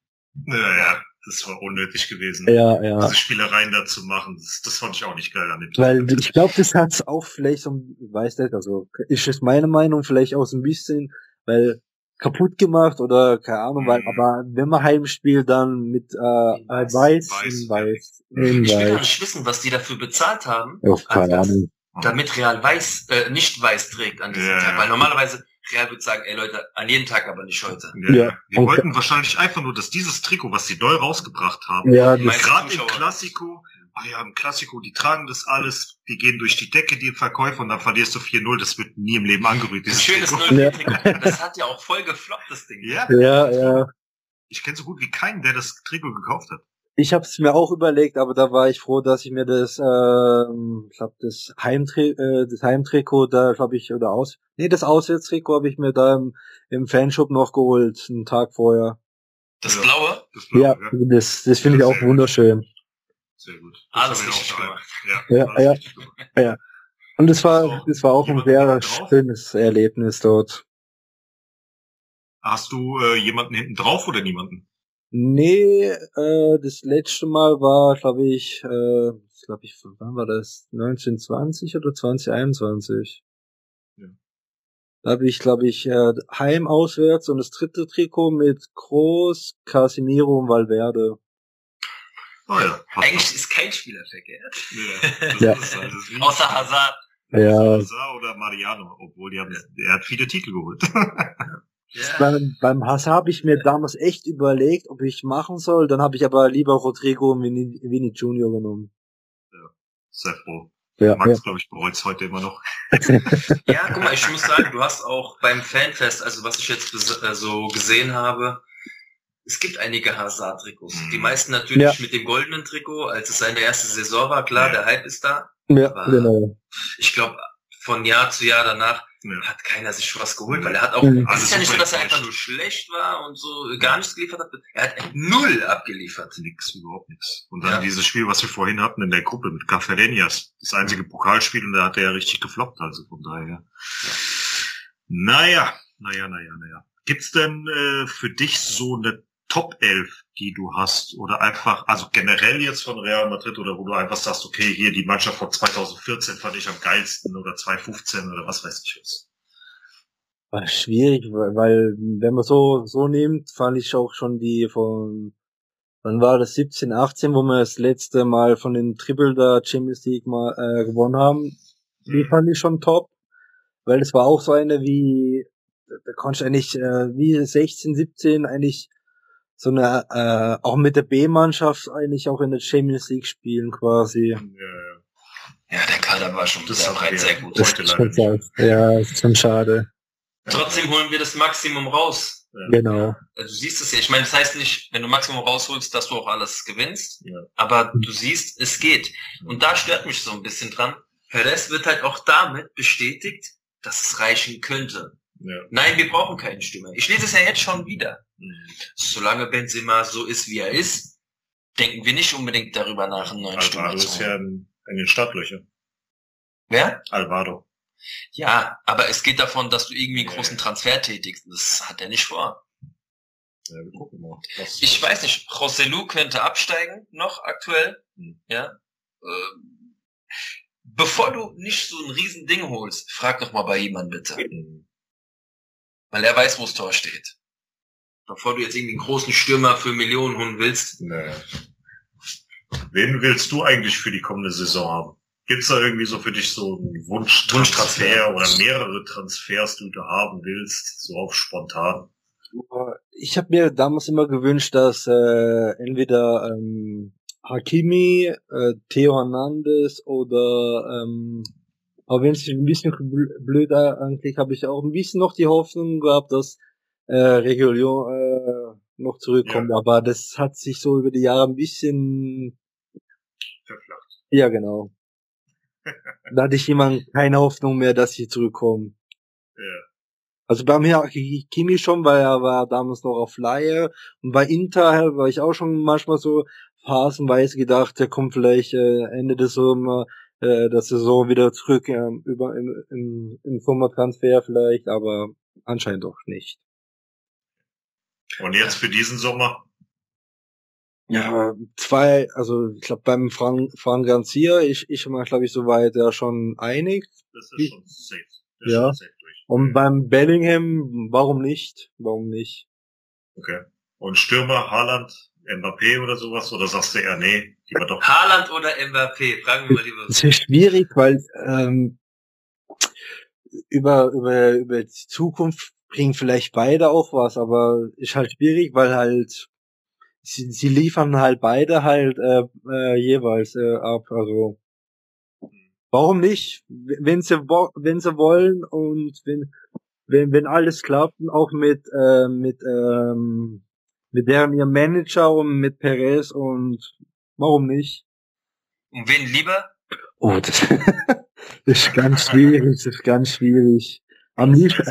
C: Ja, ja, das war unnötig gewesen.
A: Ja, ja.
C: Diese Spielereien da zu machen, das, das fand ich auch nicht geil an dem
A: Tag. Weil ich glaube, das hat's auch vielleicht so, ich weiß nicht, also ist es meine Meinung, vielleicht auch so ein bisschen, weil kaputt gemacht oder keine Ahnung, mhm. weil, aber wenn man Heimspiel dann mit äh, weiß, weiß, weiß, weiß,
D: ich will gar nicht wissen, was die dafür bezahlt haben.
A: Oh, keine Ahnung
D: damit Real weiß, äh, nicht weiß trägt an diesem ja, Tag. Weil normalerweise Real würde sagen, ey Leute, an jedem Tag, aber nicht heute.
C: Ja, ja. Die okay. wollten wahrscheinlich einfach nur, dass dieses Trikot, was sie neu rausgebracht haben,
A: ja,
C: gerade im Klassiko, ah ja, im Klassiko, die tragen das alles, die gehen durch die Decke, die Verkäufer, und dann verlierst du 4-0, das wird nie im Leben angerührt.
D: Dieses Schönes 0-4-Trikot. Das hat ja auch voll gefloppt, das Ding.
A: Ja, ja. ja.
C: Ich kenne so gut wie keinen, der das Trikot gekauft hat.
A: Ich habe es mir auch überlegt, aber da war ich froh, dass ich mir das, ähm, ich glaube, das Heimtri äh, das Heimtrikot da, glaube ich, oder aus, nee, das Auswärtstrikot habe ich mir da im, im Fanshop noch geholt, einen Tag vorher.
D: Das ja. blaue?
A: Das blaue ja, ja, das, das finde ich auch wunderschön.
C: Sehr gut.
D: Das Alles richtig gemacht.
A: Ja, ja, ja, ja. Und es war, das war auch ein sehr schönes Erlebnis dort.
C: Hast du äh, jemanden hinten drauf oder niemanden?
A: Nee, äh, das letzte Mal war, glaube ich, äh, glaube ich, wann war das? 1920 oder 2021? Ja. Da habe ich, glaube ich, äh, heim auswärts und das dritte Trikot mit Groß, Casimiro und Valverde.
D: Oh ja. Eigentlich ist kein Spieler verkehrt.
A: Ja. <laughs>
D: ja. Außer Hazard.
A: Ja.
C: Hazard oder Mariano, obwohl die haben, er hat viele Titel geholt. <laughs>
A: Yeah. Beim, beim Hass habe ich mir damals echt überlegt, ob ich machen soll. Dann habe ich aber lieber Rodrigo und Vini, Vini Junior genommen.
C: Ja, sehr froh.
A: Ja,
C: Max, ja. glaube ich, bereut es heute immer noch. <laughs>
D: ja, guck mal, ich muss sagen, du hast auch beim Fanfest, also was ich jetzt äh, so gesehen habe, es gibt einige Hazard-Trikots. Mhm. Die meisten natürlich ja. mit dem goldenen Trikot, als es seine erste Saison war, klar, ja. der Hype ist da.
A: Ja, genau.
D: Ich glaube, von Jahr zu Jahr danach ja. hat keiner sich was geholt, weil er hat auch, es ist ja nicht so, dass er einfach nur schlecht war und so gar nichts geliefert hat. Er hat null abgeliefert.
C: Nix, überhaupt nichts. Und dann ja. dieses Spiel, was wir vorhin hatten in der Gruppe mit Caferenias, das einzige Pokalspiel, und da hat er ja richtig gefloppt, also von daher. Ja. Naja, naja, naja, naja. Gibt's denn äh, für dich so eine Top 11, die du hast oder einfach, also generell jetzt von Real Madrid oder wo du einfach sagst, okay, hier die Mannschaft von 2014 fand ich am geilsten oder 2015 oder was weiß ich was.
A: War schwierig, weil wenn man so so nimmt, fand ich auch schon die von wann war das 17, 18, wo wir das letzte Mal von den Triple der Champions League mal äh, gewonnen haben. Die mhm. fand ich schon top, weil es war auch so eine wie da konnte ich eigentlich äh, wie 16, 17 eigentlich so eine äh, auch mit der B-Mannschaft eigentlich auch in der Champions League spielen quasi. Ja,
D: ja. ja der Kader war schon das sehr breit, sehr gut.
A: Das ist schon ja, ist schon schade.
D: Trotzdem holen wir das Maximum raus.
A: Ja. Genau.
D: Also, du siehst es ja. Ich meine, das heißt nicht, wenn du Maximum rausholst, dass du auch alles gewinnst. Ja. Aber du siehst, es geht. Und da stört mich so ein bisschen dran. Perez wird halt auch damit bestätigt, dass es reichen könnte. Ja. Nein, wir brauchen keinen Stürmer. Ich lese es ja jetzt schon wieder. Mhm. Solange Benzema so ist, wie er ist, denken wir nicht unbedingt darüber nach, einen neuen Stürmer
C: zu holen. ist ja in, in den Startlöchern.
D: Wer?
C: Alvaro.
D: Ja, aber es geht davon, dass du irgendwie einen großen Transfer tätigst. Das hat er nicht vor.
C: Ja, wir gucken mal.
D: Was ich weiß nicht, José könnte absteigen, noch aktuell. Hm. Ja. Ähm, bevor du nicht so ein Riesending holst, frag doch mal bei jemandem bitte. Hm. Weil er weiß, wo das Tor steht. Bevor du jetzt irgendwie einen großen Stürmer für Millionen holen willst.
C: Nee. Wen willst du eigentlich für die kommende Saison haben? Gibt's da irgendwie so für dich so einen Wunschtransfer, Wunschtransfer oder mehrere Transfers, die du haben willst, so auf spontan?
A: Ich habe mir damals immer gewünscht, dass äh, entweder ähm, Hakimi, äh, Theo Hernandez oder ähm, aber wenn es ein bisschen blöder eigentlich, habe ich auch ein bisschen noch die Hoffnung gehabt, dass äh, Regulion äh, noch zurückkommt, ja. aber das hat sich so über die Jahre ein bisschen
C: verflacht.
A: Ja, genau. <laughs> da hatte ich jemand keine Hoffnung mehr, dass sie zurückkommen.
C: Ja.
A: Also bei mir Kimi schon, weil er war damals noch auf Laie und bei Inter war ich auch schon manchmal so phasenweise gedacht, der kommt vielleicht äh, Ende des Sommer, äh, der Saison wieder zurück äh, über im, im, im Sommertransfer vielleicht, aber anscheinend doch nicht.
C: Und jetzt für diesen Sommer?
A: Ja, zwei, also ich glaube beim Frank, Frank Garcia, ich, ich war glaube ich soweit ja schon einig.
C: Das ist schon safe.
A: Das ja. Safe Und beim Bellingham, warum nicht? Warum nicht?
C: Okay. Und Stürmer, Haaland, Mbappé oder sowas? Oder sagst du eher, nee,
D: lieber doch. Haaland oder Mbappé? Fragen wir mal lieber.
A: Das ist schwierig, weil ähm, über, über, über die Zukunft bringen vielleicht beide auch was, aber ist halt schwierig, weil halt sie, sie liefern halt beide halt äh, äh, jeweils äh, ab. Also warum nicht? Wenn sie wenn sie wollen und wenn wenn wenn alles klappt, auch mit äh, mit ähm, mit deren ihr Manager und mit Perez und warum nicht?
D: Und wen lieber?
A: Oh, das, das <laughs> ist ganz <laughs> schwierig, das ist ganz schwierig.
C: Am liebsten.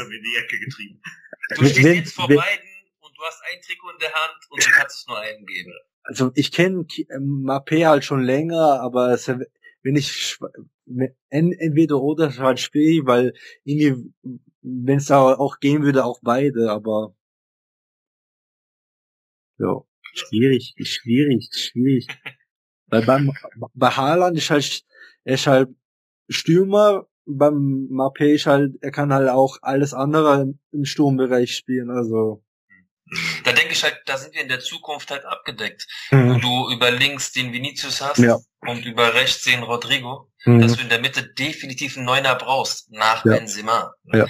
D: Du stehst wenn, jetzt vor wenn, beiden und du hast ein Trikot in der Hand und du kannst es nur einen geben.
A: Also ich kenne Mappé halt schon länger, aber es, wenn ich entweder oder ist halt schwierig, weil irgendwie, wenn es da auch gehen würde, auch beide, aber ja, schwierig, schwierig, schwierig. Weil beim bei Haaland ist halt, er ist halt Stürmer, beim Mappé ist halt, er kann halt auch alles andere im Sturmbereich spielen, also.
D: Da denke ich halt, da sind wir in der Zukunft halt abgedeckt. Mhm. du über links den Vinicius hast
A: ja.
D: und über rechts den Rodrigo, mhm. dass du in der Mitte definitiv einen Neuner brauchst, nach ja. Benzema.
A: Ja.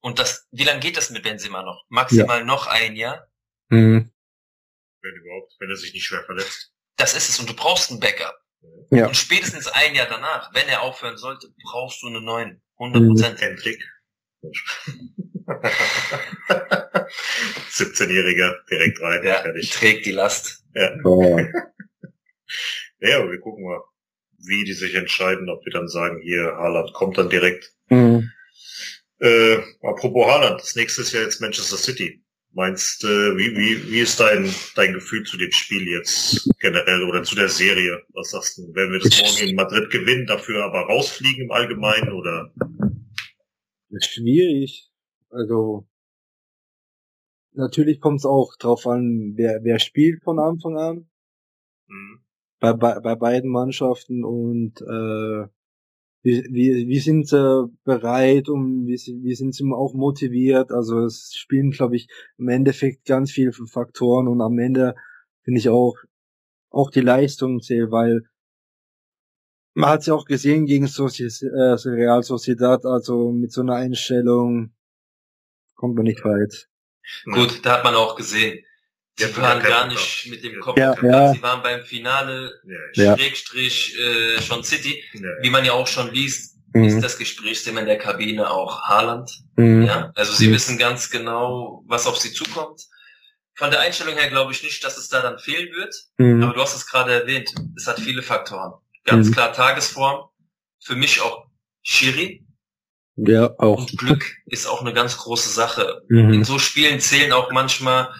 D: Und das, wie lange geht das mit Benzema noch? Maximal noch ein Jahr?
A: Mhm.
C: Wenn überhaupt, wenn er sich nicht schwer verletzt.
D: Das ist es und du brauchst ein Backup.
A: Ja.
D: Und spätestens ein Jahr danach, wenn er aufhören sollte, brauchst du einen neuen. 100 Prozent.
C: Mhm. Endlich. 17-Jähriger direkt rein.
D: Ja, fertig. trägt die Last.
C: Ja. Oh. ja, aber wir gucken mal, wie die sich entscheiden, ob wir dann sagen, hier, Haaland kommt dann direkt.
A: Mhm.
C: Äh, apropos Haaland, das nächste ist ja jetzt Manchester City. Meinst, äh, wie, wie, wie ist dein, dein Gefühl zu dem Spiel jetzt generell oder zu der Serie? Was sagst du? Werden wir das morgen in Madrid gewinnen, dafür aber rausfliegen im Allgemeinen oder?
A: Das ist schwierig. Also, natürlich kommt es auch drauf an, wer, wer spielt von Anfang an. Mhm. Bei, bei, bei beiden Mannschaften und äh, wie, wie, wie sind sie bereit und wie, wie sind sie auch motiviert? Also es spielen, glaube ich, im Endeffekt ganz viele Faktoren und am Ende finde ich auch auch die Leistung zählt, weil man hat ja auch gesehen gegen Soci äh, Real Sociedad, also mit so einer Einstellung kommt man nicht weit.
D: Gut, da hat man auch gesehen. Sie waren gar nicht mit dem Kopf.
A: Ja, ja.
D: Sie waren beim Finale
A: Ja.
D: Schrägstrich äh, schon City.
C: Ja.
D: Wie man ja auch schon liest,
A: Mhm.
D: ist das Gesprächsthema in der Kabine auch Haaland.
A: Mhm.
D: Ja, also sie
A: Mhm.
D: wissen ganz genau, was auf sie zukommt. Von der Einstellung her glaube ich nicht, dass es da dann fehlen wird.
A: Mhm.
D: Aber du hast es gerade erwähnt. Es hat viele Faktoren. Ganz
A: Mhm.
D: klar Tagesform. Für mich auch Schiri.
A: Ja, auch.
D: Und Glück ist auch eine ganz große Sache.
A: Mhm.
D: In so Spielen zählen auch manchmal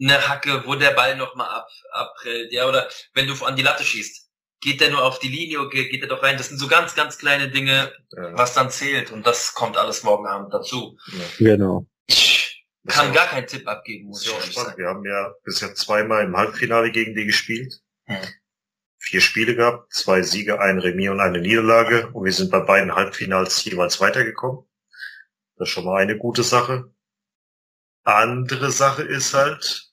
D: eine Hacke, wo der Ball nochmal ab, abprellt. Ja, oder wenn du an die Latte schießt. Geht der nur auf die Linie oder geht der doch rein? Das sind so ganz, ganz kleine Dinge,
C: Ja.
D: was dann zählt. Und das kommt alles morgen Abend dazu.
A: Genau.
D: Ich kann gar keinen Tipp abgeben, muss ich
C: ja auch
D: sagen.
C: Wir haben ja bisher zweimal im Halbfinale gegen die gespielt.
D: Hm.
C: Vier Spiele gehabt, zwei Siege, ein Remis und eine Niederlage. Und wir sind bei beiden Halbfinals jeweils weitergekommen. Das ist schon mal eine gute Sache. Andere Sache ist halt,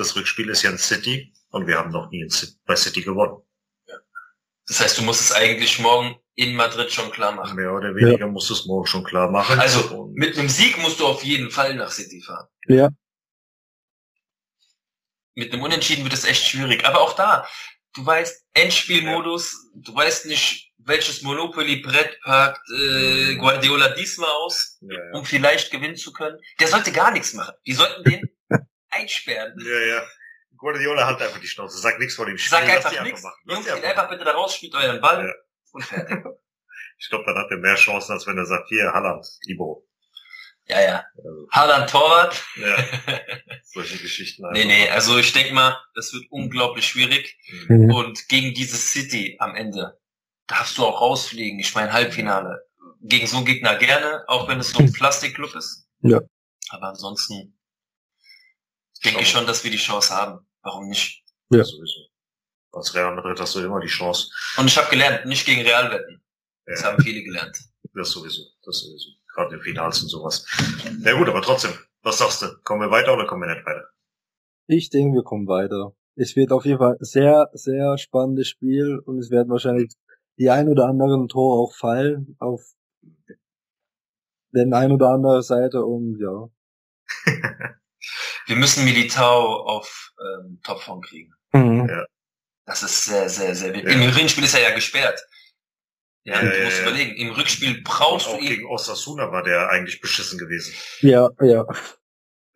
C: das Rückspiel ist ja in City und wir haben noch nie in City, bei City gewonnen.
D: Das heißt, du musst es eigentlich morgen in Madrid schon klar machen.
C: Mehr oder weniger musst du es morgen schon klar machen.
D: Also
C: Und-
D: mit einem Sieg musst du auf jeden Fall nach City fahren.
A: Ja.
D: Mit einem Unentschieden wird es echt schwierig. Aber auch da, du weißt, Endspielmodus, du weißt nicht, welches Monopoly-Brett packt äh, Guardiola diesmal aus,
C: ja, ja.
D: um vielleicht gewinnen zu können. Der sollte gar nichts machen. Die sollten den einsperren.
C: ja, ja. Guardiola hat einfach die Schnauze, sag nichts vor dem Spiel.
D: Sag
C: lass
D: einfach
C: die
D: nichts.
C: machen. Lass
D: Jungs, geht einfach bitte da raus, spielt euren Ball
C: Ja.
D: und fertig. <laughs>
C: Ich glaube, dann hat er mehr Chancen, als wenn er sagt, hier, Halland, Libero.
D: Ja, ja.
C: Also,
D: Haaland Torwart.
C: ja, <laughs> solche Geschichten.
D: Nee, nee, also ich denke mal, das wird unglaublich schwierig.
C: Mhm.
A: Mhm.
D: Und gegen dieses City am Ende darfst du auch rausfliegen. Ich meine, Halbfinale. Gegen so einen Gegner gerne, auch wenn es so ein <laughs> Plastikclub ist.
A: Ja.
D: Aber ansonsten denke ich schon, dass wir die Chance haben. Warum nicht?
A: Ja.
C: Sowieso. Als Real Madrid hast du immer die Chance.
D: Und ich habe gelernt, nicht gegen Real wetten. Das
C: Ja,
D: haben viele gelernt.
C: das sowieso, das sowieso. Gerade in Finals und sowas. Ja gut, aber trotzdem, was sagst du? Kommen wir weiter oder kommen wir nicht weiter?
A: Ich denke, wir kommen weiter. Es wird auf jeden Fall ein sehr, sehr spannendes Spiel und es werden wahrscheinlich die ein oder anderen Tore auch fallen auf den ein oder andere Seite und ja. <laughs>
D: Wir müssen Militao auf ähm, Topform kriegen.
A: Mhm.
D: Das ist sehr, sehr, sehr wichtig.
C: Ja.
D: Im Hinspiel ist er ja gesperrt. Ja,
C: Ja,
D: du
C: ja,
D: musst
C: ja.
D: überlegen, im Rückspiel brauchst du
C: auch
D: ihn.
C: gegen Osasuna war der eigentlich beschissen gewesen.
A: Ja, ja.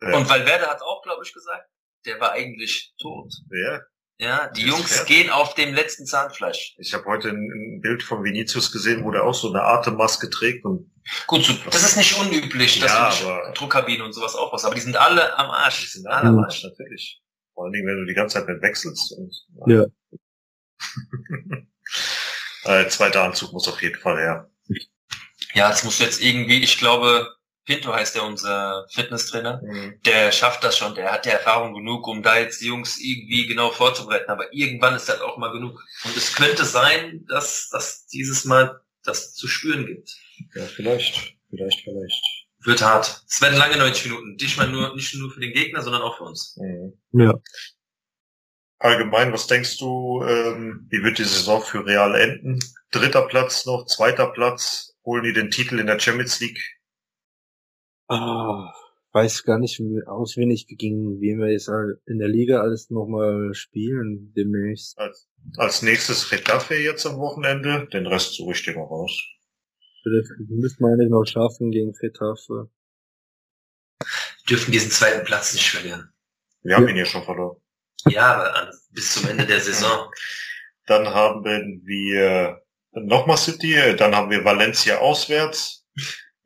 C: Ja.
D: Und Valverde hat auch, glaube ich, gesagt, der war eigentlich tot.
C: Ja,
D: Ja, die Jungs
C: fair.
D: gehen auf dem letzten Zahnfleisch.
C: ich habe heute ein, Bild von Vinicius gesehen, wo der auch so eine Atemmaske trägt und
D: Gut, so, das ist nicht unüblich, dass
C: Ja,
D: du
C: aber-
D: Druckkabine und sowas auch was, aber die sind alle am Arsch.
C: die sind
D: alle am Arsch.
C: Natürlich. Vor allen Dingen, wenn du die ganze Zeit mit wechselst und
A: Ja. <laughs>
C: äh, zweiter Anzug muss auf jeden Fall her.
D: Ja, das musst du jetzt irgendwie, ich glaube, Pinto heißt der unser Fitnesstrainer. Der schafft das schon, der hat ja Erfahrung genug, um da jetzt die Jungs irgendwie genau vorzubereiten. Aber irgendwann ist das auch mal genug. Und es könnte sein, dass dass dieses Mal das zu spüren gibt.
C: Ja, vielleicht, vielleicht, vielleicht.
D: Wird hart. Es werden lange 90 Minuten. Nicht mal nur, nicht nur für den Gegner, sondern auch für uns.
C: Mhm.
A: Ja.
C: Allgemein, was denkst du, ähm, wie wird die Saison für Real enden? Dritter Platz noch, zweiter Platz, holen die den Titel in der Champions League?
A: Ah, weiß gar nicht wie- auswendig, gegen wen wir jetzt in der Liga alles nochmal spielen demnächst.
C: Als, als nächstes Retafe jetzt am Wochenende, den Rest suche ich dir mal raus.
A: Vielleicht müssen wir eigentlich noch schaffen gegen Getafe.
D: Dürfen diesen zweiten Platz nicht verlieren.
C: Wir haben
A: Ja.
C: ihn ja schon verloren.
D: Ja, aber bis zum Ende der Saison. <laughs>
C: Dann haben wir nochmal City, dann haben wir Valencia auswärts,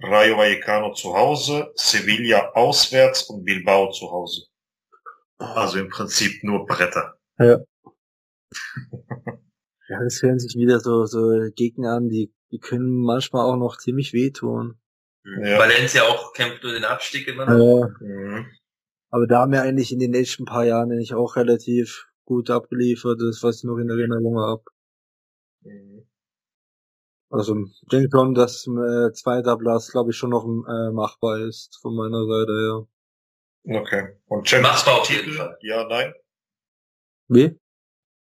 C: Rayo Vallecano zu Hause, Sevilla auswärts und Bilbao zu Hause. Also im Prinzip nur Bretter.
A: Ja, es hören sich wieder so, so Gegner an, die, die können manchmal auch noch ziemlich wehtun.
C: Ja.
D: Valencia auch kämpft nur den Abstieg immer noch.
A: Ja,
C: Mhm.
A: aber da haben wir eigentlich in den letzten paar Jahren eigentlich auch relativ gut abgeliefert, das was ich noch in Erinnerung habe. Also ich denke schon, dass äh, zweiter Platz, glaube ich, schon noch äh, machbar ist von meiner Seite her.
C: Okay. Und Champions
D: Machbar
C: League
D: auf jeden
C: Titel?
D: Fall.
C: Ja, nein.
A: Wie?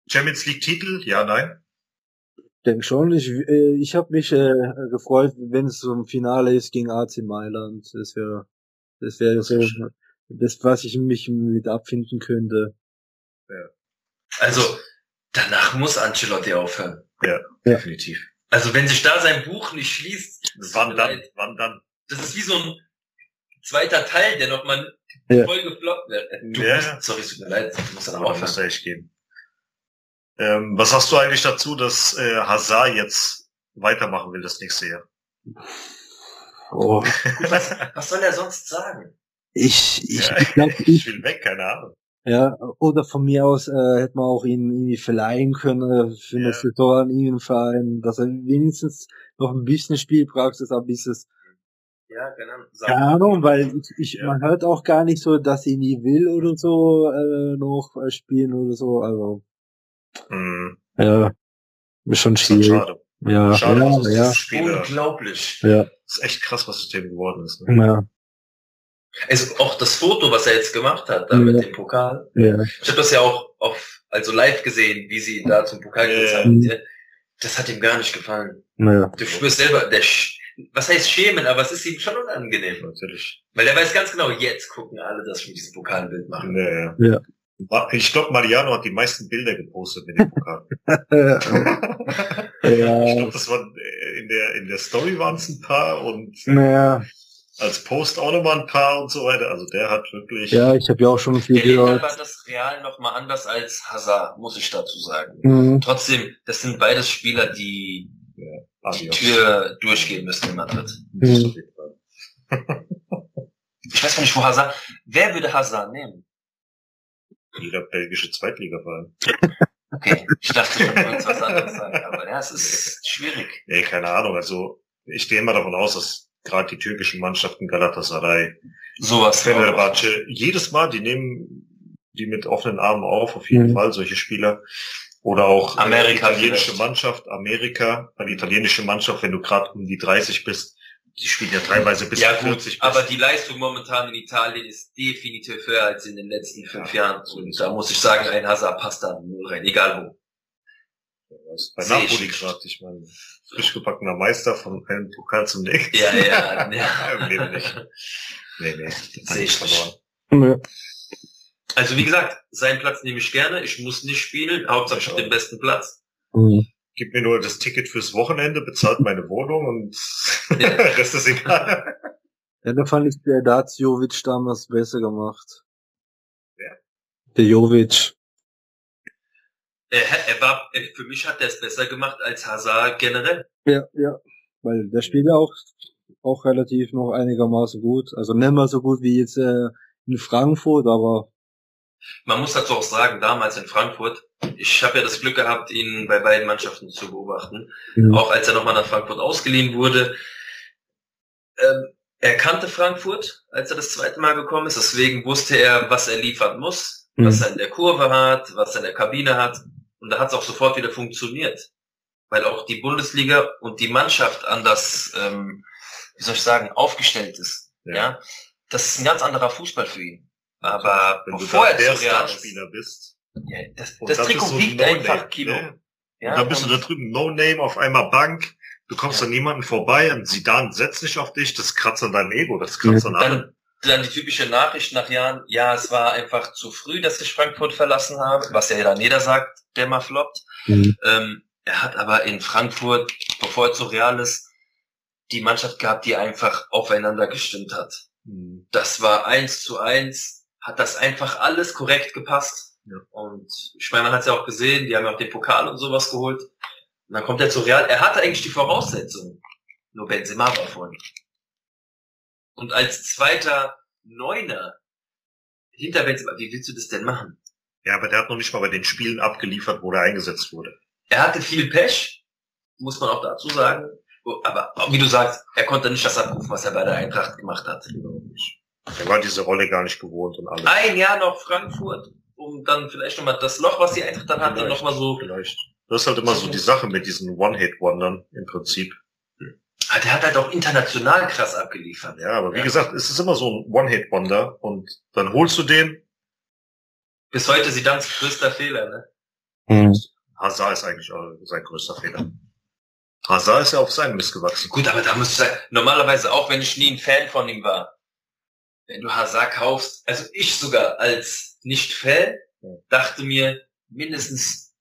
C: Champions League Titel? Ja, nein.
A: denke schon. Ich, äh, ich habe mich äh, gefreut, wenn es so ein Finale ist gegen AC Mailand. Das wäre Das wäre so das, was ich mich mit abfinden könnte.
D: Ja. Also, danach muss Ancelotti aufhören.
C: Ja, definitiv.
D: Also, wenn sich da sein Buch nicht schließt,
C: wann dann? Wann dann?
D: Das ist wie so ein zweiter Teil, der nochmal ja. voll gefloppt wird. Du ja. musst, sorry, es tut mir leid, du musst dann auch
C: aufhören. echt gehen. Ähm, was hast du eigentlich dazu, dass äh, Hazard jetzt weitermachen will das nächste Jahr?
D: Oh. was, was soll er sonst sagen?
A: Ich, ich,
C: ja, ich, glaub, <laughs> ich, ich will weg, keine Ahnung.
A: Ja, oder von mir aus äh, hätte man auch ihn irgendwie verleihen können äh, für ja. Saison an ihn Verein, dass er wenigstens noch ein bisschen Spielpraxis, ein bisschen
D: ja, genau.
A: Keine Ahnung, weil ich, ich ja. man hört auch gar nicht so, dass sie nie will oder so äh, noch äh, spielen oder so. Also
C: mhm.
A: ja, ist schon schwierig. Schade. Ja,
C: Schade,
A: ja, ja.
C: Spieler.
D: Unglaublich.
A: Ja.
C: ist echt krass, was aus dem geworden ist. Ne?
A: Ja.
D: Also auch das Foto, was er jetzt gemacht hat, da ja. mit dem Pokal.
A: Ja.
D: Ich habe das ja auch auf, also live gesehen, wie sie ihn da zum Pokal ja. haben. Das hat ihm gar nicht gefallen.
A: Ja.
D: Du spürst selber, der, was heißt schämen, aber es ist ihm schon unangenehm.
C: Natürlich.
D: Weil er weiß ganz genau, jetzt gucken alle, dass wir dieses Pokalbild machen.
C: Ja, ja.
A: ja.
C: Ich glaube, Mariano hat die meisten Bilder gepostet mit dem Pokal. <laughs>
A: ja.
C: Ich glaube, das war in der in der Story waren es ein paar und
A: naja.
C: Als Post auch nochmal ein paar und so weiter. Also der hat wirklich.
A: Ja, ich habe ja auch schon viel
D: gehört. war das Real nochmal anders als Hazard, muss ich dazu sagen.
A: Mhm.
D: Trotzdem, das sind beides Spieler, die
C: ja,
D: die Tür durchgehen müssen in Madrid.
A: Mhm. <laughs>
D: Ich weiß gar nicht, wo Hazard. Wer würde Hazard nehmen?
C: Jeder belgische Zweitligaverein.
D: Okay, ich dachte schon irgendwas anderes sagen, aber ja, es ist schwierig.
C: Nee, keine Ahnung. Also ich gehe immer davon aus, dass gerade die türkischen Mannschaften Galatasaray,
D: sowas
C: Fenerbahce, jedes Mal, die nehmen die mit offenen Armen auf, auf jeden mhm. Fall, solche Spieler. Oder auch
D: Amerika
C: italienische vielleicht. Mannschaft, Amerika, eine italienische Mannschaft, wenn du gerade um die 30 bist, die spielen ja teilweise bis
D: ja, 40 gut, Aber die Leistung momentan in Italien ist definitiv höher als in den letzten fünf ja. Jahren. Und da muss ich sagen, ein Hazard passt da nur rein, egal wo.
C: Bei Seh Napoli gerade, ich meine, frisch gebackener Meister von einem Pokal zum nächsten.
D: Ja, ja, <laughs> ja.
C: Im Leben nicht. Nee, nee,
D: sehe ich verloren.
A: Ja.
D: Also wie gesagt, seinen Platz nehme ich gerne. Ich muss nicht spielen, Hauptsache ich habe den besten Platz.
A: Mhm
C: gib mir nur das Ticket fürs Wochenende, bezahlt meine Wohnung und ja. <laughs> Rest ist egal.
A: Ja, da fand ich, der, da hat Jovic damals besser gemacht.
C: Wer?
A: Der Jovic.
D: Er, er war, für mich hat er es besser gemacht als Hazard generell.
A: Ja, ja. Weil der spielt ja auch, auch relativ noch einigermaßen gut. Also nicht mal so gut wie jetzt äh, in Frankfurt, aber
D: man muss dazu auch sagen, damals in Frankfurt, ich habe ja das Glück gehabt, ihn bei beiden Mannschaften zu beobachten. Mhm. Auch als er nochmal nach Frankfurt ausgeliehen wurde. Ähm, er kannte Frankfurt, als er das zweite Mal gekommen ist. Deswegen wusste er, was er liefern muss, mhm. was er in der Kurve hat, was er in der Kabine hat. Und da hat es auch sofort wieder funktioniert. Weil auch die Bundesliga und die Mannschaft anders, ähm, wie soll ich sagen, aufgestellt ist. Ja. ja. Das ist ein ganz anderer Fußball für ihn. Aber
C: wenn bevor du der Starspieler bist,
D: ja, das, das Trikot so wiegt no einfach Kilo.
C: Ne? Ja, und dann bist und du da drüben No Name auf einmal Bank. Du kommst ja. an niemanden vorbei und Sidan setzt sich auf dich. Das kratzt an deinem Ego. Das kratzt an
D: allem. Dann die typische Nachricht nach Jahren. Ja, es war einfach zu früh, dass ich Frankfurt verlassen habe. Was ja dann jeder sagt, der mal floppt. Mhm. Ähm, er hat aber in Frankfurt, bevor er zu Real ist, die Mannschaft gehabt, die einfach aufeinander gestimmt hat. Mhm. Das war eins zu eins hat das einfach alles korrekt gepasst. Ja. Und ich meine, man hat es ja auch gesehen, die haben ja auch den Pokal und sowas geholt. Und dann kommt er zu Real. Er hatte eigentlich die Voraussetzungen. Nur Benzema war vorne. Und als zweiter Neuner hinter Benzema, wie willst du das denn machen?
C: Ja, aber der hat noch nicht mal bei den Spielen abgeliefert, wo er eingesetzt wurde.
D: Er hatte viel Pech, muss man auch dazu sagen. Aber wie du sagst, er konnte nicht das abrufen, was er bei der Eintracht gemacht hat.
C: Er war diese Rolle gar nicht gewohnt und alles.
D: Ein Jahr noch Frankfurt, um dann vielleicht nochmal das Loch, was die Eintracht dann hatte, nochmal so.
C: Vielleicht. Das ist halt immer so die Sache mit diesen One-Hit-Wondern im Prinzip.
D: Ah, der hat halt auch international krass abgeliefert.
C: Ja, aber wie ja. gesagt, es ist immer so ein One-Hit-Wonder und dann holst du den.
D: Bis heute sie dann größter Fehler, ne?
C: Mhm. Hazard ist eigentlich auch sein größter Fehler. Hazard ist ja auf seinen Mist gewachsen.
D: Gut, aber da muss ich sagen, normalerweise auch wenn ich nie ein Fan von ihm war, wenn du Hazard kaufst, also ich sogar als Nicht-Fan dachte mir mindestens,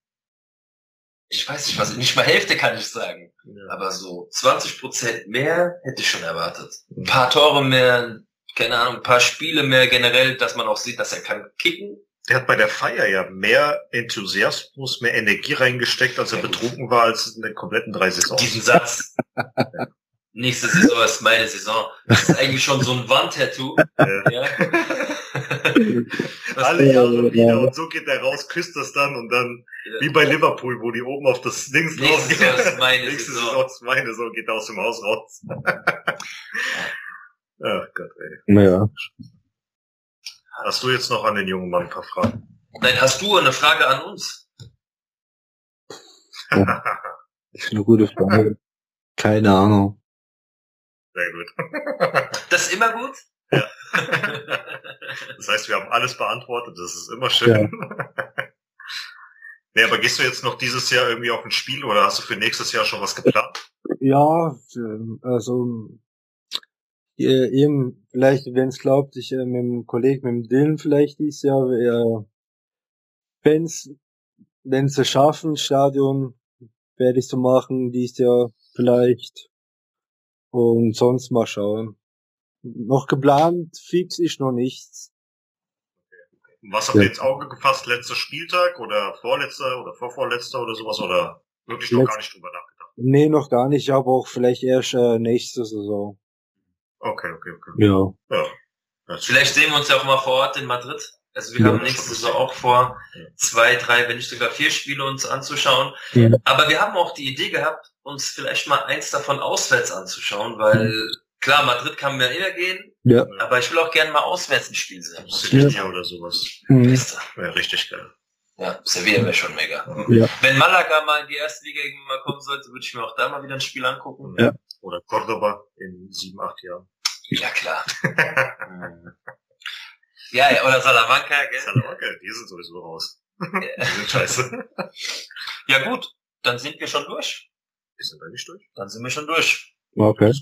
D: ich weiß nicht was, nicht mal Hälfte kann ich sagen, ja. aber so 20 Prozent mehr hätte ich schon erwartet. Ein paar Tore mehr, keine Ahnung, ein paar Spiele mehr generell, dass man auch sieht, dass er kann kicken.
C: Der hat bei der Feier ja mehr Enthusiasmus, mehr Energie reingesteckt, als er betrunken war, als in den kompletten drei Saisons.
D: Diesen Satz. Nächste Saison ist meine Saison. Das ist eigentlich schon so ein Wandtattoo. Ja. ja. <laughs>
C: Alle Jahre wieder und so geht er raus, küsst das dann und dann, ja. wie bei Liverpool, wo die oben auf das Dings
D: drauf gehen. Nächste Saison ist meine <laughs>
C: so geht er aus dem Haus raus. <laughs> Ach Gott, ey.
A: Naja.
C: Hast du jetzt noch an den jungen Mann ein paar Fragen?
D: Nein, hast du eine Frage an uns?
A: Das ist eine gute Frage. Keine Ahnung.
C: Sehr gut.
D: Das ist immer gut?
C: Ja. <laughs> Das heißt, wir haben alles beantwortet. Das ist immer schön. Ja. <laughs> Nee, aber gehst du jetzt noch dieses Jahr irgendwie auf ein Spiel oder hast du für nächstes Jahr schon was geplant?
A: Ja, also äh, eben, vielleicht, wenn es glaubt, ich äh, mit dem Kollegen, mit dem Dylan vielleicht dieses Jahr, äh, wenn's, wenn sie schaffen, Stadion werde ich so machen, dieses Jahr vielleicht. Und sonst mal schauen. Noch geplant, fix ist noch nichts.
C: Was habt ihr ins Auge gefasst? Letzter Spieltag oder vorletzter oder vorvorletzter oder sowas oder wirklich noch Letz gar nicht drüber nachgedacht?
A: Nee, noch gar nicht, aber auch vielleicht erst äh, nächste Saison.
C: Okay, okay, okay.
A: Ja.
D: ja. Vielleicht sehen wir uns ja auch mal vor Ort in Madrid. Also wir ja, haben nächste Saison auch vor, zwei, drei, wenn nicht sogar vier Spiele uns anzuschauen. Ja. Aber wir haben auch die Idee gehabt, uns vielleicht mal eins davon auswärts anzuschauen, weil mhm. Klar, Madrid kann mir immer gehen, ja. aber ich will auch gerne mal auswärts ein Spiel sehen.
C: Sevilla ja. oder sowas. Mhm. Ja, richtig geil.
D: Ja, Sevilla wäre schon mega. Ja. Wenn Malaga mal in die erste Liga irgendwann mal kommen sollte, würde ich mir auch da mal wieder ein Spiel angucken.
C: Ja. Oder Cordoba in sieben, acht Jahren.
D: Ja, klar. <laughs> ja, ja, oder Salamanca, gell?
C: Salamanca, die sind sowieso raus. die sind scheiße.
D: ja, gut, dann sind wir schon durch.
C: Wir sind nicht durch?
D: Dann sind wir schon durch.
A: Okay.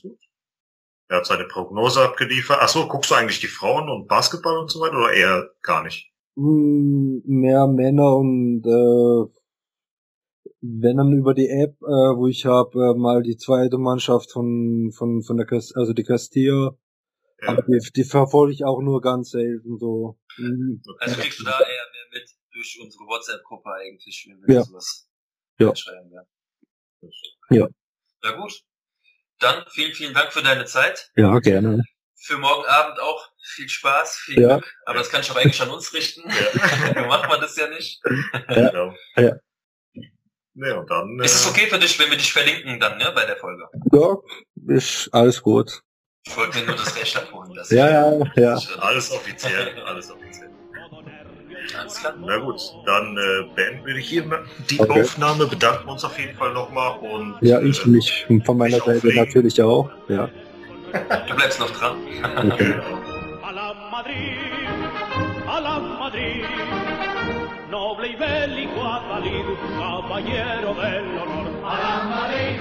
C: Er hat seine Prognose abgeliefert. Ach so, guckst du eigentlich die Frauen und Basketball und so weiter oder eher gar nicht?
A: Hm, mehr Männer und äh, wenn dann über die App, äh, wo ich habe äh, mal die zweite Mannschaft von von von der Cast also die Castilla, ja. aber die, die verfolge ich auch nur ganz selten so.
D: Mhm. Also kriegst du da eher mehr mit durch unsere WhatsApp-Gruppe eigentlich, wenn wir
A: ja.
D: sowas
A: ja.
D: schreiben werden.
A: Ja.
D: Na gut. Dann vielen, vielen Dank für deine Zeit.
A: Ja, gerne.
D: Für morgen Abend auch viel Spaß, viel ja. Glück. Aber das kann ich auch eigentlich an uns richten. Ja. <laughs> macht man das ja nicht.
A: Ja. Genau. ja.
C: Nee, und dann,
D: ist es äh, okay für dich, wenn wir dich verlinken dann, ne, bei der Folge?
A: Ja, ist alles gut.
D: Ich wollte mir nur das Recht abholen
A: lassen. Ja, ja, ja.
C: Alles offiziell, alles offiziell. Alles klar. Na gut, dann äh, beenden wir hier die okay. Aufnahme, bedanken uns auf jeden Fall nochmal und.
A: Ja, ich äh, mich von meiner Seite natürlich auch, ja.
D: Du bleibst noch dran.
A: Okay.
E: noble y bélico Atalid, caballero del honor. A la Madrid,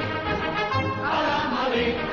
E: a la Madrid,